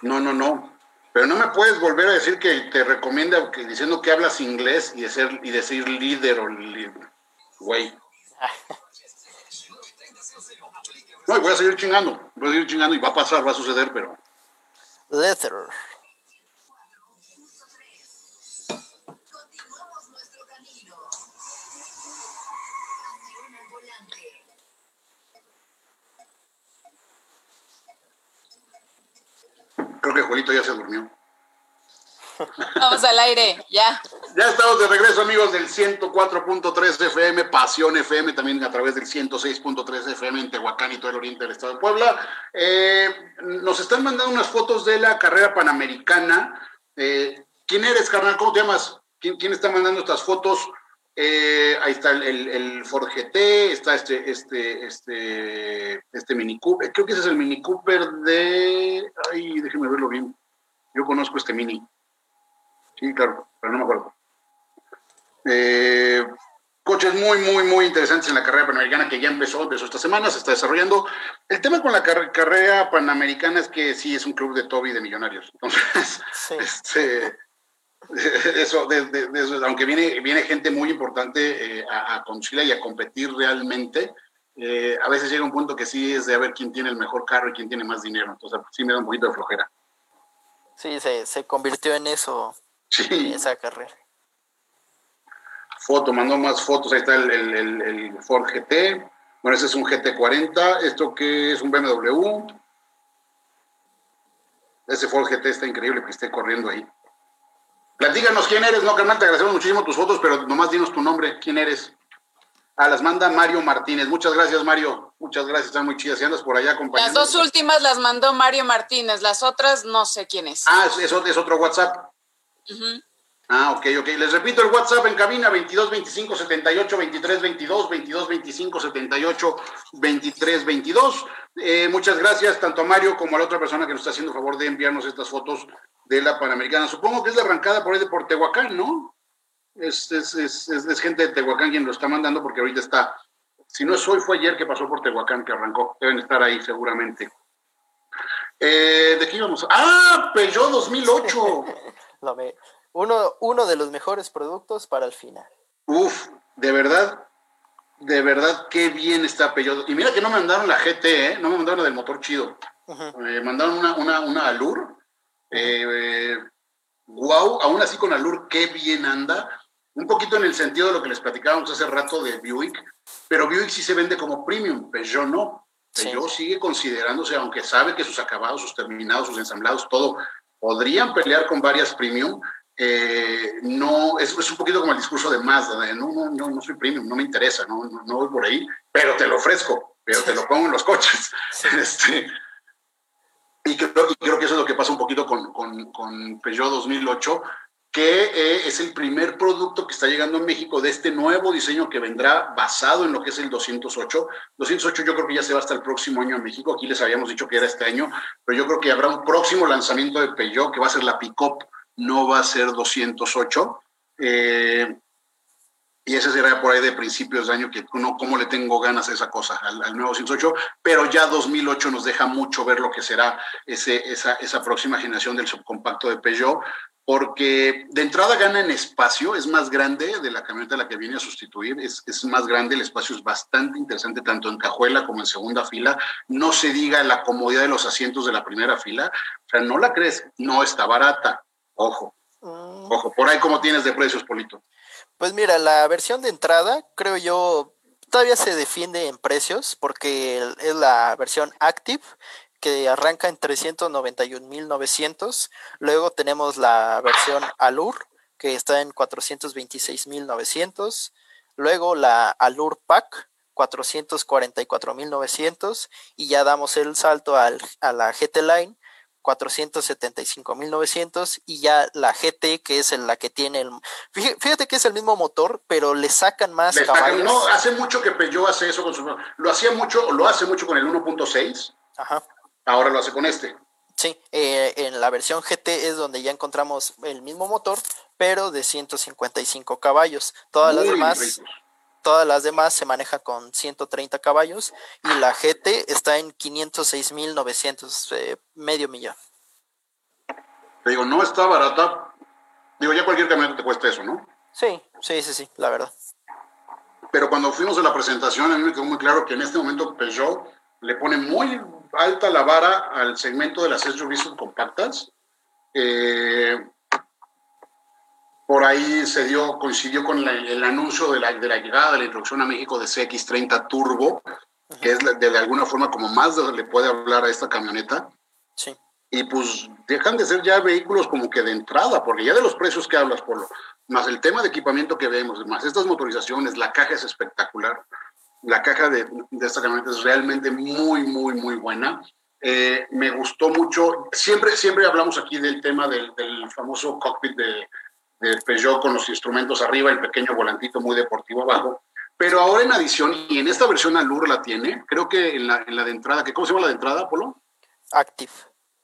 No, no, no. Pero no me puedes volver a decir que te recomienda que, diciendo que hablas inglés y, de ser, y decir líder o li- güey. No, y voy a seguir chingando. Voy a seguir chingando y va a pasar, va a suceder, pero volante. creo que Juelito ya se durmió. Vamos al aire, ya. Ya estamos de regreso, amigos del 104.3 FM, Pasión FM, también a través del 106.3 FM en Tehuacán y todo el oriente del estado de Puebla. Eh, nos están mandando unas fotos de la carrera panamericana. Eh, ¿Quién eres, carnal? ¿Cómo te llamas? ¿Quién, quién está mandando estas fotos? Eh, ahí está el, el, el está este, este, este, este Mini Cooper. Creo que ese es el Mini Cooper de. Ay, déjeme verlo bien. Yo conozco este Mini. Sí, claro, pero no me acuerdo. Eh, coches muy, muy, muy interesantes en la carrera panamericana que ya empezó, empezó esta semana, se está desarrollando. El tema con la car- carrera panamericana es que sí es un club de Toby de millonarios. Entonces, Sí. este, eso, de- de- de eso, aunque viene, viene gente muy importante eh, a, a y a competir realmente, eh, a veces llega un punto que sí es de a ver quién tiene el mejor carro y quién tiene más dinero. Entonces, sí me da un poquito de flojera. Sí, se, se convirtió en eso, Sí. esa carrera. foto, mandó más fotos, ahí está el, el, el- el Ford GT, bueno, ese es un GT40, esto que es un BMW, ese Ford GT está increíble que esté corriendo ahí. Platícanos quién eres, no, carnal, te agradecemos muchísimo tus fotos, pero nomás dinos tu nombre, quién eres. Ah, las manda Mario Martínez. Muchas gracias, Mario. Muchas gracias, están muy chidas. Si andas por allá Las acompañando. dos últimas las mandó Mario Martínez, las otras no sé quién es. Ah, es- es otro WhatsApp. Ah, ok, ok. Les repito el WhatsApp en cabina 22 25 78 23 22, 22 25 78 23 22. Eh, muchas gracias tanto a Mario como a la otra persona que nos está haciendo favor de enviarnos estas fotos de la Panamericana. Supongo que es la arrancada por ahí de por Tehuacán, ¿no? Es, es, es, es- es gente de Tehuacán quien lo está mandando porque ahorita está. Si no es hoy, fue ayer que pasó por Tehuacán que arrancó. Deben estar ahí seguramente. Eh, ¿De qué íbamos? ¡Ah! Peugeot 2008. Lo Uno, uno de los mejores productos para el final. Uf, de verdad, de verdad, qué bien está Peugeot. Y mira que no me mandaron la GT, ¿eh? no me mandaron la del motor chido. Me mandaron una, una, una Allure. Eh, wow, aún así con Allure, qué bien anda. Un poquito en el sentido de lo que les platicábamos hace rato de Buick, pero Buick sí se vende como premium, Peugeot no. Sí. Peugeot sigue considerándose, aunque sabe que sus acabados, sus terminados, sus ensamblados, todo, podrían pelear con varias premium. eh, no, es, es un poquito como el discurso de Mazda, de no, no, no, no soy premium, no me interesa, no, no, no voy por ahí, pero te lo ofrezco, pero te lo pongo en los coches. Este, y creo, y creo que eso es lo que pasa un poquito con, con, con Peugeot 2008, que eh, es el primer producto que está llegando a México de este nuevo diseño que vendrá basado en lo que es el 208. 208 yo creo que ya se va hasta el próximo año a México. Aquí les habíamos dicho que era este año, pero yo creo que habrá un próximo lanzamiento de Peugeot que va a ser la Pickup, no va a ser 208. Eh, Y ese será por ahí de principios de año que cómo le tengo ganas a esa cosa, al, nuevo 108, pero ya 2008 nos deja mucho ver lo que será ese, esa, esa próxima generación del subcompacto de Peugeot, porque de entrada gana en espacio, es más grande de la camioneta a la que viene a sustituir, es, es más grande, el espacio es bastante interesante tanto en cajuela como en segunda fila, no se diga la comodidad de los asientos de la primera fila, o sea, no la crees, no está barata, ojo, Mm, ojo, por ahí como tienes de precios, Polito. Pues mira, la versión de entrada, creo yo, todavía se defiende en precios porque es la versión Active que arranca en 391.900. Luego tenemos la versión Allure que está en 426.900. Luego la Allure Pack 444.900 y ya damos el salto al- a la GT Line 475.900 y ya la GT que es la que tiene el fíjate, que es el mismo motor pero le sacan más Le sacan- no, hace mucho que Peugeot hace eso con su... Lo hacía mucho, lo hace mucho con el 1.6, Ajá. Ahora lo hace con este. Sí, eh, en la versión GT es donde ya encontramos el mismo motor, pero de 155 caballos. Todas las Muy demás, ricos. todas las demás se manejan con 130 caballos y la GT está en 506.900, eh, medio millón. Te digo, no está barata. Digo, ya cualquier camioneta te cuesta eso, ¿no? Sí, sí, sí, sí, la verdad. Pero cuando fuimos a la presentación, a mí me quedó muy claro que en este momento Peugeot le pone muy alta la vara al segmento de las SUV subcompactas. Eh, por ahí se dio, coincidió con la- el anuncio de la, de la llegada de la introducción a México de CX30 Turbo, que es de, de alguna forma como más le puede hablar a esta camioneta. Sí. y pues dejan de ser ya vehículos como que de entrada, porque ya de los precios que hablas, Polo, más el tema de equipamiento que vemos, más estas motorizaciones, la caja es espectacular. La caja de, de esta camioneta es realmente muy, muy, muy buena. Eh, me gustó mucho. Siempre, siempre hablamos aquí del tema del, del famoso cockpit de, de Peugeot con los instrumentos arriba, el pequeño volantito muy deportivo abajo. Pero ahora en adición, y en esta versión Allure la tiene, creo que en la, en la de entrada, que ¿cómo se llama la de entrada, Polo? Active.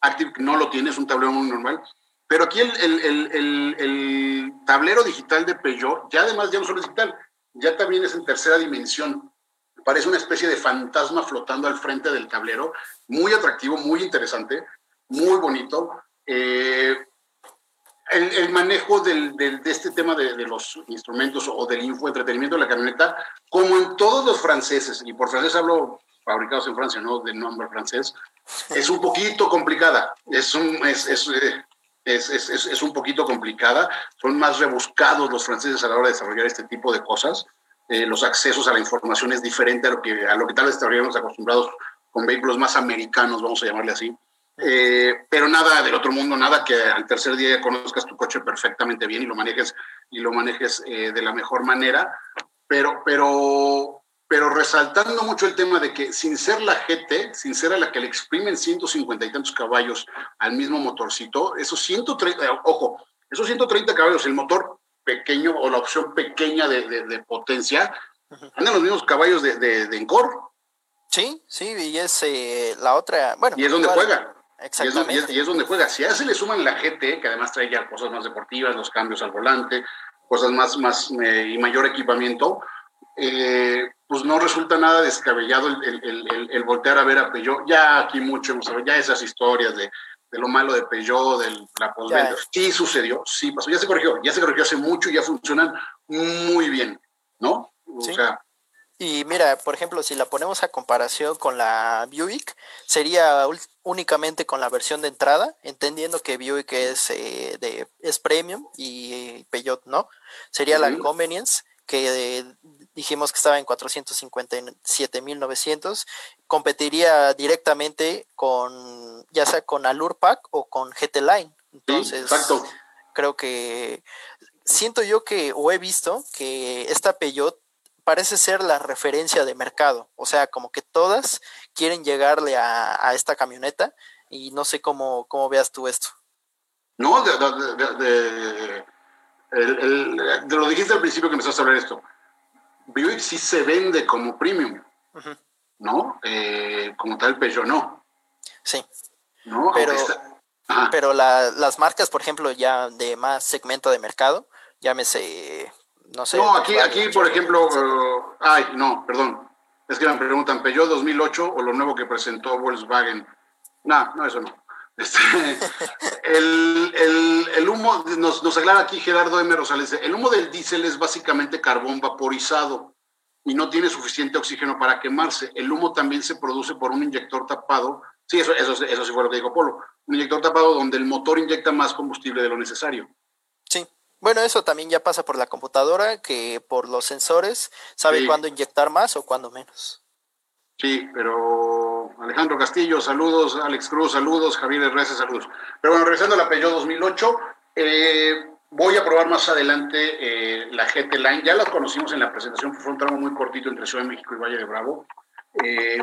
Active no lo tiene, es un tablero muy normal. Pero aquí el, el- el- el- el tablero digital de Peugeot, ya además ya no solo es digital, ya también es en tercera dimensión. Parece una especie de fantasma flotando al frente del tablero. Muy atractivo, muy interesante, muy bonito. Eh, el, el manejo del- del- de este tema de, de los instrumentos o del infoentretenimiento de la camioneta, como en todos los franceses, y por francés hablo fabricados en Francia, no de nombre francés, es un poquito complicada. Es un, es, es, eh, es, es- un poquito complicada. Son más rebuscados los franceses a la hora de desarrollar este tipo de cosas. Eh, los accesos a la información es diferente a lo que, a lo que tal vez estaríamos acostumbrados con vehículos más americanos, vamos a llamarle así. Eh, pero nada del otro mundo, nada que al tercer día conozcas tu coche perfectamente bien y lo manejes y lo manejes eh, de la mejor manera. Pero, pero, pero resaltando mucho el tema de que sin ser la GT, sin ser a la que le exprimen 150 y tantos caballos al mismo motorcito, esos 130, eh, ojo, esos 130 caballos, el motor pequeño o la opción pequeña de, de- de potencia, andan los mismos caballos de, de, de Encore Sí, sí, y es eh, la otra, bueno. y es donde igual, juega. Y es, donde, y es- Exactamente. y es donde juega. Si a ese le suman la GT, que además trae ya cosas más deportivas, los cambios al volante, cosas más, más eh, y mayor equipamiento, eh, pues no resulta nada descabellado el, el- el- el- el voltear a ver a Peugeot. Ya aquí mucho hemos ya esas historias de, de lo malo de Peugeot, de la postventa. Sí sucedió, sí pasó, ya se corrigió, ya se corrigió hace mucho y ya funcionan muy bien, ¿no? O Sí. sea, Y mira, por ejemplo, si la ponemos a comparación con la Buick, sería únicamente con la versión de entrada, entendiendo que Buick es, eh, de, es premium y Peugeot no. Sería la. Convenience, que eh, dijimos que estaba en 457.900. Competiría directamente con, ya sea con Allure Pack o con GT Line. Entonces, creo que siento yo que, o he visto, que esta Peugeot parece ser la referencia de mercado. O sea, como que todas quieren llegarle a, a esta camioneta y no sé cómo, cómo veas tú esto. No, de, de- de- de- el- el- de lo dijiste al principio que empezaste a hablar esto. Buick sí se vende como premium, Ujú. ¿No? Eh, como tal Peugeot no, Sí, ¿no? Pero- está- pero la- las marcas, por ejemplo, ya de más segmento de mercado, llámese no sé. No, aquí, aquí por ejemplo, eh, ay, no, perdón. Es que me preguntan, ¿Peugeot 2008 o lo nuevo que presentó Volkswagen? No, no, eso no. Este, el, el- el humo, nos, nos aclara aquí Gerardo M. Rosales, el humo del diésel es básicamente carbón vaporizado y no tiene suficiente oxígeno para quemarse. El humo también se produce por un inyector tapado. Sí, eso, eso, eso sí fue lo que dijo Polo. Un inyector tapado donde el motor inyecta más combustible de lo necesario. Sí. Bueno, eso también ya pasa por la computadora, que por los sensores sabe Sí. cuándo inyectar más o cuándo menos. Sí, pero Alejandro Castillo, saludos, Alex Cruz, saludos, Javier Herrera, saludos. Pero bueno, regresando a la Peugeot 2008, eh, voy a probar más adelante eh, la GT Line. Ya la conocimos en la presentación, fue un tramo muy cortito entre Ciudad de México y Valle de Bravo. Eh,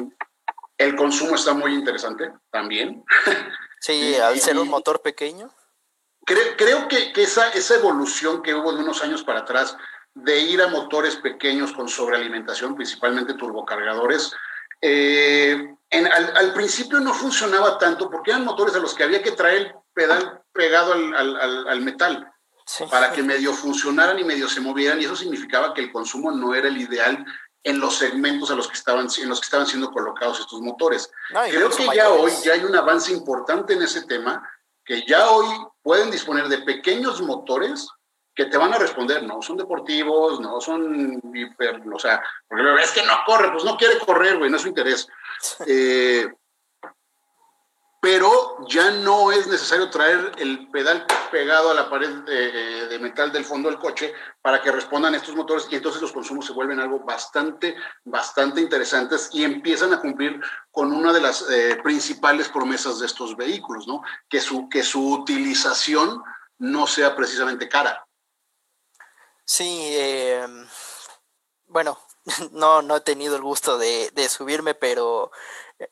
el consumo está muy interesante también. Sí, al ser un motor pequeño. Creo, creo que, que esa, esa evolución que hubo de unos años para atrás de ir a motores pequeños con sobrealimentación, principalmente turbocargadores, eh, en- al, al principio no funcionaba tanto porque eran motores a los que había que traer el pedal pegado al, al- al- al metal Sí. para que medio funcionaran y medio se movieran y eso significaba que el consumo no era el ideal en los segmentos a los que estaban, en los que estaban siendo colocados estos motores. No, Creo que ya hoy mayores. ya hay un avance importante en ese tema, que ya hoy pueden disponer de pequeños motores que te van a responder, no son deportivos, no son hiper, o sea, porque es que no corre, pues no quiere correr, güey, no es su interés. Eh, pero ya no es necesario traer el pedal pegado a la pared de, de metal del fondo del coche para que respondan estos motores y entonces los consumos se vuelven algo bastante, bastante interesantes y empiezan a cumplir con una de las eh, principales promesas de estos vehículos, ¿no? Que su, que su utilización no sea precisamente cara. Sí, eh, bueno, no, no he tenido el gusto de, de subirme, pero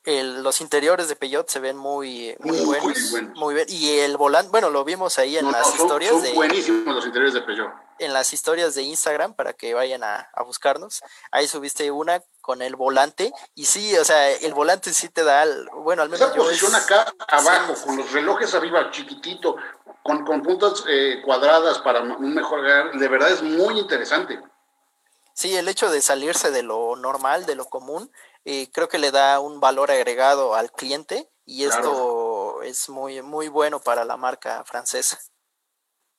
el- los interiores de Peugeot se ven muy, muy, Muy buenos, muy bien. Y el volante, bueno, lo vimos ahí en No, no, las son, historias son de, buenísimos los interiores de Peugeot. en las historias de Instagram para que vayan a, a buscarnos. Ahí subiste una con el volante y sí, o sea, el volante sí te da, al- bueno, al menos Esa yo posición es- acá abajo, sí, con los relojes arriba chiquitito, con, con puntas eh, cuadradas para un mejor de verdad es muy interesante. Sí, el hecho de salirse de lo normal, de lo común, eh, creo que le da un valor agregado al cliente y Claro. esto es muy, muy bueno para la marca francesa.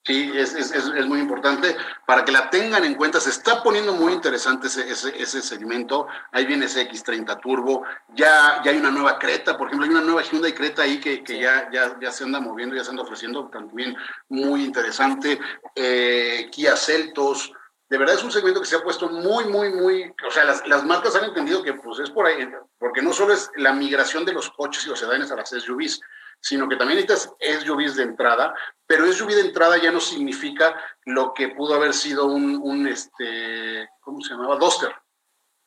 Sí, es, es, es, es muy importante para que la tengan en cuenta. Se está poniendo muy interesante ese, ese, ese segmento. Ahí viene ese X30 Turbo. Ya, ya hay una nueva Creta, por ejemplo, hay una nueva Hyundai Creta ahí que, que Sí. ya, ya, ya se anda moviendo, ya se anda ofreciendo también muy interesante. Eh, Kia Celtos. De verdad es un segmento que se ha puesto muy, muy, muy. O sea, las, las marcas han entendido que pues es por ahí, porque no solo es la migración de los coches y los sedanes a las SUVs, sino que también necesitas SUVs de entrada, pero SUV de entrada ya no significa lo que pudo haber sido un, un este, ¿cómo se llamaba? Duster,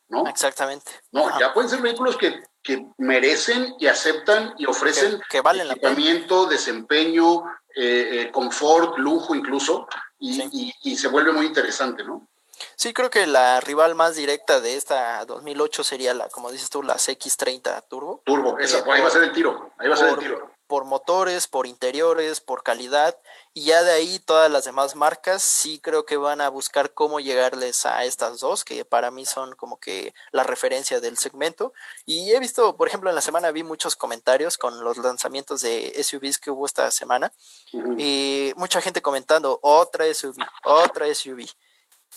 ¿no? Exactamente. No, Ajá. ya pueden ser vehículos que, que merecen y aceptan y ofrecen Que- que valen la pena. equipamiento, desempeño, eh, eh, confort, lujo incluso, y, Sí. y- y se vuelve muy interesante, ¿no? Sí, creo que la rival más directa de esta 2008 sería la, como dices tú, las X30 Turbo. Turbo, esa, ahí va a ser el tiro, ahí va a ser el tiro. Por motores, por interiores, por calidad. Y ya de ahí todas las demás marcas sí creo que van a buscar cómo llegarles a estas dos, que para mí son como que la referencia del segmento. Y he visto, por ejemplo, en la semana vi muchos comentarios con los lanzamientos de SUVs que hubo esta semana. Ujú. Y mucha gente comentando, otra SUV, otra SUV.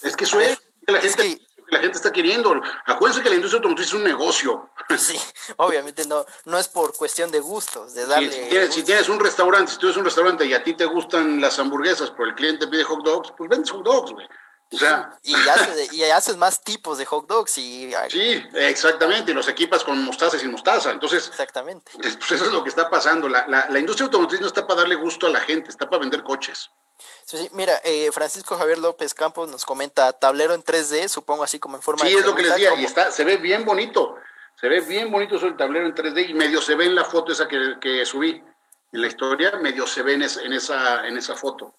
Es que eso A ver, es que la gente, que- la gente está queriendo. Acuérdense que la industria automotriz es un negocio. Sí, obviamente no, no es por cuestión de gustos, de darle... si tienes, si gusto. tienes un restaurante, si tú eres un restaurante y a ti te gustan las hamburguesas, pero el cliente pide hot dogs, pues vendes hot dogs, güey. O sea, y, haces, y haces más tipos de hot dogs y... sí, exactamente, y los equipas con mostaza y sin mostaza. Entonces, Exactamente. pues eso es lo que está pasando. La, la- la industria automotriz no está para darle gusto a la gente, está para vender coches. Sí, sí, mira, eh, Francisco Javier López Campos nos comenta tablero en 3D, supongo así como en forma Sí, de es lo que les decía, y está, se ve bien bonito. Se ve bien bonito eso el tablero en 3D y medio se ve en la foto esa que, que subí. En la historia, medio se ve en, es- en esa, en esa foto.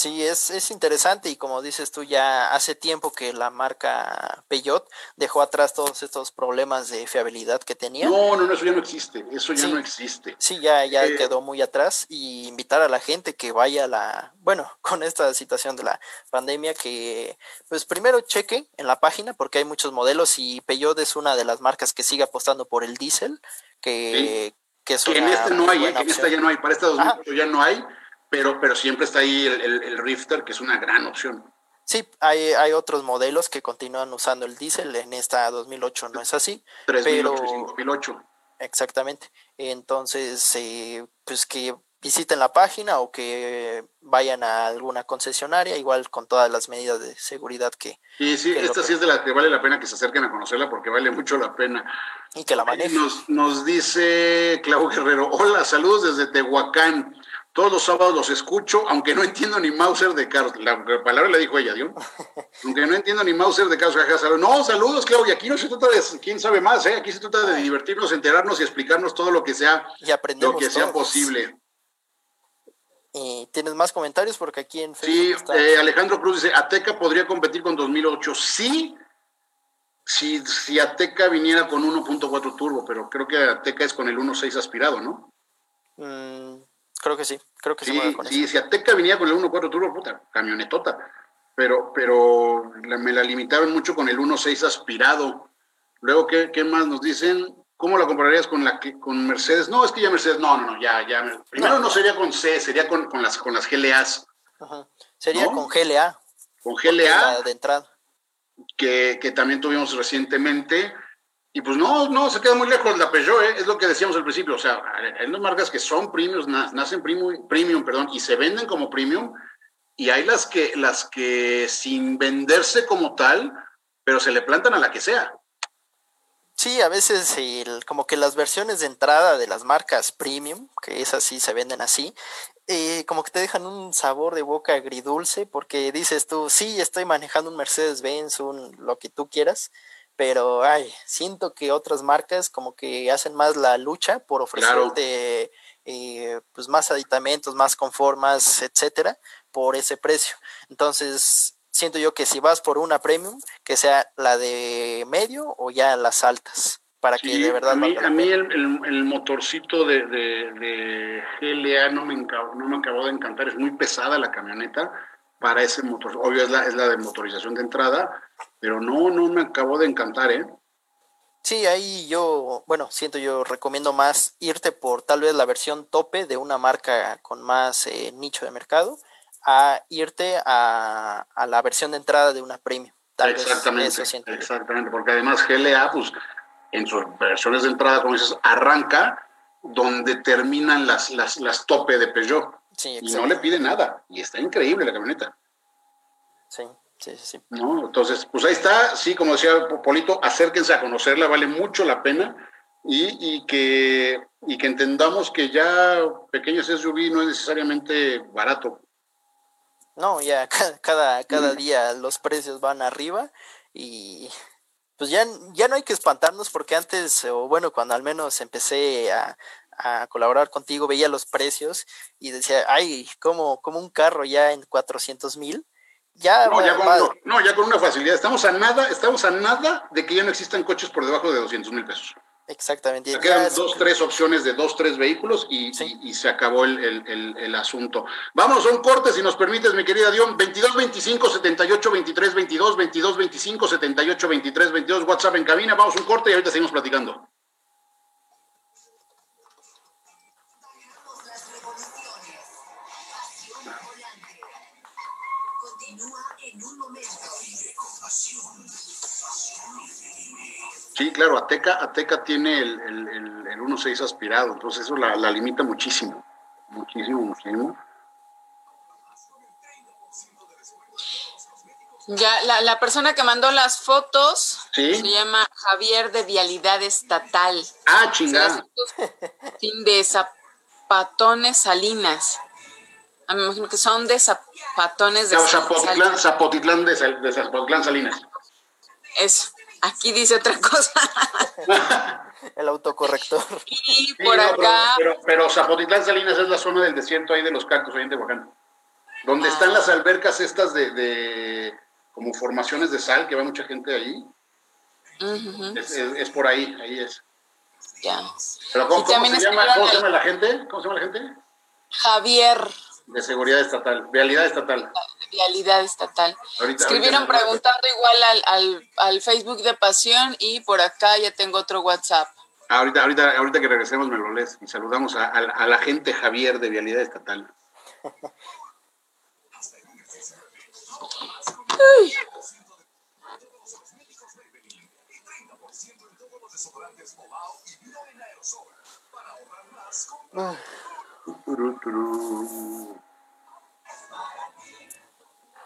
Sí, es, es interesante y como dices tú, ya hace tiempo que la marca Peugeot dejó atrás todos estos problemas de fiabilidad que tenía. No, no, no, eso ya no existe. Eso ya Sí. no existe. Sí, ya, ya Eh, quedó muy atrás y invitar a la gente que vaya a la, bueno, con esta situación de la pandemia, que pues primero cheque en la página porque hay muchos modelos y Peugeot es una de las marcas que sigue apostando por el diésel, que, que es Que en este no hay, ¿eh? que en esta ya no hay. Para esta 2008 ya no hay, pero, pero siempre está ahí el, el- el Rifter, que es una gran opción. Sí, hay, hay otros modelos que continúan usando el diésel, en esta 2008 no es así, 3008 pero y 5008. Exactamente. Entonces, eh, pues que visiten la página o que vayan a alguna concesionaria, igual con todas las medidas de seguridad que Y sí, que esta sí es de las que vale la pena que se acerquen a conocerla porque vale mucho la pena. y que la manejen. Nos, nos dice Clau Guerrero, hola, saludos desde Tehuacán. Todos los sábados los escucho, aunque no entiendo ni Mauser de Carlos. La palabra la dijo ella, ¿dio? Aunque no entiendo ni Mauser de Carlos. No, saludos, Clau. Y aquí no se trata de quién sabe más, ¿eh? Aquí se trata de divertirnos, enterarnos y explicarnos todo lo que sea, Y lo que sea todos. posible. Tienes más comentarios porque aquí en Sí, Facebook está- eh, Alejandro Cruz dice, Ateca podría competir con 2008. Sí, si, si Ateca viniera con 1.4 turbo, pero creo que Ateca es con el 1.6 aspirado, ¿no? Mm, creo que sí, creo que Sí, con sí, eso. si Ateca venía con el 1.4 turbo, puta, camionetota. Pero, pero me la limitaron mucho con el 1.6 aspirado. Luego, ¿qué, qué más nos dicen? ¿Cómo la compararías con la con Mercedes? No, es que ya Mercedes, no, no, no, ya, ya. Primero no, No. sería con C, sería con, con las, con las GLAs. Ajá. Sería ¿No? con GLA, Con GLA, la de entrada. que, que también tuvimos recientemente. Y pues no, no, se queda muy lejos la Peugeot, ¿eh? es lo que decíamos al principio. O sea, hay unas marcas que son premiums, na- nacen premium, premium, perdón, y se venden como premium. Y hay las que, las que sin venderse como tal, pero se le plantan a la que sea. Sí, a veces el- como que las versiones de entrada de las marcas premium, que esas sí se venden así, eh, como que te dejan un sabor de boca agridulce porque dices tú, sí, estoy manejando un Mercedes-Benz, un lo que tú quieras, pero ay, siento que otras marcas como que hacen más la lucha por ofrecerte eh, pues más aditamentos, más conformas, etcétera, por ese precio. Entonces, siento yo que si vas por una premium, que sea la de medio o ya las altas, para que de verdad a mí, a mí el, el- el motorcito de, de- de GLA no me, no me acabó de encantar. Es muy pesada la camioneta para ese motor. Obvio es la, es la de motorización de entrada, pero no, no me acabó de encantar, ¿eh? Sí, ahí yo, bueno, siento yo recomiendo más irte por tal vez la versión tope de una marca con más eh, nicho de mercado a irte a, a la versión de entrada de una premium. Tal vez exactamente, yo. exactamente, porque además GLA, pues en sus versiones de entrada, como dices, arranca donde terminan las, las, las tope de Peugeot Sí, y no le pide nada. Y está increíble la camioneta. Sí, sí, sí, sí. ¿no? Entonces, pues ahí está, sí, como decía Polito, acérquense a conocerla, vale mucho la pena y, y que, y que entendamos que ya pequeños SUV no es necesariamente barato. No, ya ca- cada, cada día los precios van arriba y pues ya, ya no hay que espantarnos porque antes, o bueno, cuando al menos empecé a, a colaborar contigo, veía los precios y decía, ay, como, como un carro ya en 400 mil. Ya, No ya, con, no, no, ya con una facilidad. Estamos a nada, estamos a nada de que ya no existan coches por debajo de 200 mil pesos. exactamente. Ya quedan dos, tres opciones de dos, tres vehículos y, Sí. y- y se acabó el, el- el- el asunto. Vámonos a un corte, si nos permites, mi querida Dion. 22 25 78 23 22, 22 25 78 23 22, WhatsApp en cabina. Vamos a un corte y ahorita seguimos platicando. Sí, claro, Ateca, Ateca tiene el, el, el, el 1.6 aspirado, entonces eso la, la limita muchísimo. Muchísimo, muchísimo. Ya, la, la persona que mandó las fotos Sí. se llama Javier de Vialidad Estatal. Ah, chingada. Sin de Zapatones Salinas. Ah, me imagino que son de Zapatones de Zapotitlán, Salinas. Zapotitlán de, Sal- de Zapotitlán Salinas. Eso. Aquí dice otra cosa. el autocorrector. y Sí, por no, acá, Pero, pero, pero Zapotitlán Salinas es la zona del desierto ahí de los cactus ahí en Tehuacán. Donde están Ah. las albercas estas de, de como formaciones de sal, que va mucha gente ahí. Es, es- es por ahí, ahí es. ya. Pero ¿cómo, se llama, ¿cómo se llama la gente? ¿Cómo se llama la gente? Javier, De seguridad estatal, vialidad estatal. Vialidad Estatal. Ahorita- Escribieron ahorita- preguntando igual al, al, al Facebook de Pasión y por acá ya tengo otro WhatsApp. Ahorita, ahorita, ahorita que regresemos me lo lees y saludamos a, a- a la gente Javier de Vialidad Estatal. Turu, turu.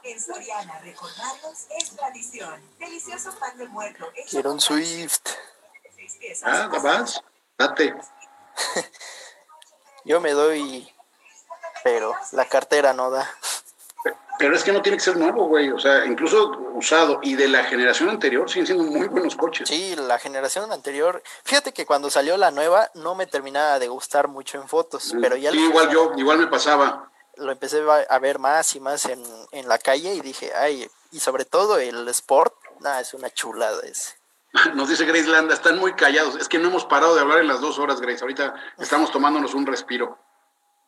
En Soriana, recordarlos es tradición. Delicioso pan de muerto. Quiero un Swift. Ah, ¿da vas? Date. Yo me doy, pero la cartera no da. Pero es que no tiene que ser nuevo, güey. O sea, incluso usado y de la generación anterior siguen siendo muy buenos coches. Sí, la generación anterior. Fíjate que cuando salió la nueva no me terminaba de gustar mucho en fotos, pero ya Sí, igual yo, igual me pasaba. lo empecé a- a ver más y más en, en la calle y dije, ay, y sobre todo el Sport, nada, es una chulada ese. Nos dice Grace Landa, están muy callados. Es que no hemos parado de hablar en las dos horas, Grace. Ahorita estamos tomándonos un respiro.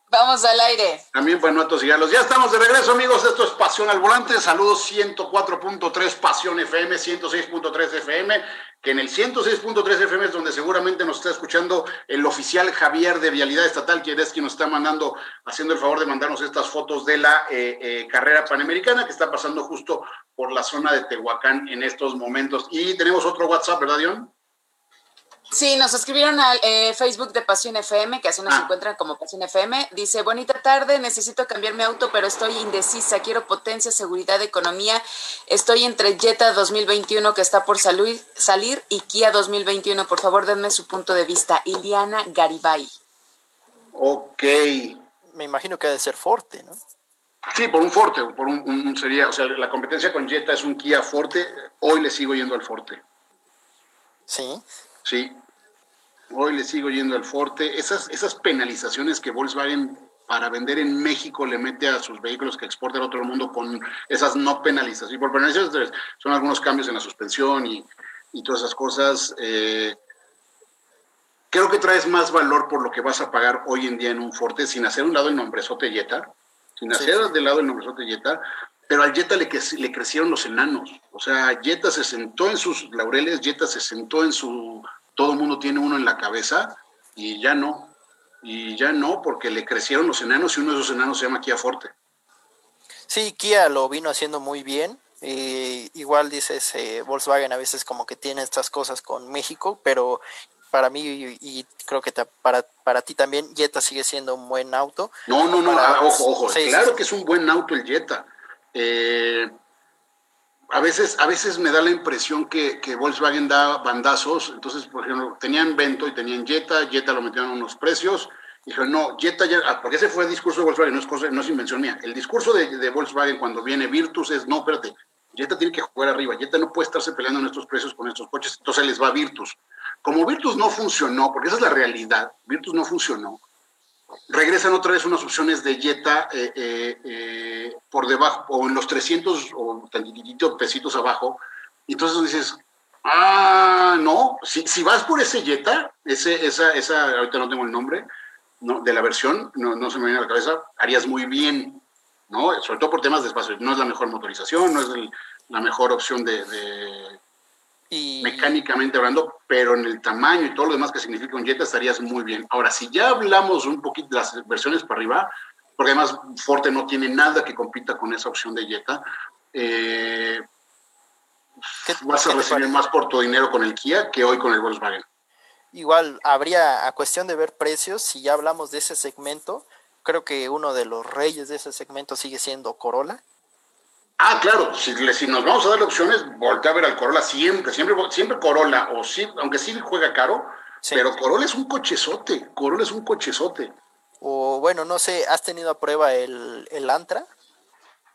Vamos al aire. También para no atosigarlos. Ya estamos de regreso, amigos. Esto es Pasión al Volante. Saludos 104.3 Pasión FM, 106.3 FM, que en el 106.3 FM es donde seguramente nos está escuchando el oficial Javier de Vialidad Estatal, quien es quien nos está mandando, haciendo el favor de mandarnos estas fotos de la eh, eh, carrera panamericana que está pasando justo por la zona de Tehuacán en estos momentos. Y tenemos otro WhatsApp, ¿verdad, Dion? Sí, nos escribieron al eh, Facebook de Pasión FM, que así nos Ah. encuentran como Pasión FM. Dice, bonita tarde, necesito cambiar mi auto, pero estoy indecisa. Quiero potencia, seguridad, economía. Estoy entre Jetta 2021, que está por salir, salir y Kia 2021. Por favor, denme su punto de vista. Iliana Garibay. Ok. Me imagino que ha de ser Forte, ¿no? Sí, por un Forte, por un, un- sería, o sea, la competencia con Jetta es un Kia Forte. Hoy le sigo yendo al Forte. Sí. Sí. Hoy le sigo yendo al Forte. Esas, esas penalizaciones que Volkswagen para vender en México le mete a sus vehículos que exporta a otro mundo con esas no penalizaciones. Y por penalizaciones son algunos cambios en la suspensión y, y todas esas cosas. eh, creo que traes más valor por lo que vas a pagar hoy en día en un Forte sin hacer un lado el nombrezote Jetta, sin Sí, hacer sí. de lado el nombrezote Jetta, pero al Jetta le, le crecieron los enanos. O sea, Jetta se sentó en sus laureles, Jetta se sentó en su... Todo el mundo tiene uno en la cabeza y ya no. Y ya no, porque le crecieron los enanos y uno de esos enanos se llama Kia Forte. Sí, Kia lo vino haciendo muy bien. eh, igual dices, eh, Volkswagen a veces como que tiene estas cosas con México, pero para mí y, y creo que para, para ti también, Jetta sigue siendo un buen auto. No, no, no, Para- ah, ojo, ojo. Sí, claro sí. que es un buen auto el Jetta. Eh, a veces, a veces me da la impresión que, que Volkswagen da bandazos. Entonces, por ejemplo, tenían Vento y tenían Jetta, Jetta lo metieron a unos precios. Dijeron, no, Jetta ya, ah, porque ese fue el discurso de Volkswagen, no es, cosa, no es invención mía. El discurso de, de Volkswagen cuando viene Virtus es, no, espérate, Jetta tiene que jugar arriba, Jetta no puede estarse peleando en estos precios con estos coches, entonces les va Virtus. Como Virtus no funcionó, porque esa es la realidad, Virtus no funcionó, regresan otra vez unas opciones de Jetta eh, eh, eh, por debajo, o en los 300 o tantitito pesitos abajo, y entonces dices, ah, no, si, si vas por ese Jetta, ese, esa, esa, ahorita no tengo el nombre, no, de la versión, no, no se me viene a la cabeza, harías muy bien, ¿no? Sobre todo por temas de espacio, no es la mejor motorización, no es la mejor opción de, Y mecánicamente hablando, pero en el tamaño y todo lo demás que significa un Jetta estarías muy bien. Ahora, si ya hablamos un poquito de las versiones para arriba, porque además Forte no tiene nada que compita con esa opción de Jetta, eh, ¿qué- vas a recibir más por tu dinero con el Kia que hoy con el Volkswagen. Igual habría, a cuestión de ver precios, si ya hablamos de ese segmento, creo que uno de los reyes de ese segmento sigue siendo Corolla. Ah, claro, si, si nos vamos a dar opciones, voltea a ver al Corolla siempre, siempre, siempre Corolla, o sí, aunque sí juega caro, Sí. pero Corolla es un cochezote, Corolla es un cochezote. O bueno, no sé, ¿has tenido a prueba el, el Antra?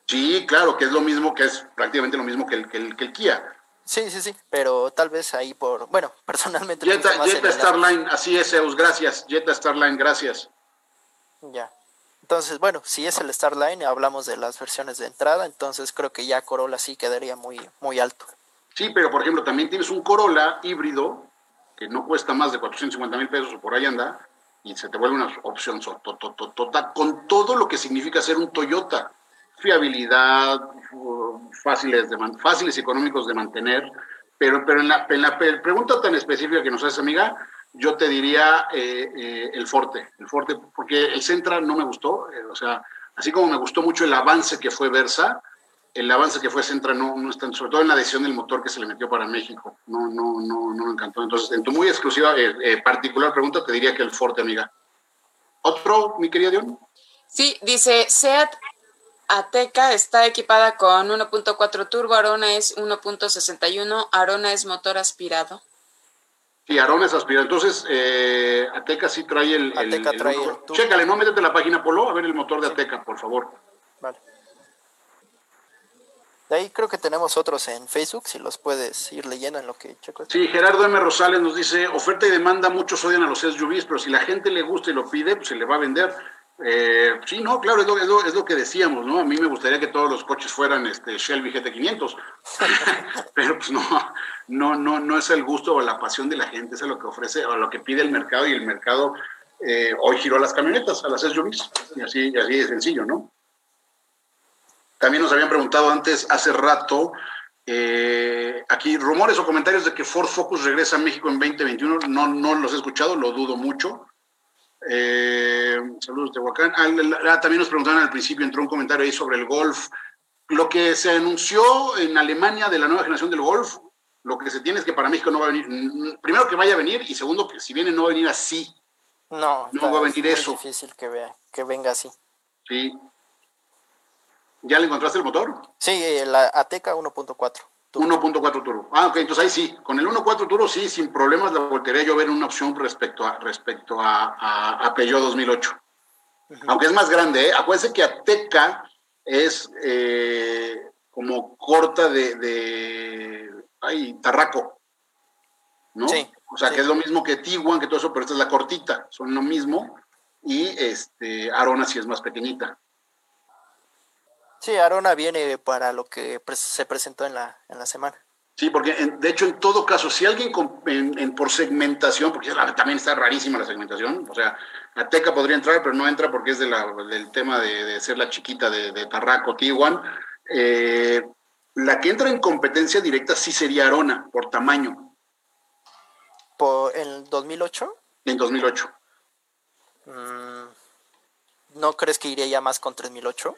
Sí, claro, que es lo mismo, que es prácticamente lo mismo que el, que el, que el Kia. Sí, sí, sí, pero tal vez ahí por, bueno, personalmente me Jetta, Jetta. Starline, así es, Eus, gracias. Jetta Starline, gracias. Ya. Entonces, bueno, si es el Starline, hablamos de las versiones de entrada, entonces creo que ya Corolla sí quedaría muy, muy alto. Sí, pero por ejemplo, también tienes un Corolla híbrido que no cuesta más de 450 mil pesos o por ahí anda, y se te vuelve una opción total, con todo lo que significa ser un Toyota. Fiabilidad, fáciles, de fáciles económicos de mantener, pero, pero en, la, en la pregunta tan específica que nos hace amiga, yo te diría eh, eh, el Forte, el Forte, porque el Centra no me gustó, eh, o sea, así como me gustó mucho el avance que fue Versa, el avance que fue Centra no, no está, sobre todo en la decisión del motor que se le metió para México, no, no, no, no me encantó. Entonces, en tu muy exclusiva, particular pregunta, te diría que el Forte, amiga. ¿Otro, mi querida Dion? Sí, dice SEAT Ateca está equipada con 1.4 turbo, Arona es 1.61, Arona es motor aspirado. Sí, Arona es aspirado. Entonces, eh, Ateca sí trae el. Ateca trae el, Chécale, no métete la página Polo, a ver el motor de Ateca, por favor. Vale. De ahí creo que tenemos otros en Facebook, si los puedes ir leyendo en lo que checo. Sí, Gerardo M. Rosales nos dice, oferta y demanda, muchos odian a los SUVs, pero si la gente le gusta y lo pide, pues se le va a vender. Eh, sí, no, claro, es lo, que decíamos, ¿no? A mí me gustaría que todos los coches fueran este Shelby GT500, pero pues no, no, no, no es el gusto o la pasión de la gente, es lo que ofrece o lo que pide el mercado y el mercado eh, hoy giró a las camionetas, a las SUVs, y así, así de sencillo, ¿no? También nos habían preguntado antes, hace rato, eh, aquí rumores o comentarios de que Ford Focus regresa a México en 2021, no, no los he escuchado, lo dudo mucho. Eh, saludos de Huacán. Ah, también nos preguntaron al principio, entró un comentario ahí sobre el Golf. Lo que se anunció en Alemania de la nueva generación del Golf, lo que se tiene es que para México no va a venir, primero que vaya a venir y segundo que si viene no va a venir así. No, no va a venir eso. Es difícil que, vea, que venga así. Sí. ¿Ya le encontraste el motor? Sí, la Ateca 1.4. 1.4 turbo. Ah, ok, entonces ahí sí, con el 1.4 turbo sí, sin problemas la voltería yo ver una opción respecto a, respecto a, a, Peugeot 2008. Aunque es más grande, ¿eh? acuérdense que Ateca es eh, como corta de, de ay, Tarraco, ¿no? Sí, o sea, que es lo mismo que Tiguan, que todo eso, pero esta es la cortita, son lo mismo, y este, Arona sí es más pequeñita. Sí, Arona viene para lo que se presentó en la, en la semana. Sí, porque de hecho en todo caso, si alguien en, por segmentación, porque también está rarísima la segmentación, o sea, Ateca podría entrar, pero no entra porque es de la, del tema de, ser la chiquita de, de Tarraco, Tijuan. Eh, la que entra en competencia directa sí sería Arona, por tamaño. ¿Por el 2008? En 2008. Mm, ¿No crees que iría ya más con 3008?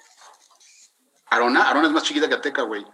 Arona, Arona es más chiquita que Ateca, güey.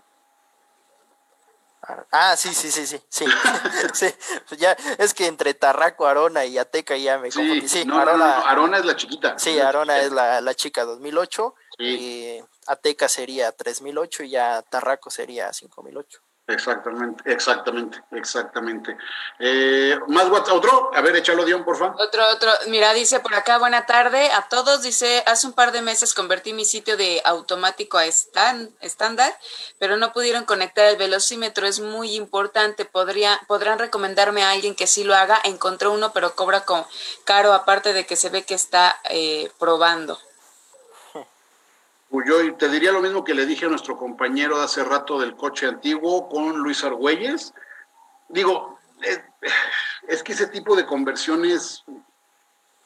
Ah, sí, sí, sí, sí, sí. Pues ya, es que entre Tarraco, Arona y Ateca ya me confundí. Sí, Arona, Arona es la chiquita. Sí, Arona es la, la chica 2008 y Ateca sería 3008 y ya Tarraco sería 5008. Exactamente, exactamente, exactamente. Eh, ¿Más? ¿Otro? A ver, échalo, Dion, por favor. Otro, otro. Mira, dice por acá, buena tarde a todos. Dice, hace un par de meses convertí mi sitio de automático a estándar, pero no pudieron conectar el velocímetro. Es muy importante. Podría, ¿Podrán recomendarme a alguien que sí lo haga? Encontré uno, pero cobra con caro, aparte de que se ve que está eh, probando. Pues yo te diría lo mismo que le dije a nuestro compañero de hace rato del coche antiguo con Luis Argüelles. Digo, eh, es, que ese tipo de conversiones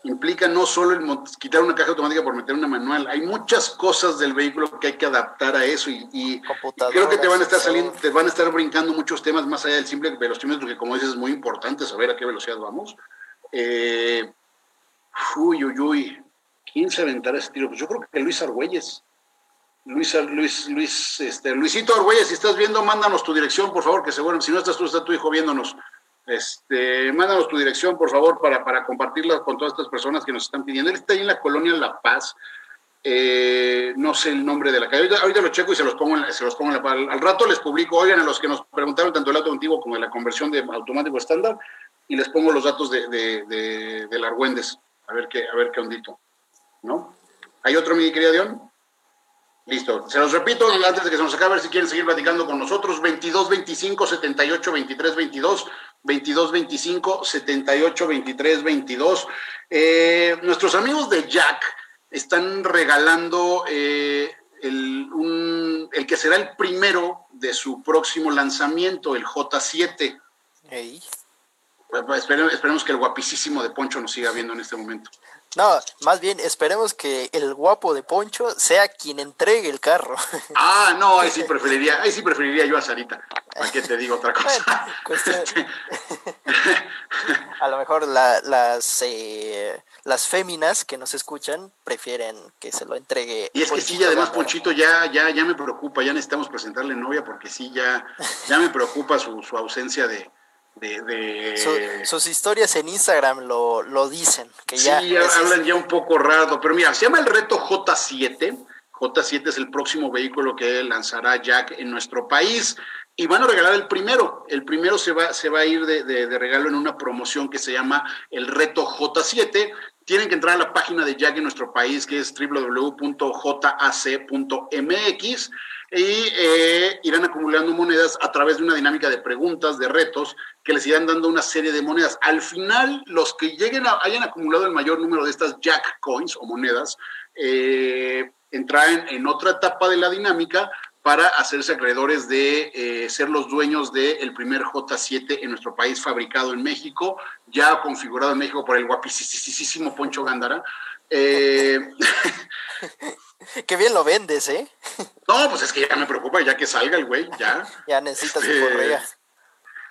implica no solo el quitar una caja automática por meter una manual, hay muchas cosas del vehículo que hay que adaptar a eso y, creo que te van a estar saliendo, te van a estar brincando muchos temas más allá del simple velocímetro, que como dices es muy importante saber a qué velocidad vamos. Eh, uy, uy, uy, ¿quién se aventará ese tiro? Pues yo creo que Luis Argüelles. Luis, Luis, Luis, este, Luisito Argüelles, si estás viendo, mándanos tu dirección, por favor, que seguro, si no estás tú, está tu hijo viéndonos. Este, mándanos tu dirección, por favor, para, para compartirla con todas estas personas que nos están pidiendo. Él está ahí en la colonia La Paz. Eh, no sé el nombre de la calle. Ahorita, lo checo y se los pongo, en, se los pongo en la, al, al, rato les publico, oigan, a los que nos preguntaron tanto el auto antiguo como de la conversión de automático estándar, y les pongo los datos de, de, de, del Argüendes, a ver qué, a ver qué ondito, ¿no? ¿Hay otro, mi querida Dion? Listo. Se los repito antes de que se nos acabe, si quieren seguir platicando con nosotros. 22 25 78 23 22. 22 25 78 23 22. nuestros amigos de Jack están regalando eh, el, un- el que será el primero de su próximo lanzamiento, el J7. Ey. Esperemos, esperemos que el guapísimo de Poncho nos siga viendo en este momento. No, más bien esperemos que el guapo de Poncho sea quien entregue el carro. Ah, no, ahí sí preferiría, ahí sí preferiría yo a Sarita. ¿Para qué te digo otra cosa? Bueno, A lo mejor la- las eh, las féminas que nos escuchan prefieren que se lo entregue. Y es que sí, además. Ponchito ya, ya, ya me preocupa, ya necesitamos presentarle novia porque sí, ya, ya me preocupa su, su ausencia de, de, de- Su- sus historias en Instagram lo, lo dicen, que Sí, ya, es- hablan ya un poco raro, pero mira, se llama el reto J7. J7 es el próximo vehículo que lanzará Jack en nuestro país y van a regalar el primero. El primero se va, se va a ir de, de- de regalo en una promoción que se llama el reto J7. Tienen que entrar a la página de Jack en nuestro país, que es www.jac.mx y eh, irán acumulando monedas a través de una dinámica de preguntas, de retos, que les irán dando una serie de monedas. Al final, los que lleguen hayan acumulado el mayor número de estas Jack Coins o monedas, eh, entrarán en otra etapa de la dinámica para hacerse acreedores de eh, ser los dueños del primer J7 en nuestro país, fabricado en México, ya configurado en México por el guapísimo Poncho Gándara. Eh, Qué bien lo vendes, ¿eh? no, pues es que ya me preocupa, ya que salga el güey, ya. Ya necesitas Este, su correa.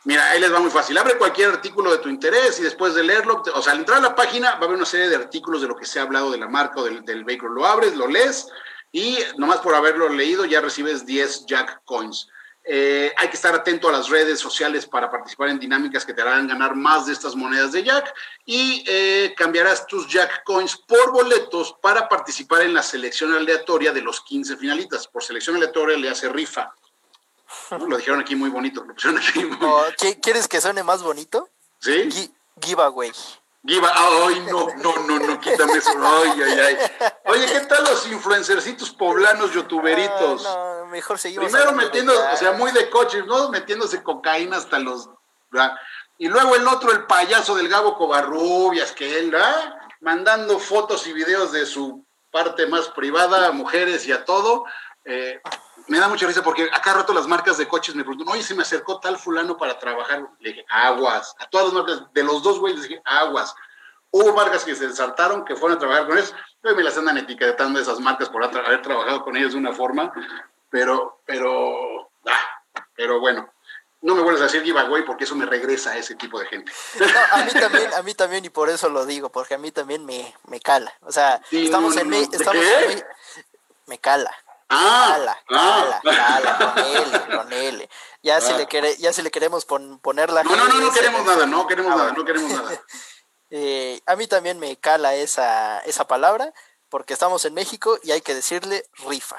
Mira, ahí les va muy fácil. Abre cualquier artículo de tu interés y después de leerlo, o sea, al entrar a la página va a haber una serie de artículos de lo que se ha hablado de la marca o del, del vehículo. Lo abres, lo lees y nomás por haberlo leído ya recibes 10 Jack Coins. Eh, hay que estar atento a las redes sociales para participar en dinámicas que te harán ganar más de estas monedas de Jack y eh, cambiarás tus Jack Coins por boletos para participar en la selección aleatoria de los 15 finalistas. Por selección aleatoria le hace rifa. ¿no? Lo dijeron aquí muy bonito. Lo pusieron aquí muy O, ¿qui- ¿Quieres que suene más bonito? ¿Sí? Gi- giveaway. Giva, ay, no, no, no, no, quítame eso. Ay, ay, ay. Oye, ¿qué tal los influencercitos poblanos, youtuberitos? Ah, no, mejor seguimos. Primero metiendo, o sea, muy de coches, ¿no? Metiéndose cocaína hasta los. ¿verdad? Y luego el otro, el payaso del Gabo Covarrubias, que él, ¿verdad? Mandando fotos y videos de su parte más privada a mujeres y a todo. Eh, me da mucha risa porque acá rato las marcas de coches me preguntan, oye, se me acercó tal fulano para trabajar. Le dije, aguas. A todas las marcas, de los dos güeyes, les dije, aguas. Hubo marcas que se saltaron, que fueron a trabajar con ellos. Hoy me las andan etiquetando esas marcas por haber trabajado con ellos de una forma. Pero, pero, ah, pero bueno. No me vuelvas a decir giveaway porque eso me regresa a ese tipo de gente. No, a mí también, a mí también, y por eso lo digo, porque a mí también me, me cala. O sea, Sí, estamos no, en no, ¿de estamos en me cala. Ah, Cala, ah. cala, cala, con L, con L. Ya si Ah. le quere- ya si le queremos pon- poner la No, no, no, no queremos nada, no queremos Ah, nada, no queremos nada. Eh, a mí también me cala esa, esa palabra, porque estamos en México y hay que decirle rifa.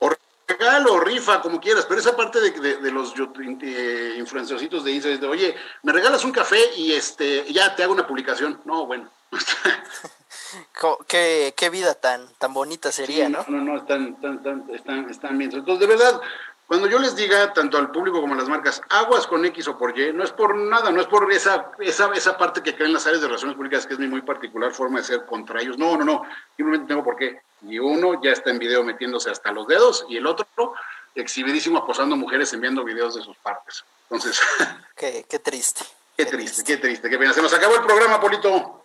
O regalo, rifa, como quieras, pero esa parte de, de- de los eh, influencercitos de Instagram, de, oye, me regalas un café y este ya te hago una publicación. No, bueno. Qué, qué vida tan, tan bonita sería, Sí, ¿no? no, no, están, están, están, están, bien. Entonces, de verdad, cuando yo les diga, tanto al público como a las marcas, aguas con X o por Y, no es por nada, no es por esa, esa, esa parte que creen las áreas de relaciones públicas, que es mi muy particular forma de ser contra ellos. No, no, no, simplemente tengo por qué. Y uno ya está en video metiéndose hasta los dedos, y el otro, exhibidísimo, acosando mujeres enviando videos de sus partes. Entonces, Qué, qué triste. qué triste, qué triste, qué pena. Se nos acabó el programa, Polito.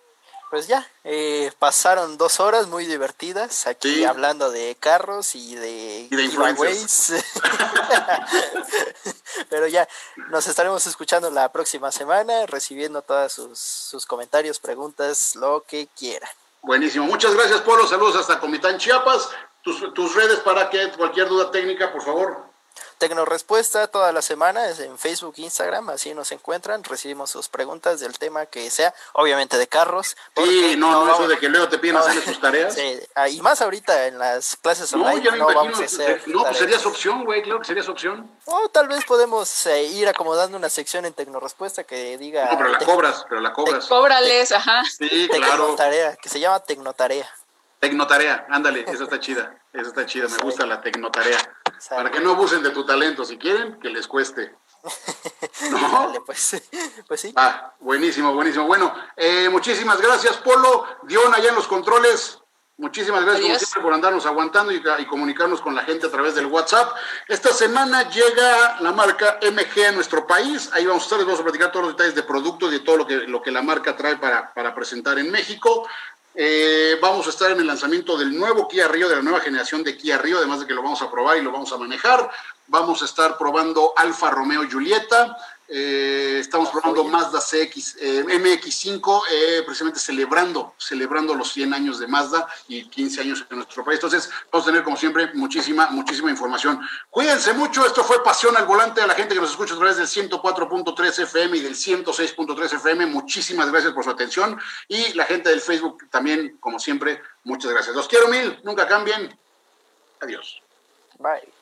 Pues ya, eh, pasaron dos horas muy divertidas aquí Sí. hablando de carros y de, Y de giveaways. Pero ya, nos estaremos escuchando la próxima semana, recibiendo todos sus, sus comentarios, preguntas, lo que quieran. Buenísimo. Muchas gracias, Polo. Saludos hasta Comitán, Chiapas. Tus, tus redes para que cualquier duda técnica, por favor. Tecnorespuesta toda la semana es en Facebook, Instagram, así nos encuentran, recibimos sus preguntas del tema que sea, obviamente de carros. Sí, no, no, eso de que luego te piden no, hacerle tus tareas. sí, ah, y más ahorita en las clases No, online ya me no imagino. vamos a hacer No, pues tareas. sería su opción, güey. Claro que sería su opción. O tal vez podemos eh, ir acomodando una sección en Tecnorespuesta que diga No, pero la cobras, pero la cobras. Cóbrales, ajá. Sí, claro. Tecnotarea, que se llama Tecnotarea. Tecnotarea, ándale, esa está chida. Esa está chida, me gusta la tecnotarea. Para que no abusen de tu talento. Si quieren, que les cueste. ¿No? Dale, pues, pues sí. Ah, buenísimo, buenísimo. Bueno, eh, muchísimas gracias, Polo. Dion, allá en los controles. Muchísimas gracias como siempre por andarnos aguantando y, y comunicarnos con la gente a través del WhatsApp. Esta semana llega la marca MG a nuestro país. Ahí vamos a estar, les vamos a platicar todos los detalles de productos y de todo lo que, lo que la marca trae para, para presentar en México. Eh, vamos a estar en el lanzamiento del nuevo Kia Río, de la nueva generación de Kia Río, además de que lo vamos a probar y lo vamos a manejar. Vamos a estar probando Alfa Romeo Giulietta. Eh, estamos probando Mazda CX, eh, MX5, eh, precisamente celebrando, celebrando los 100 años de Mazda y 15 años en nuestro país. Entonces, vamos a tener, como siempre, muchísima, muchísima información. Cuídense mucho. Esto fue Pasión al Volante a la gente que nos escucha a través del 104.3 FM y del 106.3 FM. Muchísimas gracias por su atención. Y la gente del Facebook también, como siempre, muchas gracias. Los quiero mil. Nunca cambien. Adiós. Bye.